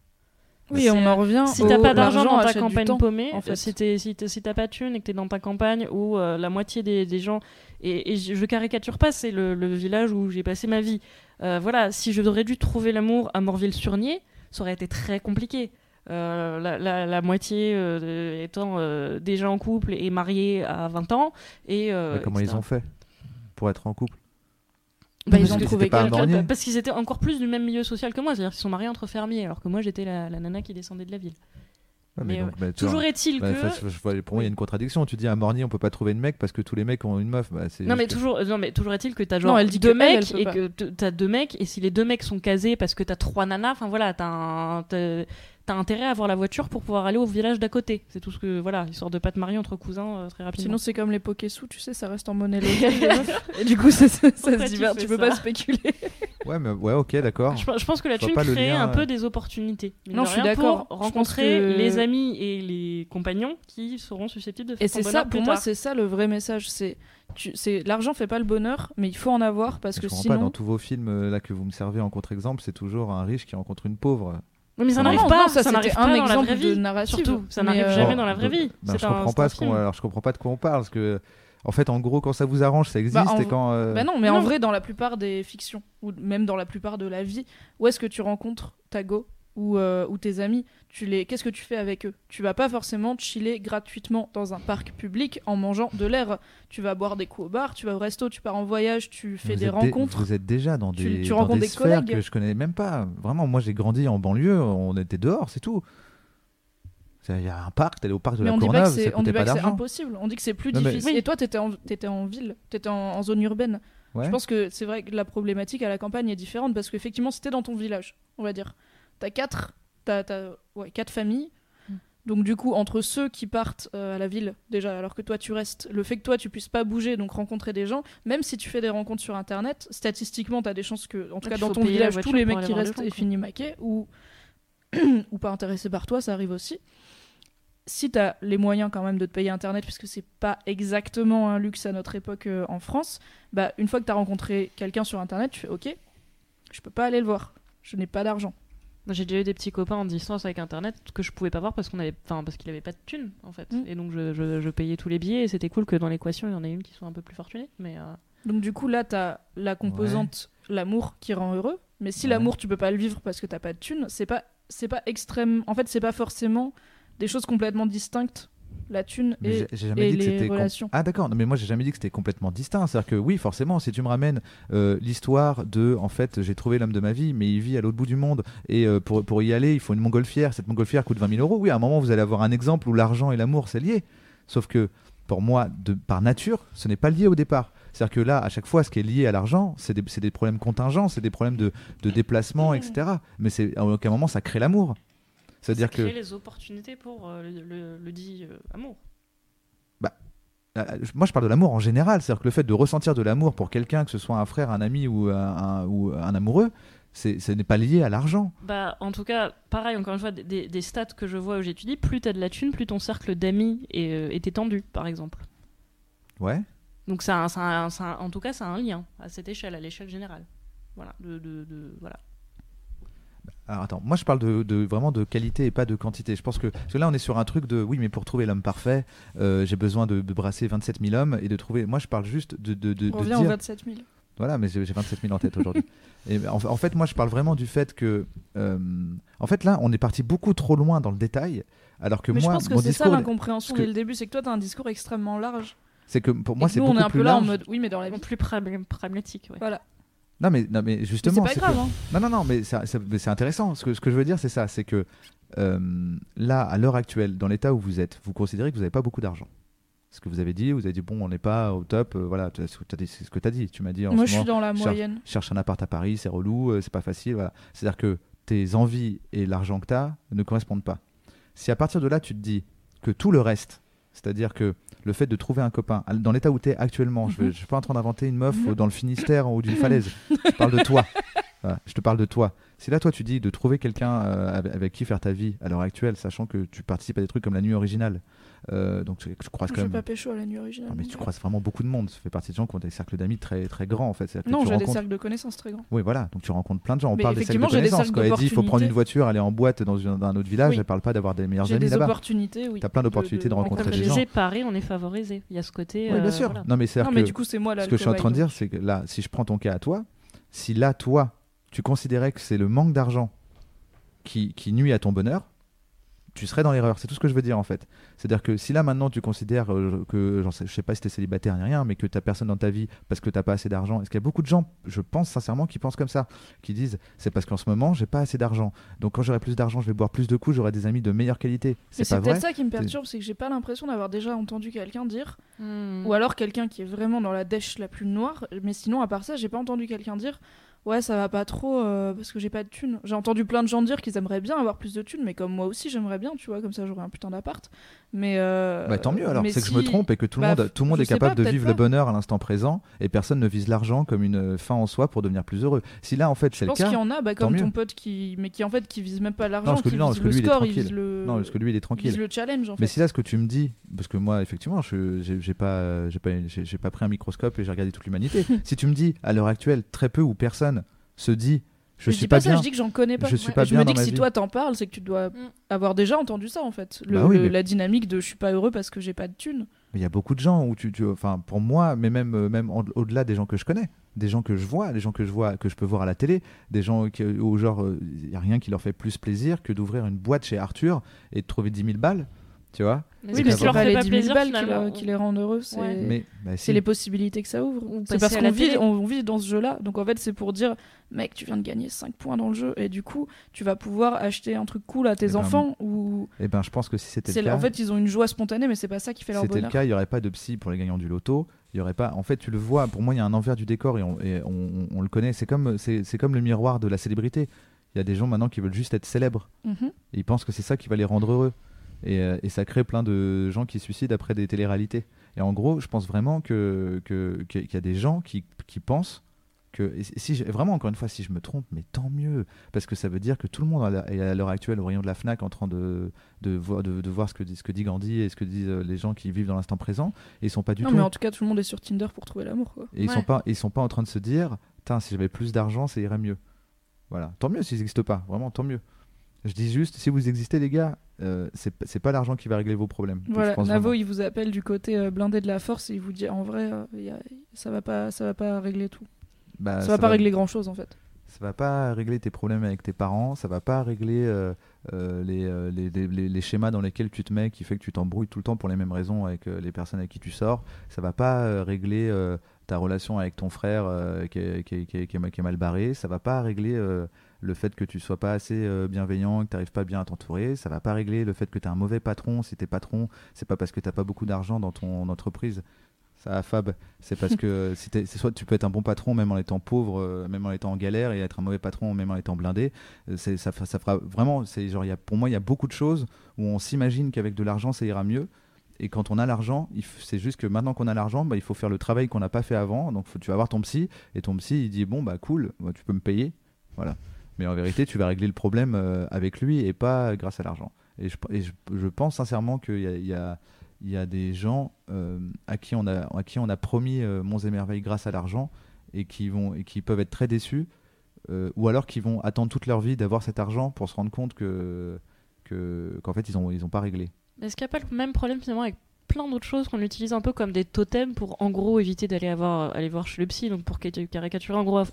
Oui, C'est- on en revient. Si t'as pas d'argent dans ta campagne temps, paumée, en fait. si t'es si t'as pas de thune et que t'es dans ta campagne où euh, la moitié des, des gens et, et je, je caricature pas, c'est le, le village où j'ai passé ma vie. Euh, voilà, si j'aurais dû trouver l'amour à Morville-sur-Nier, ça aurait été très compliqué. Euh, la, la- la moitié euh, étant euh, déjà en couple et mariée à 20 ans et euh, comment ils ont fait pour être en couple? Bah, ils Parce ont qu'ils trouvé quelqu'un. Parce qu'ils étaient encore plus du même milieu social que moi, c'est-à-dire qu'ils sont mariés entre fermiers, alors que moi j'étais la, la nana qui descendait de la ville. Ouais, Mais, donc, euh, bah, Toujours est-il bah, que. je- pour moi, il y a une contradiction. Tu dis à Morny, on peut pas trouver de mec parce que tous les mecs ont une meuf. Bah, Non mais que- toujours, non mais toujours est-il que t'as genre Non, elle dit deux que mecs elle et pas. que t'as deux mecs et si les deux mecs sont casés parce que t'as trois nanas, enfin voilà, t'as un- t'as intérêt à avoir la voiture pour pouvoir aller au village d'à côté. C'est tout ce que voilà, histoire de pas te marier entre cousins euh, très rapidement. Sinon, c'est comme les Pokésous, tu sais, ça reste en monnaie locale. et du coup, ça, ça, ça se tu divers. fais Tu peux ça pas spéculer. Ouais, mais ouais, ok, d'accord. je, je pense que la thune crée lien, un peu euh. des opportunités. Non, je suis d'accord. Rencontrer que- les amis et les compagnons qui seront susceptibles de faire Et c'est ça, plus pour moi, c'est ça le vrai message. C'est, tu, c'est l'argent fait pas le bonheur, mais il faut en avoir parce Je que sinon. pas, dans tous vos films euh, là que vous me servez en contre-exemple, c'est toujours un riche qui rencontre une pauvre. Mais ça Non, n'arrive pas, non, ça, ça n'arrive pas un dans la exemple vraie de vie. narrative. Surtout, ça n'arrive euh, jamais dans la vraie vie. ben, je un- comprends pas ce qu'on, alors je comprends pas de quoi on parle parce que en fait en gros quand ça vous arrange ça existe Bah, en et quand euh, Bah non, mais en vrai, dans la plupart des fictions, ou même dans la plupart de la vie, où est-ce que tu rencontres ta go ou, euh, ou tes amis? Tu les... Qu'est-ce que tu fais avec eux? Tu vas pas forcément chiller gratuitement dans un parc public en mangeant de l'air. Tu vas boire des coups au bar, tu vas au resto, tu pars en voyage, tu fais vous des rencontres. vous êtes déjà dans Tu- des, tu dans rencontres des des sphères que je connais même pas. Vraiment, moi j'ai grandi en banlieue, on était dehors, c'est tout. Il y a un parc, t'allais au parc de Mais la on dit pas que Courneuve, on dit coûtait pas que c'est impossible. On dit que c'est plus Non, difficile. Et toi, t'étais en, t'étais en ville, t'étais en, en zone urbaine. Ouais. Je pense que c'est vrai que la problématique à la campagne est différente parce qu'effectivement, c'était dans ton village, on va dire. T'as quatre, t'as, t'as- ouais, quatre familles. Mm. Donc du coup, entre ceux qui partent euh, à la ville déjà, alors que toi tu restes, le fait que toi tu puisses pas bouger, donc rencontrer des gens, même si tu fais des rencontres sur Internet, statistiquement, t'as des chances que, en tout Ouais, cas dans ton village, tous les mecs qui restent aient fini maqués ou ou pas intéressés par toi, ça arrive aussi. Si t'as les moyens quand même de te payer Internet, puisque c'est pas exactement un luxe à notre époque euh, en France, bah une fois que t'as rencontré quelqu'un sur Internet, tu fais OK, je peux pas aller le voir, je n'ai pas d'argent. J'ai déjà eu des petits copains en distance avec internet que je pouvais pas voir parce qu'on avait, enfin parce qu'il avait pas de thunes en fait. Mm. Et donc je, je- je payais tous les billets et c'était cool que dans l'équation il y en ait une qui soit un peu plus fortunée. Mais euh, Donc du coup là t'as la composante l'amour qui rend heureux, mais si Ouais. l'amour tu peux pas le vivre parce que t'as pas de thune, c'est pas c'est pas extrême. En fait c'est pas forcément des choses complètement distinctes, la thune Mais et j'ai- j'ai jamais et dit que les relations. Ah d'accord, non, mais moi j'ai jamais dit que c'était complètement distinct. C'est-à-dire que oui, forcément, si tu me ramènes euh, l'histoire de, en fait, j'ai trouvé l'homme de ma vie, mais il vit à l'autre bout du monde et euh, pour, pour y aller, il faut une montgolfière. Cette montgolfière coûte 20 000 euros. Oui, à un moment, vous allez avoir un exemple où l'argent et l'amour c'est lié. Sauf que pour moi, de, par nature, ce n'est pas lié au départ. C'est-à-dire que là, à chaque fois, ce qui est lié à l'argent, c'est des, c'est des problèmes contingents, c'est des problèmes de, de déplacement, etc. Mais c'est à aucun moment ça crée l'amour. C'est-à-dire que les opportunités pour euh, le, le- le dit euh, amour. Euh, moi je parle de l'amour en général, c'est-à-dire que le fait de ressentir de l'amour pour quelqu'un, que ce soit un frère, un ami ou un, un- ou un amoureux, ce n'est pas lié à l'argent. Bah, en tout cas, pareil, encore une fois, des- stats que je vois où j'étudie, plus t'as de la thune, plus ton cercle d'amis est, euh, est étendu, par exemple. Ouais. Donc, ça, ça ça en tout cas, ça a un lien à cette échelle, à l'échelle générale. Voilà, de, de- de- voilà. Alors attends, moi je parle de, de- vraiment de qualité et pas de quantité. Je pense que, parce que là on est sur un truc de oui, mais pour trouver l'homme parfait, euh, j'ai besoin de, de brasser 27 000 hommes et de trouver. Moi je parle juste de, de, de, On de revient dire. aux 27 000. Voilà, mais j'ai j'ai 27 000 en tête aujourd'hui. Et en, en fait, moi, je parle vraiment du fait que, euh, en fait, là, on est parti beaucoup trop loin dans le détail, alors que Mais moi, je pense que c'est ça l'incompréhension que- dès le début, c'est que toi t'as un discours extrêmement large. c'est que pour moi, c'est nous beaucoup on est un plus peu là en large. mode oui mais dans la vie. Plus prag- pragmatique, ouais. Voilà. Non, mais, non, mais Mais justement, c'est pas grave. que- hein. Non, non, non, mais c'est- mais intéressant. Ce que, ce que je veux dire, c'est ça, c'est que euh, là, à l'heure actuelle, dans l'état où vous êtes, vous considérez que vous n'avez pas beaucoup d'argent. Ce que vous avez dit, vous avez dit bon, on n'est pas au top. euh, voilà, c'est ce que tu as dit. Tu m'as dit en Moi je suis dans la cherche- moyenne. cherche un appart à Paris, c'est relou, euh, c'est pas facile. Voilà. C'est-à-dire que tes envies et l'argent que tu as ne correspondent pas. Si à partir de là, tu te dis que tout le reste, c'est-à-dire que le fait de trouver un copain, dans l'état où tu es actuellement, je ne suis pas en train d'inventer une meuf Mhm. dans le Finistère ou d'une falaise, je parle de toi. Voilà, je te parle de toi. Si là, toi, tu dis de trouver quelqu'un euh, avec, avec qui faire ta vie à l'heure actuelle, sachant que tu participes à des trucs comme la nuit originale, euh, donc tu, tu croises Je même. pas pécho à la nuit originale. Non, mais tu croises vraiment beaucoup de monde. Ça fait partie de gens qui ont des cercles d'amis très très grands en fait. Non, tu j'ai des cercles de connaissances très grands. Oui, voilà. Donc tu rencontres plein de gens. On Mais parle des cercles de effectivement, j'ai des connaissances. Quand elle dit il faut prendre une voiture, aller en boîte dans, une- dans un autre village, Oui. elle parle pas d'avoir des meilleurs J'ai amis des là-bas. opportunités, oui. T'as plein d'opportunités de rencontrer des gens. Paris, on est favorisé. Il y a ce côté. Oui, euh, bien sûr. voilà. Non, mais c'est Non, mais du coup, c'est moi là. ce que je suis en train de dire, c'est que là, si je prends ton cas à toi, si là, toi, tu considérais que c'est le manque d'argent qui, qui nuit à ton bonheur, tu serais dans l'erreur. C'est tout ce que je veux dire en fait. C'est-à-dire que si là maintenant tu considères euh, que, sais, je sais pas si tu es célibataire ni rien, mais que tu personne dans ta vie parce que t'as pas assez d'argent, est-ce qu'il y a beaucoup de gens, je pense sincèrement, qui pensent comme ça, qui disent c'est parce qu'en ce moment j'ai pas assez d'argent. Donc quand j'aurai plus d'argent, je vais boire plus de coups, j'aurai des amis de meilleure qualité. C'est peut-être ça qui me perturbe, c'est que j'ai pas l'impression d'avoir déjà entendu quelqu'un dire, Hmm. ou alors quelqu'un qui est vraiment dans la dèche la plus noire, mais sinon, à part ça, j'ai pas entendu quelqu'un dire, ouais, ça va pas trop euh, parce que j'ai pas de thunes. J'ai entendu plein de gens dire qu'ils aimeraient bien avoir plus de thunes, mais comme moi aussi, j'aimerais bien, tu vois, comme ça j'aurais un putain d'appart. Mais. euh, Bah, tant mieux alors, c'est que je me trompe et que tout le bah, monde, tout le monde je est capable pas, de vivre pas. le bonheur à l'instant présent et personne ne vise l'argent comme une fin en soi pour devenir plus heureux. Si là en fait Je c'est le pense cas, qu'il y en a, bah, comme ton mieux. pote qui, mais qui en fait qui vise même pas l'argent, parce que qui lui- non, vise parce que le lui, il est score, il tranquille. vise le, non parce que lui il est il tranquille. le challenge en Mais si là ce que tu me dis, parce que moi effectivement je j'ai pas j'ai pas j'ai pas pris un microscope et j'ai regardé toute l'humanité. si tu me dis à l'heure actuelle très peu ou personne se dit je Mais suis dis pas pas ça, bien. je dis que j'en connais pas. Je suis Ouais. pas je bien me dis que si vie. toi t'en parles, c'est que tu dois Mm. avoir déjà entendu ça en fait. Le- Bah oui, le- mais- La dynamique de je suis pas heureux parce que j'ai pas de thunes. Mais il y a beaucoup de gens où tu, tu- enfin pour moi, mais même euh, même au-delà des gens que je connais, des gens que je vois, des gens que je vois que je peux voir à la télé, des gens qui, où genre il y a rien qui leur fait plus plaisir que d'ouvrir une boîte chez Arthur et de trouver 10 000 balles, tu vois. Mais Oui, c'est mais parce c'est que leur pas fait les pas 10 000 plaisir balles qui, leur- qui les rendent heureux, c'est Ouais. Bah, si. les possibilités que ça ouvre. Ou C'est parce qu'on vit, on vit dans ce jeu-là. Donc en fait, c'est pour dire, mec, tu viens de gagner 5 points dans le jeu et du coup, tu vas pouvoir acheter un truc cool à tes Eh ben, enfants. ou Eh ben, je pense que si c'était c'est le cas, En fait, ils ont une joie spontanée, mais c'est pas ça qui fait si leur c'était le bonheur. cas, il y aurait pas de psy pour les gagnants du loto. Il y aurait pas. En fait, tu le vois. Pour moi, il y a un envers du décor et on, et on- on le connaît. C'est comme c'est comme le miroir de la célébrité. Il y a des gens maintenant qui veulent juste être célèbres. Mhm. Et ils pensent que c'est ça qui va les rendre heureux. Et, euh, et ça crée plein de gens qui se suicident après des téléréalités. Et en gros, je pense vraiment que que- que- qu'il y a des gens qui, qui pensent que et si j'ai- vraiment encore une fois si je me trompe mais tant mieux. Parce que ça veut dire que tout le monde est à l'heure actuelle au rayon de la Fnac en train de de voir de, de voir ce que dit ce que dit Gandhi et ce que disent euh, les gens qui vivent dans l'instant présent. Et ils sont pas du Non, tout mais en tout cas, tout le monde est sur Tinder pour trouver l'amour. et ils sont pas ils sont pas en train de se dire Tain, si j'avais plus d'argent ça irait mieux. Voilà. Tant mieux s'ils n'existent pas. Vraiment tant mieux je dis juste si vous existez les gars euh, c'est c'est pas l'argent qui va régler vos problèmes Je Voilà, pense Navo, vraiment. il vous appelle du côté euh, blindé de la force et il vous dit en vrai, euh, il y a- ça va pas, ça va pas régler tout. Bah, ça va pas régler grand chose en fait. ça va pas régler tes problèmes avec tes parents, ça va pas régler euh, les, les, les- les- les schémas dans lesquels tu te mets qui fait que tu t'embrouilles tout le temps pour les mêmes raisons avec les personnes avec qui tu sors, ça va pas régler ta relation avec ton frère qui, est, qui est- qui est- qui est mal- barré, ça va pas régler le fait que tu sois pas assez euh, bienveillant, que tu n'arrives pas bien à t'entourer, ça va pas régler le fait que tu es un mauvais patron, si t'es patron, c'est pas parce que t'as pas beaucoup d'argent dans ton entreprise. Ça, Fab, c'est parce que si soit tu peux être un bon patron même en étant pauvre, euh, même en étant en galère, et être un mauvais patron même en étant blindé. Euh, ça, ça fera vraiment. C'est genre, y a, pour moi, il y a beaucoup de choses où on s'imagine qu'avec de l'argent, ça ira mieux. Et quand on a l'argent, c'est juste que maintenant qu'on a l'argent, bah, il faut faire le travail qu'on n'a pas fait avant. Donc faut- tu vas voir ton psy, et ton psy, il dit bon bah cool, bah, tu peux me payer, voilà. Mais en vérité, tu vas régler le problème euh, avec lui et pas grâce à l'argent. Et, je, je pense sincèrement qu'il y a, il y a- il y a des gens euh, à, qui on a, à qui on a promis euh, Monts et Merveilles grâce à l'argent et qui, vont, et qui peuvent être très déçus, euh, ou alors qui vont attendre toute leur vie d'avoir cet argent pour se rendre compte que que- qu'en fait ils n'ont ils ont pas réglé. Est-ce qu'il n'y a pas le même problème finalement avec plein d'autres choses qu'on utilise un peu comme des totems pour en gros éviter d'aller avoir aller voir chez le psy donc pour cari- caricaturer en gros aff-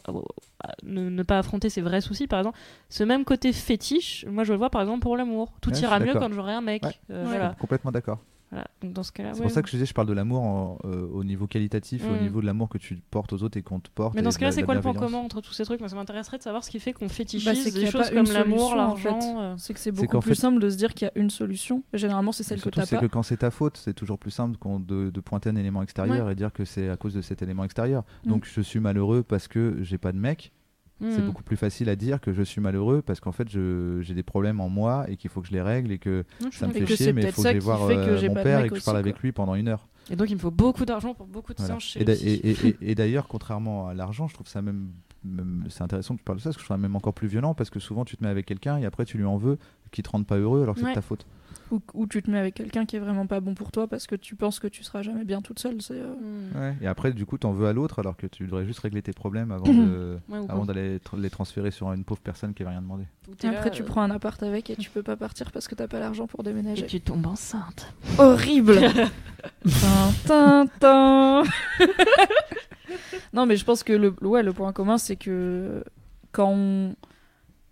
à- ne, ne pas affronter ses vrais soucis par exemple ce même côté fétiche moi je le vois par exemple pour l'amour tout Ouais, ira mieux quand j'aurai un mec Ouais. Euh, voilà. Complètement d'accord. Voilà. donc dans ce cas-là C'est ouais. pour ça que je disais, je parle de l'amour en- euh, au niveau qualitatif, au Mm. niveau de l'amour que tu portes aux autres et qu'on te porte. mais dans ce cas-là c'est quoi le point commun entre tous ces trucs? Moi ça m'intéresserait de savoir ce qui fait qu'on fétichise Bah, c'est qu'il y des a choses pas une comme l'amour solution, en fait. l'argent euh. C'est que c'est C'est beaucoup plus fait- simple de se dire qu'il y a une solution. Généralement, c'est celle que Surtout, t'as c'est que quand c'est ta faute, c'est toujours plus simple de pointer un élément extérieur et dire que c'est à cause de cet élément extérieur. Mm. Donc je suis malheureux parce que j'ai pas de mec. C'est Hmm. beaucoup plus facile à dire que je suis malheureux parce qu'en fait j'ai des problèmes en moi et qu'il faut que je les règle et que Non, ça me fait chier mais il faut que qui voir euh, mon père et que je parle avec lui pendant une heure. et donc il me faut beaucoup d'argent pour beaucoup de Voilà. séances chez Et, d'ailleurs, contrairement à l'argent, je trouve ça même même- c'est intéressant que tu parles de ça, parce que je trouve ça même encore plus violent, parce que souvent tu te mets avec quelqu'un et après tu lui en veux qu'il te rende pas heureux alors que c'est Ouais. de ta faute. Ou, ou tu te mets avec quelqu'un qui est vraiment pas bon pour toi parce que tu penses que tu seras jamais bien toute seule. C'est euh, Hmm. Et après, du coup, t'en veux à l'autre alors que tu devrais juste régler tes problèmes avant de- Ouais, ou avant d'aller tr- les transférer sur une pauvre personne qui avait rien demandé. ou t'es Après, là, tu euh, prends un appart avec et tu peux pas partir parce que t'as pas l'argent pour déménager. Et tu tombes enceinte. Horrible Tin, tin, tin. Non, mais je pense que le, ouais, le point commun, c'est que quand on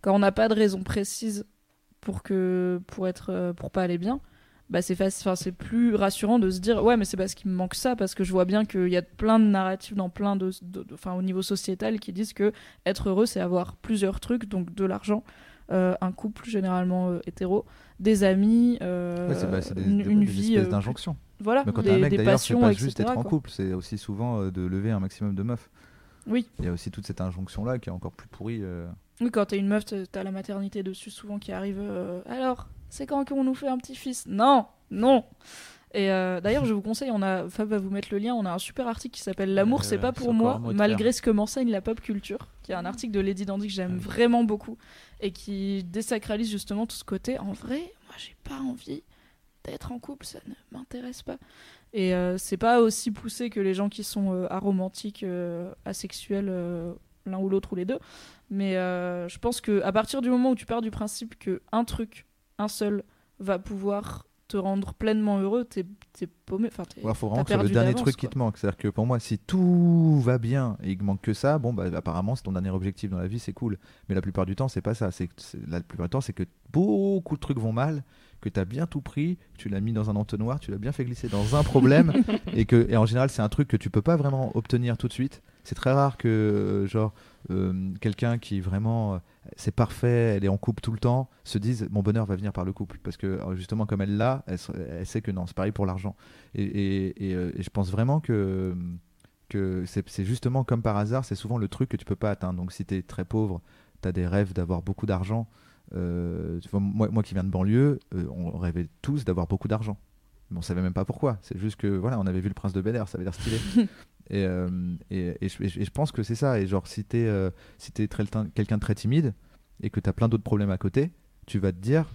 quand on n'a pas de raison précise pour que pour être euh, pour pas aller bien, bah c'est c'est plus rassurant de se dire ouais mais c'est parce qu'il me manque ça parce que je vois bien qu'il y a plein de narratifs dans plein de, enfin au niveau sociétal qui disent que être heureux c'est avoir plusieurs trucs donc de l'argent, euh, un couple généralement euh, hétéro, des amis, euh, Ouais, bah, des, une, des- une des vie espèces d'injonctions. voilà Mais quand des, un mec d'ailleurs, c'est pas etc., juste d'être en quoi. couple, c'est aussi souvent de lever un maximum de meufs. Oui. Il y a aussi toute cette injonction-là qui est encore plus pourrie. Oui, quand t'es une meuf, t'as la maternité dessus souvent qui arrive. euh, alors, c'est quand qu'on nous fait un petit-fils Non, non. Et euh, d'ailleurs, je vous conseille, on a, Fab va vous mettre le lien, on a un super article qui s'appelle L'amour, c'est pas pour moi, malgré ce que m'enseigne la pop culture, qui est un article de Lady Dandy que j'aime oui. vraiment beaucoup et qui désacralise justement tout ce côté. En vrai, moi, j'ai pas envie d'être en couple, ça ne m'intéresse pas. Et euh, c'est pas aussi poussé que les gens qui sont euh, aromantiques, euh, asexuels, l'un ou l'autre ou les deux. Mais euh, je pense que à partir du moment où tu pars du principe que un truc, un seul, va pouvoir te rendre pleinement heureux, t'es t'es paumé. Enfin, Il faut t'as vraiment que ce soit le dernier truc qui te manque. C'est-à-dire que pour moi, si tout va bien et il manque que ça, bon, bah, apparemment, c'est ton dernier objectif dans la vie, c'est cool. Mais la plupart du temps, c'est pas ça. C'est c'est- la plupart du temps, c'est que beaucoup de trucs vont mal, que tu as bien tout pris, que tu l'as mis dans un entonnoir, tu l'as bien fait glisser dans un problème, et que et en général, c'est un truc que tu peux pas vraiment obtenir tout de suite. C'est très rare que euh, genre euh, quelqu'un qui vraiment euh, c'est parfait, elle est en couple tout le temps, se dise mon bonheur va venir par le couple parce que justement comme elle l'a, elle, sait que non, c'est pareil pour l'argent. Et, et- je pense vraiment que, que c'est c'est justement comme par hasard, c'est souvent le truc que tu peux pas atteindre. Donc si tu es très pauvre, tu as des rêves d'avoir beaucoup d'argent. Euh, tu vois, moi, moi qui viens de banlieue, euh, on rêvait tous d'avoir beaucoup d'argent. Mais on savait même pas pourquoi. C'est juste que voilà, on avait vu le prince de Bel Air, ça avait l'air stylé. et, euh, et, et je, et pense que c'est ça. Et genre, si tu es, si t'es très- quelqu'un de très timide et que tu as plein d'autres problèmes à côté, tu vas te dire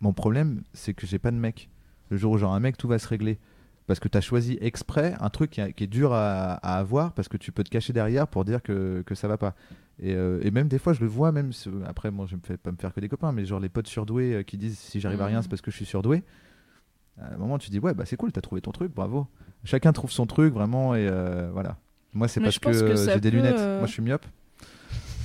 mon problème, c'est que j'ai pas de mec. Le jour où j'ai un mec, tout va se régler. Parce que tu as choisi exprès un truc qui, a- qui est dur à, à avoir parce que tu peux te cacher derrière pour dire que, que ça va pas. Et, euh, et même des fois, je le vois, même ce- après, moi, je me fais pas me faire que des copains, mais genre les potes surdoués euh, qui disent si j'arrive à rien, Mhm. c'est parce que je suis surdoué. À un moment, tu dis ouais, bah c'est cool, t'as trouvé ton truc, bravo. Chacun trouve son truc vraiment, et euh, voilà. Moi, c'est parce que, que j'ai des lunettes. Moi, je suis myope.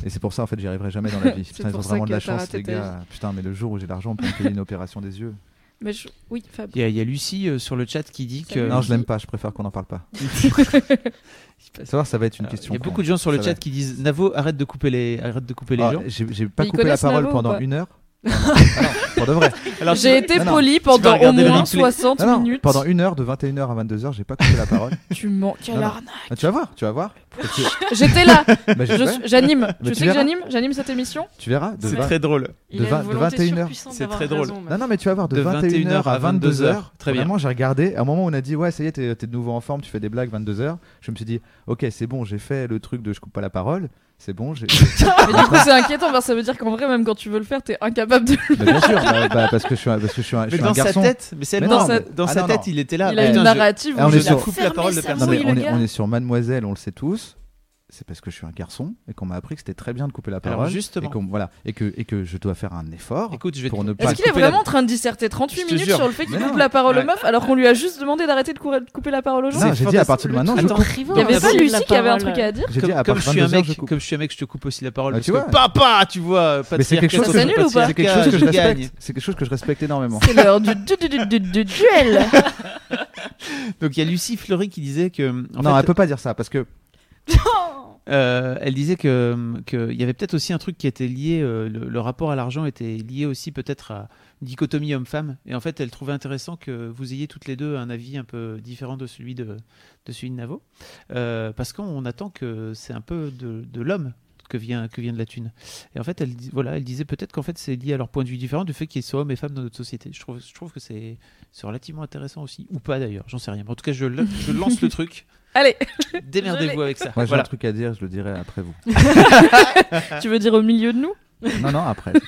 Et c'est pour ça, en fait, j'y arriverai jamais dans la vie. Putain, ils ont vraiment de la chance, les gars. Putain, mais le jour où j'ai l'argent pour me payer une opération des yeux. Mais je- oui, Fab. Il y, a- il y a Lucie euh, sur le chat qui dit que. Non, je l'aime pas, je préfère qu'on en parle pas. Savoir, ça va être une Alors, question. Il y a beaucoup de gens sur le chat va. qui disent Navo, arrête de couper les, arrête de couper les Ah, gens. J'ai pas Mais coupé la parole Navo pendant une heure. Ah non, non, pour de vrai. Alors, tu J'ai été poli pendant au moins replay. 60 Non, non, minutes. pendant une heure de 21h à 22h, j'ai pas coupé la parole. Tu mens. Quelle arnaque. Ah, tu vas voir, tu vas voir. Tu, J'étais là. bah, J'anime. Mais Tu tu sais que j'anime. J'anime cette émission? tu verras. De C'est très drôle. De a vingt- une de volonté 21 heures. surpuissante C'est d'avoir très drôle. raison, Non, non, mais tu vas voir, de, De 21h à 22h. très bien. Vraiment, j'ai regardé. À un moment, où on a dit, ouais, ça y est, t'es t'es de nouveau en forme, tu fais des blagues 22h. Je me suis dit, ok, c'est bon, j'ai fait le truc de je coupe pas la parole. C'est bon, j'ai. Mais du coup, c'est inquiétant parce que ça veut dire qu'en vrai, même quand tu veux le faire, t'es incapable de. Bah, bien sûr, bah, bah, parce que je suis un, parce que je suis un, je Mais suis un dans sa garçon. tête, mais c'est Mais dans, non, sa, mais- dans ah, sa non, tête, non. il était là. Il a une je- narrative. Ah, on où est il a sur- coupe la parole de personne. Non, mais on, le est, on est sur Mademoiselle, on le sait tous. C'est parce que je suis un garçon et qu'on m'a appris que c'était très bien de couper la Alors parole. justement. Et, voilà, et, que, et que je dois faire un effort Écoute, je vais pour te- ne pas. Est-ce qu'il est vraiment en train de disserter 38 Je te minutes jure. sur le fait qu'il coupe non. la parole Ouais. aux meufs alors qu'on lui a juste demandé d'arrêter de couper la parole aux gens Non, j'ai dit à partir de maintenant, je coupe. Il y avait pas Lucie qui avait un truc à dire J'ai dit Comme, à comme je suis un 22h, mec, je comme je suis un mec, je te coupe aussi la parole Ah, parce tu que vois. papa, tu vois, pas C'est quelque chose que je respecte. C'est quelque chose que je respecte énormément. C'est l'heure du, du, du, du- du- du duel Donc il y a Lucie Fleury qui disait que non, elle peut pas dire ça parce que Euh, elle disait que qu'il y avait peut-être aussi un truc qui était lié, euh, le, rapport à l'argent était lié aussi peut-être à une dichotomie homme-femme. Et en fait, elle trouvait intéressant que vous ayez toutes les deux un avis un peu différent de celui de, de celui de Navo, Euh, parce qu'on attend que c'est un peu de, de l'homme que vient que vient de la thune. Et en fait, elle voilà, elle disait peut-être qu'en fait c'est lié à leur point de vue différent du fait qu'il y ait soit hommes et femmes dans notre société. Je trouve je trouve que c'est relativement intéressant aussi ou pas d'ailleurs, j'en sais rien. Mais en tout cas, je lance le truc. Allez, Démerdez-vous avec ça. Moi, j'ai Voilà. un truc à dire, je le dirai après vous. tu veux dire au milieu de nous? Non, non, après.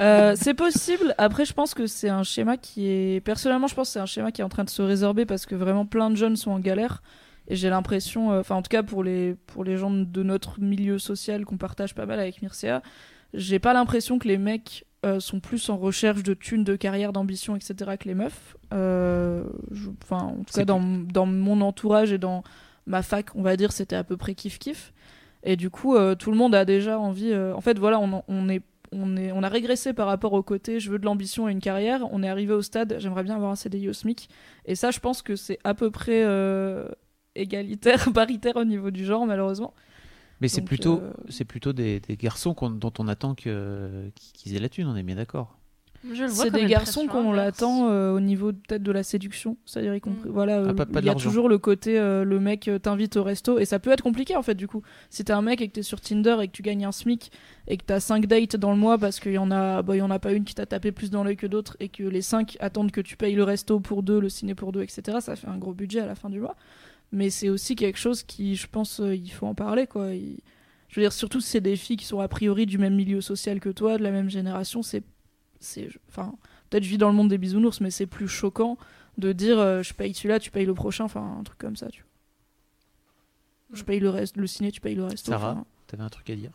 Euh, c'est possible. Après, je pense que c'est un schéma qui est. Personnellement, je pense que c'est un schéma qui est en train de se résorber parce que vraiment plein de jeunes sont en galère. Et j'ai l'impression, euh, enfin, en tout cas pour les, pour les gens de notre milieu social qu'on partage pas mal avec Mircea, j'ai pas l'impression que les mecs euh, sont plus en recherche de thunes, de carrière, d'ambition, etc. que les meufs. Euh, je- Enfin, en tout cas, dans, dans mon entourage et dans ma fac, on va dire, c'était à peu près kiff-kiff. Et du coup, euh, tout le monde a déjà envie. En fait, voilà, on, on est on, est, on a régressé par rapport au côté je veux de l'ambition et une carrière. On est arrivé au stade j'aimerais bien avoir un CDI au SMIC. Et ça, je pense que c'est à peu près égalitaire, paritaire au niveau du genre, malheureusement. Mais c'est Donc, plutôt, euh, c'est plutôt des, des garçons qu'on- dont on attend que- qu'ils aient la thune, on est bien d'accord. Je le vois C'est des garçons qu'on l'attend euh, au niveau peut-être de la séduction, c'est-à-dire y compris. Mm. Voilà, euh, Ah, pas- pas de il y a toujours le côté euh, le mec euh, t'invite au resto et ça peut être compliqué en fait du coup. Si t'es un mec et que t'es sur Tinder et que tu gagnes un SMIC et que t'as 5 dates dans le mois parce qu'il y en a, bah, il y en a pas une qui t'a tapé plus dans l'œil que d'autres et que les 5 attendent que tu payes le resto pour deux, le ciné pour deux, etc. Ça fait un gros budget à la fin du mois. Mais c'est aussi quelque chose qui, je pense, euh, il faut en parler quoi. Il- Je veux dire, surtout si c'est des filles qui sont a priori du même milieu social que toi, de la même génération, c'est, c'est, enfin, peut-être je vis dans le monde des bisounours, mais c'est plus choquant de dire euh, je paye celui-là, tu payes le prochain, enfin un truc comme ça, tu vois. Je paye le reste, le ciné, tu payes le reste. Sarah T'avais un truc à dire?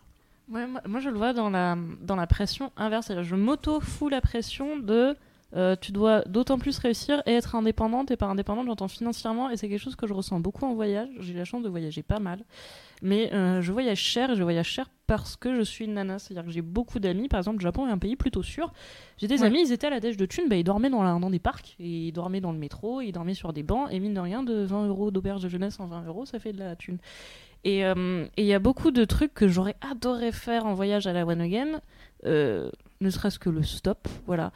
Ouais, moi, moi, je le vois dans la, dans la pression inverse. C'est-à-dire, je m'auto-fous la pression de euh, tu dois d'autant plus réussir et être indépendante. Et par indépendante, j'entends financièrement. Et c'est quelque chose que je ressens beaucoup en voyage. J'ai la chance de voyager pas mal. Mais euh, je voyage cher. Et je voyage cher parce que je suis une nana. C'est-à-dire que j'ai beaucoup d'amis. Par exemple, le Japon est un pays plutôt sûr. J'ai des Ouais. amis, ils étaient à la dèche de thunes. Bah, ils dormaient dans, la- dans des parcs. Et ils dormaient dans le métro. Ils dormaient sur des bancs. Et mine de rien, de 20 euros d'auberge de jeunesse en 20 euros, ça fait de la thune. Et euh, et il y a beaucoup de trucs que j'aurais adoré faire en voyage à la One Again, ne serait-ce que le stop. Voilà.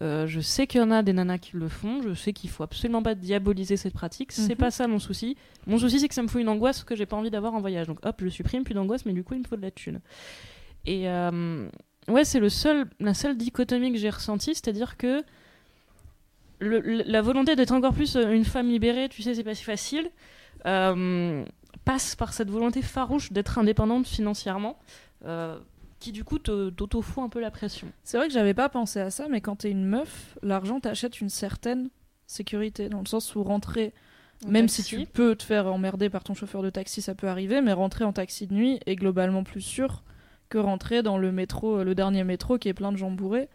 Euh, je sais qu'il y en a des nanas qui le font, je sais qu'il faut absolument pas diaboliser cette pratique, c'est Mhm. pas ça mon souci. Mon souci c'est que ça me fout une angoisse que j'ai pas envie d'avoir en voyage. Donc hop, je supprime, plus d'angoisse, mais du coup il me faut de la thune. Et euh, ouais, c'est le seul, la seule dichotomie que j'ai ressentie, c'est-à-dire que le- la volonté d'être encore plus euh, une femme libérée, tu sais, c'est pas si facile, euh, passe par cette volonté farouche d'être indépendante financièrement, euh, qui du coup t'auto-fout un peu la pression. C'est vrai que j'avais pas pensé à ça, mais quand t'es une meuf, l'argent t'achète une certaine sécurité, dans le sens où rentrer, En même taxi. si tu peux te faire emmerder par ton chauffeur de taxi, ça peut arriver, mais rentrer en taxi de nuit est globalement plus sûr que rentrer dans le métro, euh, le dernier métro qui est plein de gens bourrés.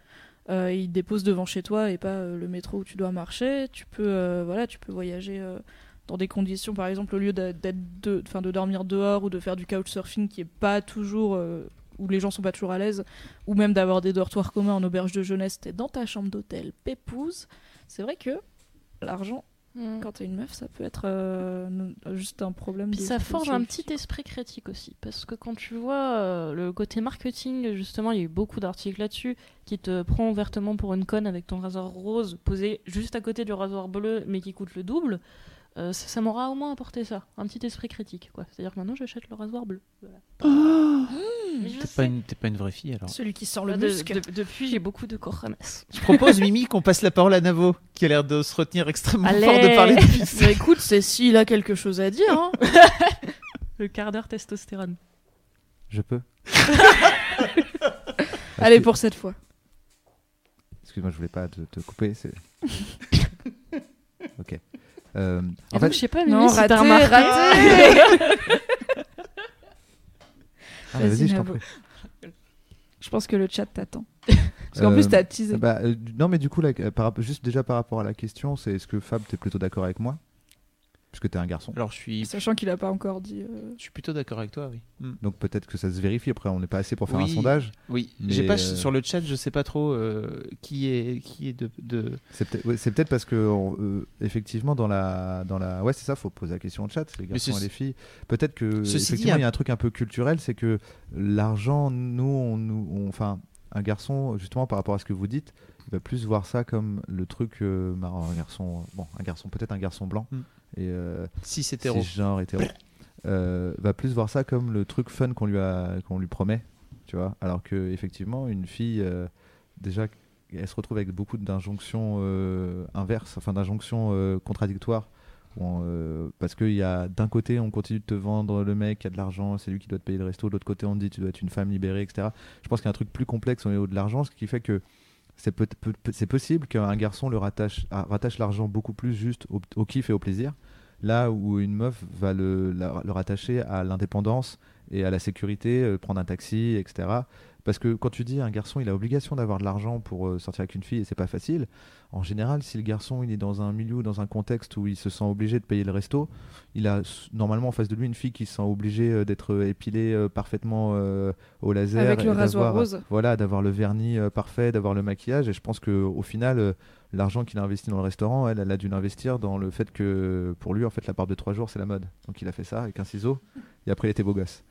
Euh, il dépose devant chez toi et pas euh, le métro où tu dois marcher. Tu peux, euh, voilà, tu peux voyager dans des conditions, par exemple, au lieu d'être de, de dormir dehors ou de faire du couchsurfing qui est pas toujours où les gens sont pas toujours à l'aise, ou même d'avoir des dortoirs communs en auberge de jeunesse, t'es dans ta chambre d'hôtel, pépouse. C'est vrai que l'argent, quand t'es une meuf, ça peut être euh, juste un problème. Puis de- ça forge un petit esprit critique aussi, parce que quand tu vois euh, le côté marketing, justement, il y a eu beaucoup d'articles là-dessus, qui te prend ouvertement pour une conne avec ton rasoir rose posé juste à côté du rasoir bleu, mais qui coûte le double, euh, ça, ça m'aura au moins apporté ça, un petit esprit critique, quoi. C'est-à-dire que maintenant j'achète le rasoir bleu. Voilà. Mais je T'es sais. pas, une- t'es pas une vraie fille alors. Celui qui sent Bah, le de- muscle. de- depuis, j'ai beaucoup de corps ramasse. Je propose, Mimi, qu'on passe la parole à Navo, qui a l'air de se retenir extrêmement Allez. fort de parler depuis Mais écoute, c'est s'il a quelque chose à dire. Hein. Le quart d'heure testostérone. Je peux Allez, pour cette fois. Excuse-moi, je voulais pas te, te couper. C'est... ok. Euh, en fait, je sais pas, Non, raté, remarqué. raté. ah, vas-y, Vas-y, je t'en prie. Je pense que le chat t'attend. Parce qu'en Euh, plus, t'as teasé. Bah, euh, non, mais du coup, là, par, rapport- juste déjà par rapport à la question, c'est est-ce que Fab, t'es plutôt d'accord avec moi? Puisque t'es un garçon. Alors, je suis, Sachant qu'il a pas encore dit. euh, je suis plutôt d'accord avec toi, oui. Mm. Donc peut-être que ça se vérifie. Après, on n'est pas assez pour faire un sondage. Oui, Mais, j'ai pas euh, sur le chat, je sais pas trop euh, qui est qui est de, de... C'est peut-être ouais, parce que on- euh, effectivement dans la dans la ouais c'est ça faut poser la question au chat les garçons et les filles peut-être que Ceci effectivement il y a un truc un peu culturel c'est que l'argent nous on nous enfin un garçon justement par rapport à ce que vous dites il va plus voir ça comme le truc euh, marrant un garçon bon un garçon peut-être un garçon blanc Mm. Et euh, si c'est hétéro. genre hétéro euh, va plus voir ça comme le truc fun qu'on lui a qu'on lui promet tu vois alors que effectivement une fille euh, déjà elle se retrouve avec beaucoup d'injonctions inverses enfin d'injonctions contradictoires On, euh, parce qu'il y a d'un côté, on continue de te vendre le mec qui a de l'argent, c'est lui qui doit te payer le resto. De l'autre côté, on te dit tu dois être une femme libérée, etc. Je pense qu'il y a un truc plus complexe au niveau de l'argent, ce qui fait que c'est possible qu'un garçon le rattache, rattache l'argent beaucoup plus juste au, kiff et au plaisir, là où une meuf va le, le rattacher à l'indépendance et à la sécurité, euh, prendre un taxi, etc. Parce que quand tu dis un garçon, il a obligation d'avoir de l'argent pour euh, sortir avec une fille et c'est pas facile. En général, si le garçon il est dans un milieu, dans un contexte où il se sent obligé de payer le resto, il a normalement en face de lui une fille qui se sent obligée euh, d'être euh, épilée parfaitement au laser, Avec le rasoir rose. Voilà, d'avoir le vernis parfait, d'avoir le maquillage. Et je pense que au final, l'argent qu'il a investi dans le restaurant, elle, elle a dû l'investir dans le fait que pour lui, en fait, la barbe de trois jours, c'est la mode. Donc il a fait ça avec un ciseau et après il était beau gosse.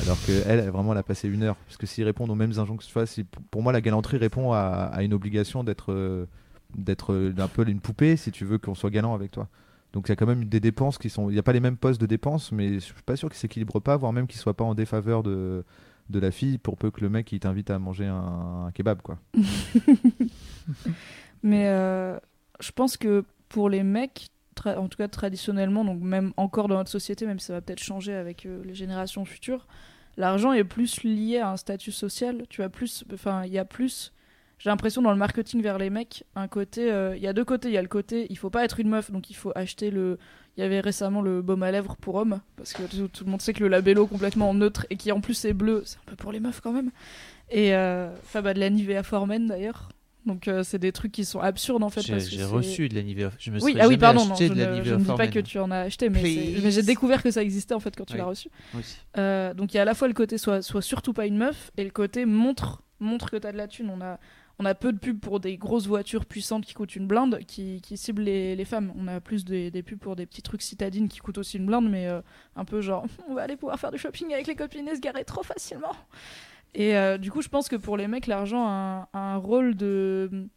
Alors que elle, vraiment, elle a passé une heure. Parce que s'ils répondent aux mêmes injonctions, si- pour moi, la galanterie répond à, une obligation d'être euh, d'être euh, un peu une poupée si tu veux qu'on soit galant avec toi. Donc il y a quand même des dépenses qui sont. Il n'y a pas les mêmes postes de dépenses, mais je suis pas sûr qu'ils s'équilibrent pas, voire même qu'ils soient pas en défaveur de, de la fille pour peu que le mec il t'invite à manger un, kebab quoi. Mais euh, je pense que pour les mecs, en tout cas traditionnellement, donc même encore dans notre société, même si ça va peut-être changer avec euh, les générations futures, l'argent est plus lié à un statut social. Tu as plus, enfin, il y a plus. J'ai l'impression dans le marketing vers les mecs, un côté, euh, il y a deux côtés. Il y a le côté, il faut pas être une meuf, donc il faut acheter le. Il y avait récemment le baume à lèvres pour hommes, parce que tout, le monde sait que le labello complètement neutre et qui en plus est bleu, c'est un peu pour les meufs quand même. Et euh, enfin, bah, de la Nivea Formen d'ailleurs. Donc euh, c'est des trucs qui sont absurdes en fait. J'ai reçu de la Nivea. Je me Oui, serais ah oui, pardon, non, acheté je, de je ne dis pas que tu en as acheté, mais, j'ai découvert que ça existait en fait quand tu Oui. l'as reçu. Euh, donc il y a à la fois le côté soit, soit surtout pas une meuf et le côté montre, montre que t'as de la thune. On a, on a peu de pubs pour des grosses voitures puissantes qui coûtent une blinde, qui, qui ciblent les, les femmes. On a plus des, des pubs pour des petits trucs citadines qui coûtent aussi une blinde, mais euh, un peu genre on va aller pouvoir faire du shopping avec les copines et se garer trop facilement. Et euh, du coup, je pense que pour les mecs, l'argent a, a un rôle de,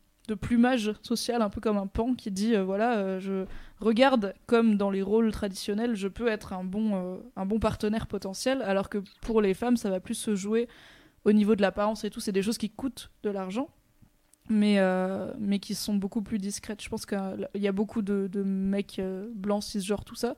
plumage social, un peu comme un pan qui dit euh, voilà, euh, je regarde comme dans les rôles traditionnels, je peux être un bon, un bon partenaire potentiel, alors que pour les femmes, ça va plus se jouer au niveau de l'apparence et tout. C'est des choses qui coûtent de l'argent, mais, mais qui sont beaucoup plus discrètes. Je pense qu'il y a beaucoup de, de mecs blancs, cisgenres, tout ça,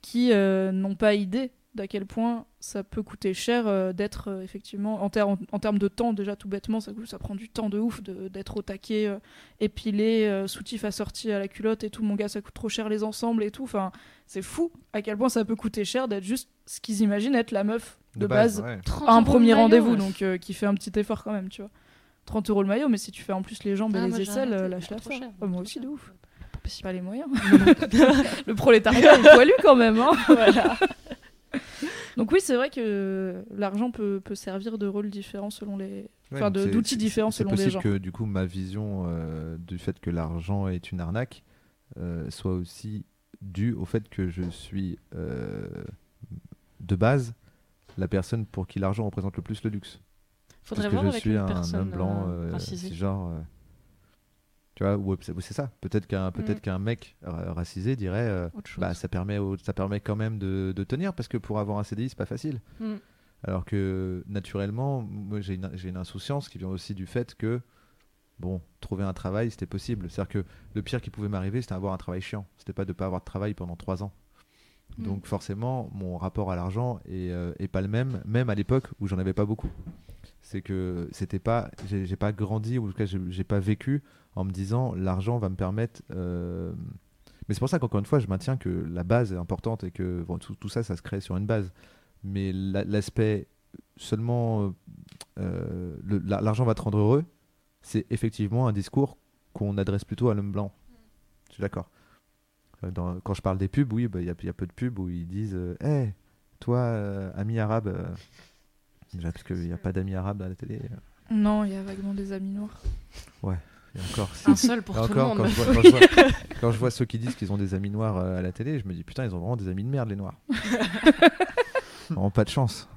qui n'ont pas idée d'à quel point ça peut coûter cher euh, d'être euh, effectivement en, ter- en, en termes de temps déjà tout bêtement ça, prend du temps de ouf de- d'être au taquet euh, épilé euh, soutif assorti à la culotte et tout mon gars ça coûte trop cher les ensembles et tout enfin c'est fou à quel point ça peut coûter cher d'être juste ce qu'ils imaginent être la meuf de, base, ouais. 30 à un premier rendez-vous donc euh, qui fait un petit effort quand même tu vois 30 euros le maillot mais si tu fais en plus les jambes Ah, et les aisselles lâche l'affaire cher, Ah, moi aussi cher. de ouf pas les moyens le prolétariat est poilu quand même hein. voilà. Donc oui c'est vrai que l'argent peut, peut servir de rôle différent selon les Ouais, enfin c'est- d'outils c'est- différents selon les C'est gens possible que du coup ma vision euh, du fait que l'argent est une arnaque euh, soit aussi due au fait que je suis euh, de base la personne pour qui l'argent représente le plus le luxe. Faudrait Parce que voir je avec suis une un personne homme blanc, euh, euh, racisée. genre. Tu vois, ou c'est ça. Peut-être qu'un peut-être Mm. qu'un mec ra- racisé dirait, euh, bah ça permet au- ça permet quand même de, de tenir parce que pour avoir un CDI c'est pas facile. Mm. Alors que naturellement, moi j'ai une, j'ai une insouciance qui vient aussi du fait que, bon, trouver un travail c'était possible. C'est-à-dire que le pire qui pouvait m'arriver c'était avoir un travail chiant. C'était pas de pas avoir de travail pendant trois ans. Mm. Donc forcément, mon rapport à l'argent est, euh, est pas le même, même à l'époque où j'en avais pas beaucoup. C'est que c'était pas, j'ai pas grandi ou en tout cas j'ai pas vécu en me disant l'argent va me permettre. euh, Mais c'est pour ça qu'encore une fois, je maintiens que la base est importante et que tout, ça, ça se crée sur une base. Mais la- l'aspect seulement euh, l'argent va te rendre heureux, c'est effectivement un discours qu'on adresse plutôt à l'homme blanc. Je suis d'accord. Euh, quand je parle des pubs, oui, bah, il y, a- peu de pubs où ils disent Hé, toi, euh, ami arabe. Déjà, parce qu'il n'y a pas d'amis arabes à la télé. euh, non il y a vaguement des amis noirs Et encore, si- Un seul pour et tout le encore monde. quand, je vois, quand, je vois, quand je vois ceux qui disent qu'ils ont des amis noirs euh, à la télé, je me dis putain, ils ont vraiment des amis de merde, les noirs. vraiment pas de chance.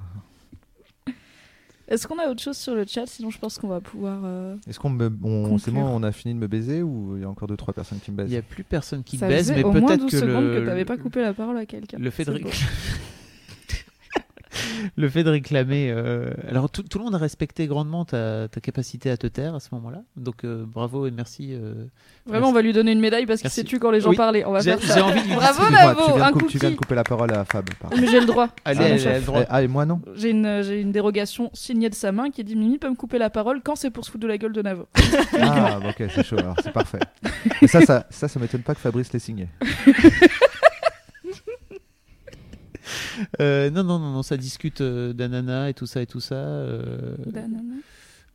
est-ce qu'on a autre chose sur le chat? Sinon je pense qu'on va pouvoir euh, Est-ce qu'on me, on, c'est bon, on a fini de me baiser ou il y a encore deux trois personnes qui me baisent? Il n'y a plus personne qui ça baise, mais au moins peut-être 12 que secondes le, que t'avais pas coupé la parole à quelqu'un le fait de. le fait de réclamer. euh, Alors, tout, tout le monde a respecté grandement ta, ta capacité à te taire à ce moment-là. Donc, euh, bravo et merci. euh, Vraiment, on va lui donner une médaille parce qu'il s'est tu quand les gens Oui. parlaient. On va faire j'ai ça. envie de lui Bravo Excuse-moi, Navo, tu, viens un de couper, tu viens de cookie. couper la parole à Fab. Mais j'ai le droit. Allez, Ah, elle, elle droit. Eh, Ah, et moi non J'ai une, dérogation signée de sa main qui dit Mimi peut me couper la parole quand c'est pour se foutre de la gueule de Navo. Ah, ok, c'est chaud, alors c'est parfait. Mais ça, ça, ça, ça m'étonne pas que Fabrice l'ait signé. Euh, non, non, non, non, ça discute euh, d'ananas et tout ça et tout ça. euh, Banana.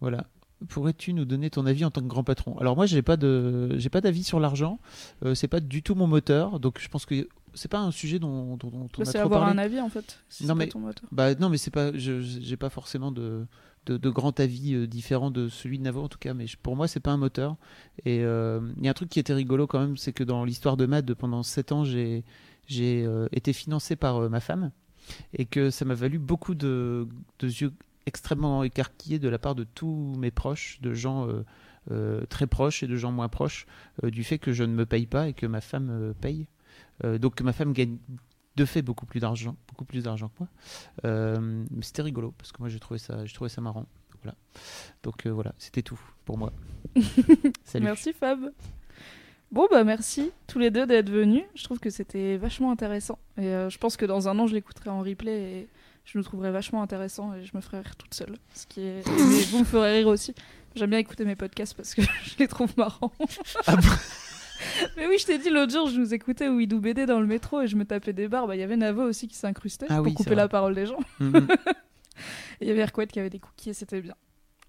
Voilà. Pourrais-tu nous donner ton avis en tant que grand patron? Alors moi, j'ai pas de, j'ai pas d'avis sur l'argent. Euh, c'est pas du tout mon moteur, donc je pense que c'est pas un sujet dont, dont, dont on Bah, a C'est trop avoir parlé. un avis en fait. si Non, c'est pas mais- ton moteur. Bah non, mais c'est pas, je, j'ai pas forcément de, de, de grand avis euh, différent de celui de Navo en tout cas. Mais je- pour moi, c'est pas un moteur. Et euh, il y a un truc qui était rigolo quand même, c'est que dans l'histoire de Mad, pendant 7 ans, j'ai, j'ai euh, été financé par euh, ma femme et que ça m'a valu beaucoup de, de yeux extrêmement écarquillés de la part de tous mes proches, de gens euh, très proches et de gens moins proches, du fait que je ne me paye pas et que ma femme paye. Donc ma femme gagne de fait beaucoup plus d'argent, beaucoup plus d'argent que moi. Euh, c'était rigolo parce que moi j'ai trouvé ça, j'ai trouvé ça marrant. Voilà. Donc euh, voilà, c'était tout pour moi. Salut. Merci Fab. Bon bah merci tous les deux d'être venus. Je trouve que c'était vachement intéressant. Et euh, je pense que dans un an je l'écouterai en replay et je le trouverai vachement intéressant et je me ferai rire toute seule. Ce qui est... Vous me ferez rire aussi. J'aime bien écouter mes podcasts parce que je les trouve marrants. Ah Mais oui, je t'ai dit l'autre jour, je nous écoutais Ouidou BD dans le métro et je me tapais des barres. Bah, Il y avait Navo aussi qui s'incrustait Ah pour oui, couper la parole des gens. Mhm. Et il y avait Erquette qui avait des cookies et c'était bien.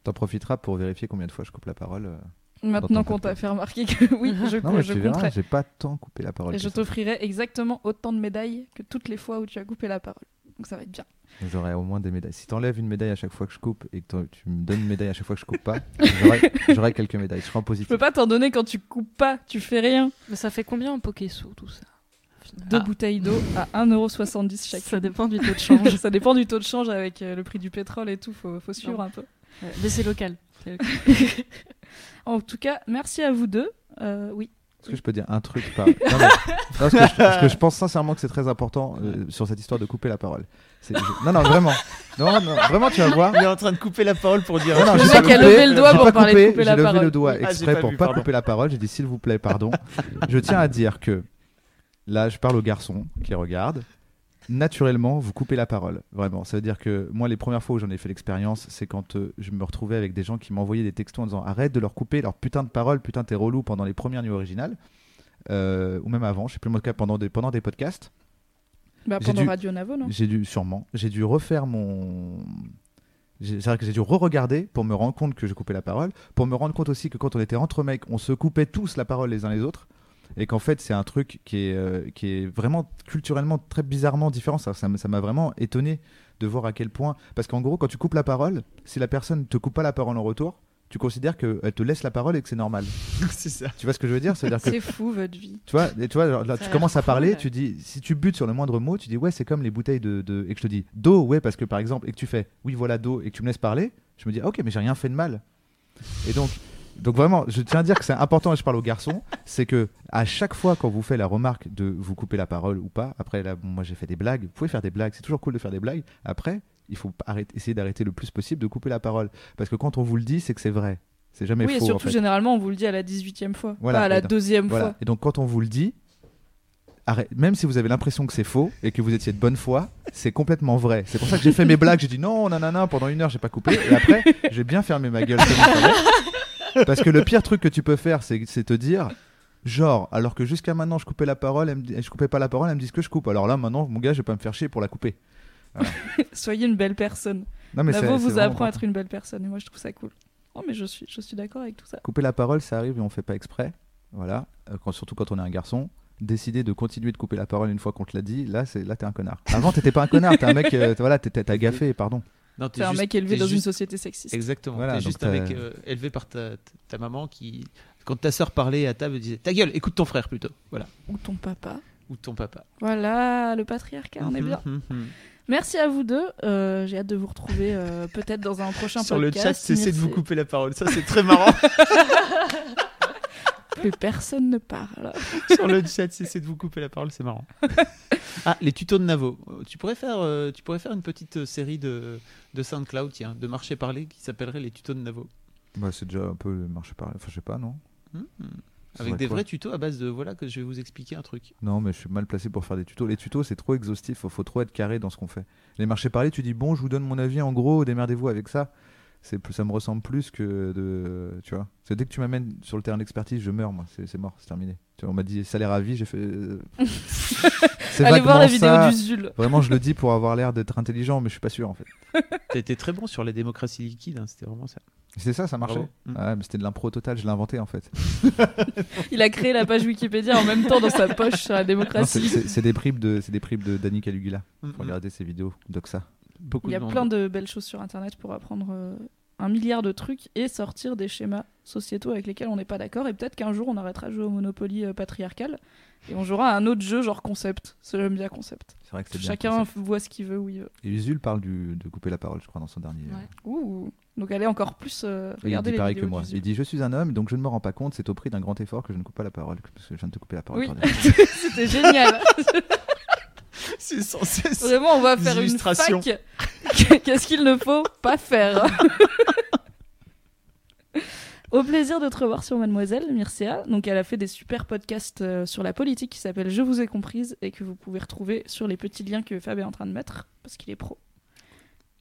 T'en profiteras pour vérifier combien de fois je coupe la parole. Maintenant qu'on t'a fait remarquer que oui, je, Non, mais je tu verras, j'ai pas tant coupé la parole. Et je t'offrirai exactement autant de médailles que toutes les fois où tu as coupé la parole. Donc ça va être bien. J'aurai au moins des médailles. Si t'enlèves une médaille à chaque fois que je coupe et que tu me donnes une médaille à chaque fois que je coupe pas, j'aurai- quelques médailles. Je serai en Je positif. peux pas t'en donner quand tu coupes pas, tu fais rien. Mais ça fait combien un Pokéso tout ça Deux Ah. bouteilles d'eau à 1,70€ chaque. Ça dépend du taux de change. ça dépend du taux de change avec euh, le prix du pétrole et tout, faut, faut suivre Non. un peu. Ouais, Mais c'est local. C'est local. En tout cas, merci à vous deux. Euh, oui. Est-ce que je peux dire un truc par... non, mais- non, parce, que je, parce que je pense sincèrement que c'est très important euh, sur cette histoire de couper la parole. Je- Non, non, vraiment. Non, non, vraiment, tu vas voir. Il est en train de couper la parole pour dire. Non, non, Le mec pas a levé le doigt pour pas parler de coupé, couper la J'ai levé parole. le doigt Ah, exprès pour vu, pas pardon. couper la parole. J'ai dit s'il vous plaît, pardon. je tiens à dire que là, je parle aux garçons qui regardent. Naturellement, vous coupez la parole. Vraiment. Ça veut dire que moi, les premières fois où j'en ai fait l'expérience, c'est quand euh, je me retrouvais avec des gens qui m'envoyaient des textos en disant arrête de leur couper leur putain de parole, putain, t'es relou pendant les premières nuits originales. Euh, ou même avant, je sais plus le cas pendant des, pendant des podcasts. Bah, pendant dû- Radio Navo, non? J'ai dû, sûrement, j'ai dû refaire mon. C'est vrai que j'ai dû re-regarder pour me rendre compte que je coupais la parole, pour me rendre compte aussi que quand on était entre mecs, on se coupait tous la parole les uns les autres, et qu'en fait c'est un truc qui est, euh, qui est vraiment culturellement très bizarrement différent. Ça ça m'a vraiment étonné de voir à quel point. Parce qu'en gros, quand tu coupes la parole, si la personne te coupe pas la parole en retour, tu considères qu'elle te laisse la parole et que c'est normal. c'est ça. Tu vois ce que je veux dire? Dire que C'est fou votre vie. tu vois, et tu vois genre, là, tu commences à parler, tu dis, si tu butes sur le moindre mot, tu dis, ouais, c'est comme les bouteilles de, de- Et que je te dis, d'eau, ouais, parce que par exemple, et que tu fais, oui, voilà, d'eau, et que tu me laisses parler, je me dis, ah, ok, mais j'ai rien fait de mal. Et donc, donc vraiment, je tiens à dire que c'est important, et je parle aux garçons, c'est que à chaque fois quand vous faites la remarque de vous couper la parole ou pas, après, là, moi j'ai fait des blagues, vous pouvez faire des blagues, c'est toujours cool de faire des blagues. Après, il faut arrêter, essayer d'arrêter le plus possible de couper la parole. Parce que quand on vous le dit, c'est que c'est vrai. C'est jamais oui, et faux. en surtout, fait. généralement, on vous le dit à la 18e fois, Voilà, pas à la et donc- deuxième Voilà. fois. Et donc quand on vous le dit, arrête- même si vous avez l'impression que c'est faux et que vous étiez de bonne foi, c'est complètement vrai. C'est pour ça que j'ai fait mes blagues. J'ai dit non, nanana, pendant une heure, j'ai pas coupé. Et après, j'ai bien fermé ma gueule. Parce que le pire truc que tu peux faire, c'est te dire. Genre, alors que jusqu'à maintenant je coupais la parole, elle me dit- je coupais pas la parole, elle me dit que je coupe. Alors là, maintenant, mon gars, je vais pas me faire chier pour la couper. Soyez une belle personne. Non, mais c'est- Navo c'est vous vraiment apprend à être une belle personne et moi je trouve ça cool. Oh mais je suis, je suis d'accord avec tout ça. Couper la parole, ça arrive et on fait pas exprès. Voilà. Euh, quand- surtout quand on est un garçon. Décider de continuer de couper la parole une fois qu'on te l'a dit, là, c'est là t'es un connard. Avant, t'étais pas un connard, t'es un mec, euh, voilà, t'étais- t'as gaffé, pardon. Non, t'es un mec élevé dans une société sexiste. Exactement. Voilà, t'es juste un mec euh, élevé par ta, ta maman qui, quand ta sœur parlait à table, disait Ta gueule, écoute ton frère plutôt. Voilà. Ou ton papa. Ou ton papa. Voilà, le patriarcat, on est bien. Mhm, mhm. Merci à vous deux. Euh, J'ai hâte de vous retrouver euh, peut-être dans un prochain Sur le podcast. chat, cessez de vous couper la parole. Ça, c'est très marrant. Plus personne ne parle. sur le chat, c'est de vous couper la parole, c'est marrant. ah, les tutos de Navo. Euh, Tu pourrais faire, euh, tu pourrais faire une petite euh, série de, de SoundCloud, tiens, de marché parlé qui s'appellerait les tutos de Navo. Bah, c'est déjà un peu le marché par Enfin, je sais pas, non Hmm. Avec des vrais tutos à base de voilà que je vais vous expliquer un truc. Non, mais je suis mal placé pour faire des tutos. Les tutos, c'est trop exhaustif. Faut, faut trop être carré dans ce qu'on fait. Les marchés parlés, tu dis bon, je vous donne mon avis. En gros, démerdez-vous avec ça. C'est plus, ça me ressemble plus que de, tu vois. C'est dès que tu m'amènes sur le terrain d'expertise, je meurs moi. C'est mort, c'est terminé. Tu vois, on m'a dit salaire à vie, j'ai fait. euh, c'est Allez voir la vidéo ça. du Zul. Vraiment, je le dis pour avoir l'air d'être intelligent, mais je suis pas sûr en fait. T'as été très bon sur la démocratie liquide, hein, c'était vraiment ça. C'est ça, ça marchait. Bravo. Mm. Ouais, mais c'était de l'impro total. Je l'ai inventé en fait. Il a créé la page Wikipédia en même temps dans sa poche sur la démocratie. c'est c'est des bribes de, c'est des bribes de Danny Caligula. Mm, Faut mm. regarder ses vidéos d'Oxa. Beaucoup Il y a de plein de belles choses sur Internet pour apprendre euh, un milliard de trucs et sortir des schémas sociétaux avec lesquels on n'est pas d'accord. Et peut-être qu'un jour, on arrêtera de jouer au Monopoly euh, patriarcal et on jouera à un autre jeu genre concept. J'aime bien concept. C'est vrai que c'est bien. Chacun concept. voit ce qu'il veut où il veut. Et Usul parle du, de couper la parole, je crois, dans son dernier. Ouais. Ouh. Donc allez encore plus euh, Et il dit les pareil que moi. Il dit Je suis un homme, donc je ne me rends pas compte. C'est au prix d'un grand effort que je ne coupe pas la parole. Parce que je viens de te couper la parole. Oui, c'était génial. C'est sans cesse. Vraiment, on va faire une fac. Qu'est-ce qu'il ne faut pas faire Au plaisir de te revoir sur Mademoiselle, Mircea. Donc, elle a fait des super podcasts euh, sur la politique qui s'appellent Je vous ai comprise et que vous pouvez retrouver sur les petits liens que Fab est en train de mettre parce qu'il est pro.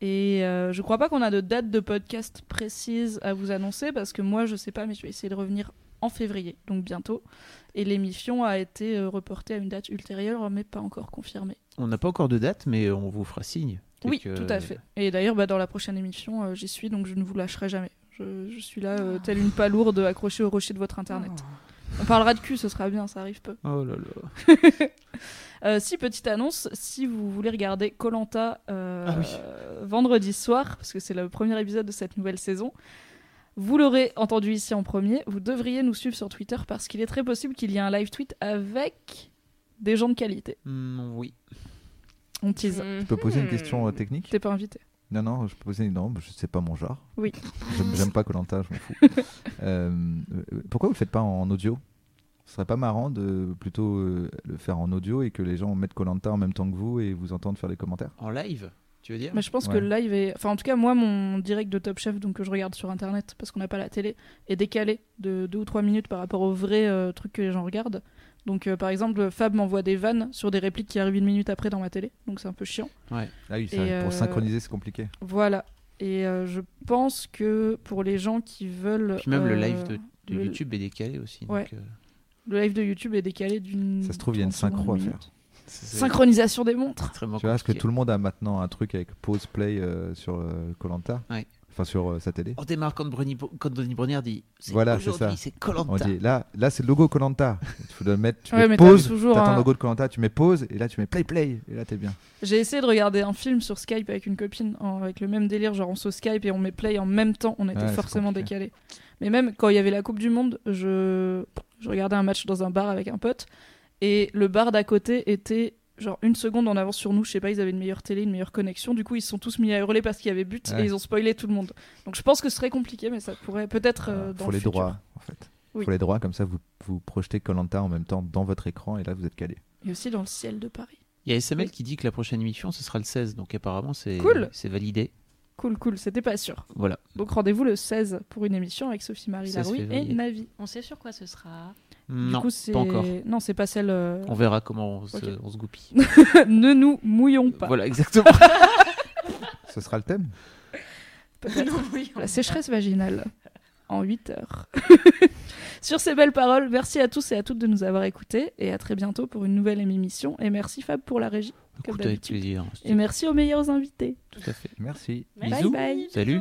Et euh, je crois pas qu'on a de date de podcast précise à vous annoncer parce que moi je sais pas, mais je vais essayer de revenir en février, donc bientôt. Et l'émission a été euh, reportée à une date ultérieure, mais pas encore confirmée. On n'a pas encore de date, mais on vous fera signe. Oui, que- tout à fait. Et d'ailleurs, bah, dans la prochaine émission, euh, j'y suis, donc je ne vous lâcherai jamais. Je, je suis là, euh, telle une palourde accrochée au rocher de votre internet. On parlera de cul, ce sera bien, ça arrive peu. Oh là là. Euh, si, petite annonce, si vous voulez regarder Colanta Ah oui. vendredi soir, parce que c'est le premier épisode de cette nouvelle saison, vous l'aurez entendu ici en premier, vous devriez nous suivre sur Twitter parce qu'il est très possible qu'il y ait un live tweet avec des gens de qualité. Hmm, oui. On tease. Je peux poser une question euh, technique T'es pas invité. Non, non, je peux poser. Non, je sais pas mon genre. Oui. J'aime- pas Colanta, je m'en fous. Euh, euh, pourquoi vous le faites pas en audio? Ce serait pas marrant de plutôt euh, le faire en audio et que les gens mettent Colanta en même temps que vous et vous entendent faire les commentaires? En live, tu veux dire? Mais je pense que le live est. Enfin, en tout cas, moi, mon direct de Top Chef, donc que je regarde sur internet parce qu'on n'a pas la télé, est décalé de deux ou trois minutes par rapport au vrai euh, truc que les gens regardent. Donc, euh, par exemple, Fab m'envoie des vannes sur des répliques qui arrivent une minute après dans ma télé, donc c'est un peu chiant. Ah oui, ça, Et, pour euh, synchroniser, c'est compliqué. Voilà. Et euh, je pense que pour les gens qui veulent. Puis même le live de, de le- YouTube est décalé aussi. Ouais. donc, euh, Le live de YouTube est décalé d'une. Ça se trouve, il y a une 30 secondes, synchro à faire. Synchronisation des montres. Tu vois, parce que tout le monde a maintenant un truc avec pause play euh, sur Colanta. Ouais. Enfin, sur euh, sa télé. On démarre quand, Bruni, quand Denis Brunière dit Voilà, c'est ça. c'est On Colanta. dit là, là c'est le logo Colanta. Tu faut le mettre, tu Ouais, mets pause, toujours t'attends un- le logo de Colanta, tu mets pause et là tu mets play play et là t'es bien. J'ai essayé de regarder un film sur Skype avec une copine, en- avec le même délire, genre on se Skype et on met play en même temps, on était Ouais, forcément décalés. Mais même quand il y avait la Coupe du Monde, je... je regardais un match dans un bar avec un pote, et le bar d'à côté était genre une seconde en avance sur nous, je sais pas, ils avaient une meilleure télé, une meilleure connexion, du coup ils se sont tous mis à hurler parce qu'il y avait but, Ouais. et ils ont spoilé tout le monde. Donc je pense que ce serait compliqué, mais ça pourrait peut-être euh, dans faut le les futur. droits en fait. Oui. Faut les droits comme ça vous vous projetez Colanta en même temps dans votre écran et là vous êtes calé. Et aussi dans le ciel de Paris. Il y a SML Oui. qui dit que la prochaine émission ce sera le 16, donc apparemment c'est Cool. c'est validé. Cool, cool, c'était pas sûr. Voilà. Donc rendez-vous le 16 pour une émission avec Sophie-Marie 16 Larouille et. Navi. On sait sur quoi ce sera. Non, du coup, c'est... pas encore. Non, c'est pas celle. euh, On verra comment on se, Ok. on se goupille. ne nous mouillons pas. Voilà, exactement. Ce sera le thème Peut-être. Oui, on La sécheresse vaginale en 8 heures. Sur ces belles paroles, merci à tous et à toutes de nous avoir écoutés et à très bientôt pour une nouvelle émission. Et merci Fab pour la régie. Comme Écoute, avec d'habitude. plaisir. Et merci aux meilleurs invités. Tout à fait. Merci. Bye Bisous. bye. Salut.